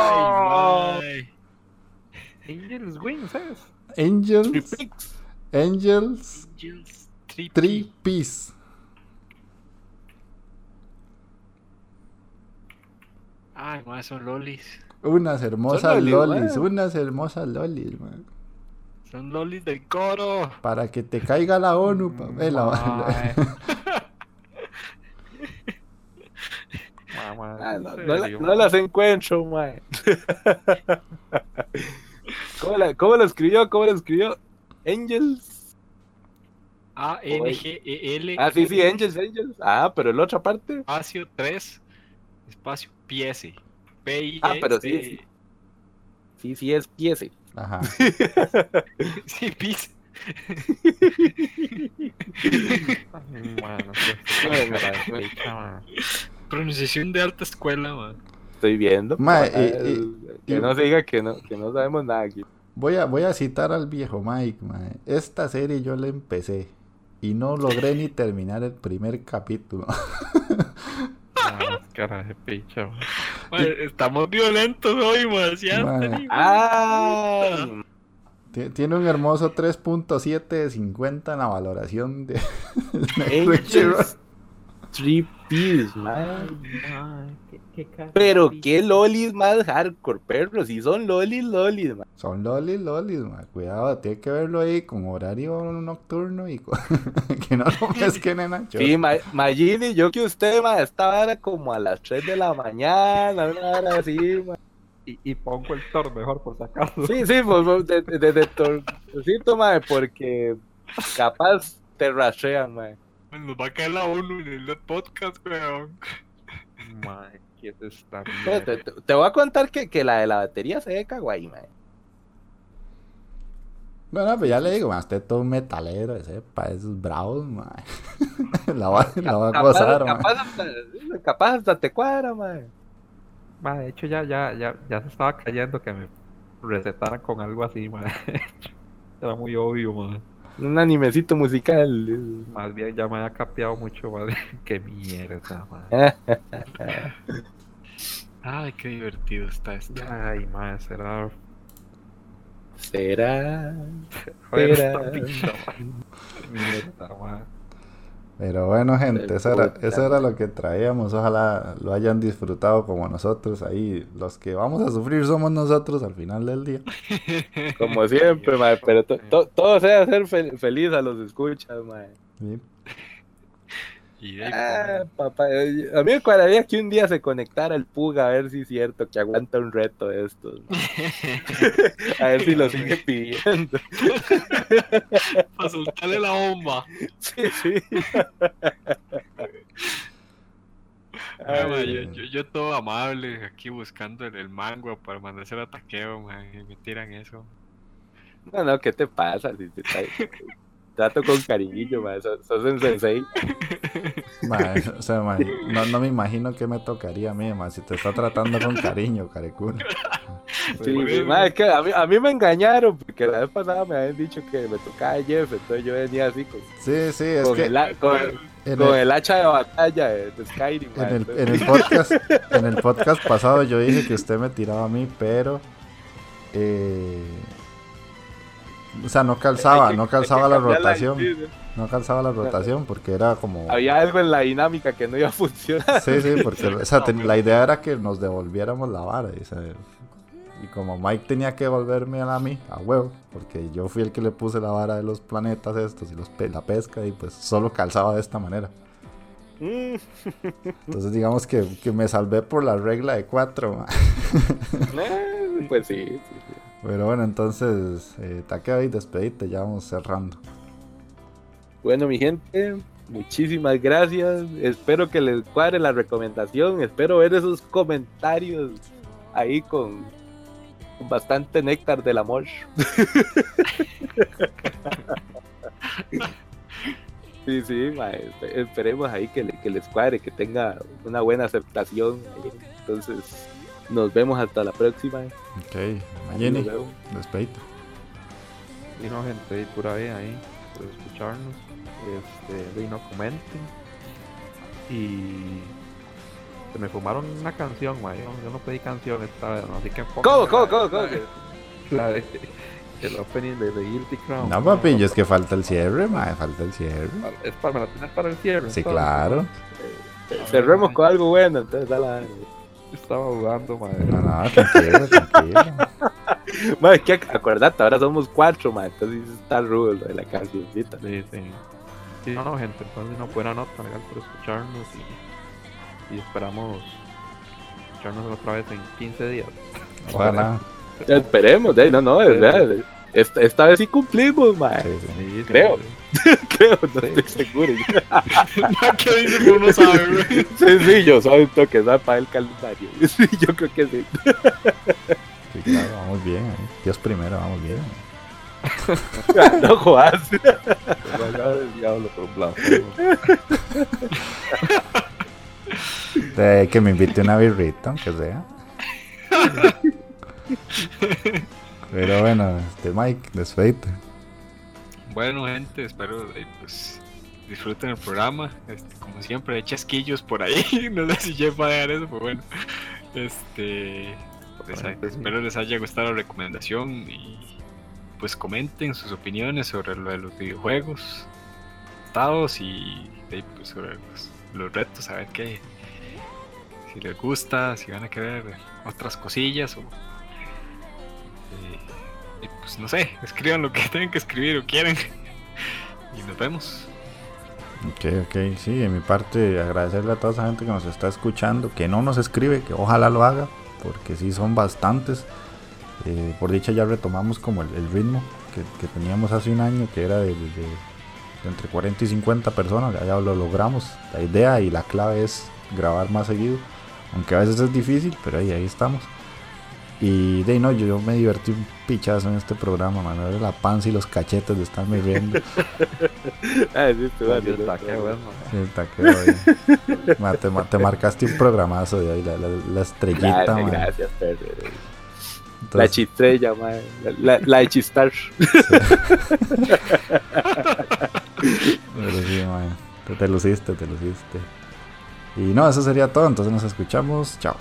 Ay, Angels Wings, ¿sabes? Angels. Angels. Angels Trip. 3 Piece. Ay, mae, son lolis. Unas hermosas lolis, lolis, man. unas hermosas lolis, man. Son lolis del coro. Para que te caiga la ONU, pa- eh, la- Ah, ¿en no, la- las encuentro, mae. ¿Cómo, la- ¿Cómo lo escribió? ¿Cómo lo escribió? Angels. A-N-G-E-L. Ah, sí, sí, Angels, Angels. Ah, pero la otra parte. Espacio 3. Espacio PS. p i Ah, pero sí, sí. Sí, sí, es piese. Ajá. Sí, mae. Pronunciación de alta escuela, man. Estoy viendo. Mae, Ah, y- y- que no se diga que no, que no sabemos nada aquí. Voy a, voy a citar al viejo Mike, mae. Esta serie yo la empecé y no logré ni terminar el primer capítulo. Picha. Man, estamos violentos hoy, man. Anthony, Ah, Ti- Tiene un hermoso 3.7 de 50 en la valoración de Angels Three Piece, man. Mae, qué- qué cara de Pero qué lolis más hardcore, perro. Si son lolis, lolis, man. Son lolis, lolis, mae. Cuidado, tiene que verlo ahí con horario nocturno y con- que no lo pesquen en ancho. Sí, ma Magini, yo que usted, ma, esta hora como a las 3 de la mañana, una hora así, ma. Y, y pongo el Thor mejor por si acaso. Sí, sí, pues, pues, de, de, de, torcito, porque capaz te rastrean, ma. Man, nos va a caer la ONU en el podcast, weón. Mae, ¿qué es esta Te, mierda? te- te voy a contar que, que la de la batería se ve kawaii, ma. Bueno, pues ya le digo, mae, usted es todo un metalero, sepa, esos bravos, mae. la, va, la va a Capaz, capaz, hasta, capaz hasta te cuadra, ma. Mae, de hecho ya, ya, ya, ya se estaba cayendo que me recetaran con algo así, mae. Era muy obvio, mae. Un animecito musical. Más bien ya me había capeado mucho, madre. Qué mierda, madre. Ay, qué divertido está esto. Ay, madre, será. Será. Joder, Será. esta pincha, madre. Mierda, madre. Pero bueno, gente, eso era, eso era lo que traíamos. Ojalá lo hayan disfrutado como nosotros. Ahí, los que vamos a sufrir somos nosotros al final del día. Como siempre, mae, pero to- to- todo sea hacer fel- feliz a los escuchas, mae. ¿sí? Y Ah, papá, a mí me cuadraría que un día se conectara el Puga a ver si es cierto que aguanta un reto de estos. a ver si lo sigue pidiendo. Para soltarle la bomba. Sí, sí. Ay, Ay, yo, yo, yo todo amable aquí buscando el, el mango para mandarse el ataqueo, y me tiran eso. No, no, ¿qué te pasa? Si te trato con cariño, mae. Sos, un sensei. O sea, no, no me imagino qué me tocaría a mí, si te está tratando con cariño, carecuna. Sí, sí, es que a mí, a mí me engañaron porque la vez pasada me habían dicho que me tocaba Jeff, entonces yo venía así con, Sí, sí, es con que el, con, con el, hacha de batalla de, de Skyrim. el, en el podcast, en el podcast pasado yo dije que usted me tiraba a mí, pero eh, o sea, no calzaba, que- no calzaba la rotación, no calzaba la rotación porque era como Había algo en la dinámica que no iba a funcionar. Sí, sí, porque o sea, ten- la idea era que nos devolviéramos la vara. Y, o sea, y como Mike tenía que devolverme a mí, a huevo, porque yo fui el que le puse la vara de los planetas estos y los la pesca, y pues solo calzaba de esta manera. Mm, Entonces, digamos que, que me salvé por la regla de cuatro. eh, pues sí, sí, sí. Pero bueno, entonces, eh, taqueo y despedite, ya vamos cerrando. Bueno, mi gente, muchísimas gracias. Espero que les cuadre la recomendación. Espero ver esos comentarios ahí con, con bastante néctar del amor. Sí, sí, ma, espe- esperemos ahí que, le- que les cuadre, que tenga una buena aceptación. Entonces, nos vemos hasta la próxima. Ok, vemos. despedite. Y no, gente, y pura vida ahí por escucharnos. Este, y no comenten. Y se me fumaron una canción, ma. Yo, yo no pedí canción esta vez, ¿no? así que ¿Cómo, cómo, la- cómo, cómo? La de el opening de The Guilty Crown. No, papi, yo es que falta el cierre, ma, falta el cierre. Es para, ¿Me la tienes para el cierre? Sí, entonces? claro. Cerremos con algo bueno, entonces dale. Estaba jugando, madre. No, no, tranquilo, tranquilo. Ma, es que ac- acordate, ahora somos cuatro, ma, entonces está rudo lo de la cancioncita. Sí, sí. Sí, no, no, gente, entonces una buena nota, legal por escucharnos y, y esperamos escucharnos otra vez en 15 días. Ojalá. Ya Esperemos, de, no, no, es verdad. Esta, esta vez sí cumplimos, ma. Sí, sí. Sí, sí, Creo. Creo, no estoy seguro. ¿Qué dice que uno sabe, güey? Yo soy un toque. Para el calendario. Sí, yo creo que sí. Sí, claro, vamos bien. ahí. Dios primero, vamos bien. No jodas. Ojalá el diablo por. De que me invite una birrita, aunque sea. Pero bueno, este Mike, despedite. Bueno, gente, espero eh, pues disfruten el programa. Este, como siempre, hay chasquillos por ahí. No sé si a dejar eso, pero bueno. Este, les- sí. espero les haya gustado la recomendación y pues comenten sus opiniones sobre lo de los videojuegos, estados y pues, sobre los, los retos, a ver qué, si les gusta, si van a querer otras cosillas o pues no sé, escriban lo que tengan que escribir o quieren. Y nos vemos. Ok, ok, sí, de mi parte agradecerle a toda esa gente que nos está escuchando, que no nos escribe, que ojalá lo haga, porque sí son bastantes. Eh, por dicha ya retomamos como el, ritmo que, teníamos hace un año, que era de, entre 40 y 50 personas, ya, ya lo logramos. La idea y la clave es grabar más seguido, aunque a veces es difícil, pero ahí, ahí estamos. Y de no, yo, yo me divertí un pichazo en este programa, man, me duele la panza y los cachetes de estarme riendo. Ah, sí, vale, bueno. Sí. Ma, te, ma- te marcaste un programazo de ahí, la, la- la estrellita. Gracias, ma. gracias. Entonces, chistrella, mae. La, la, la de chistar. pero sí, mae, te, te luciste, te luciste. Y no, eso sería todo. Entonces nos escuchamos. Chao.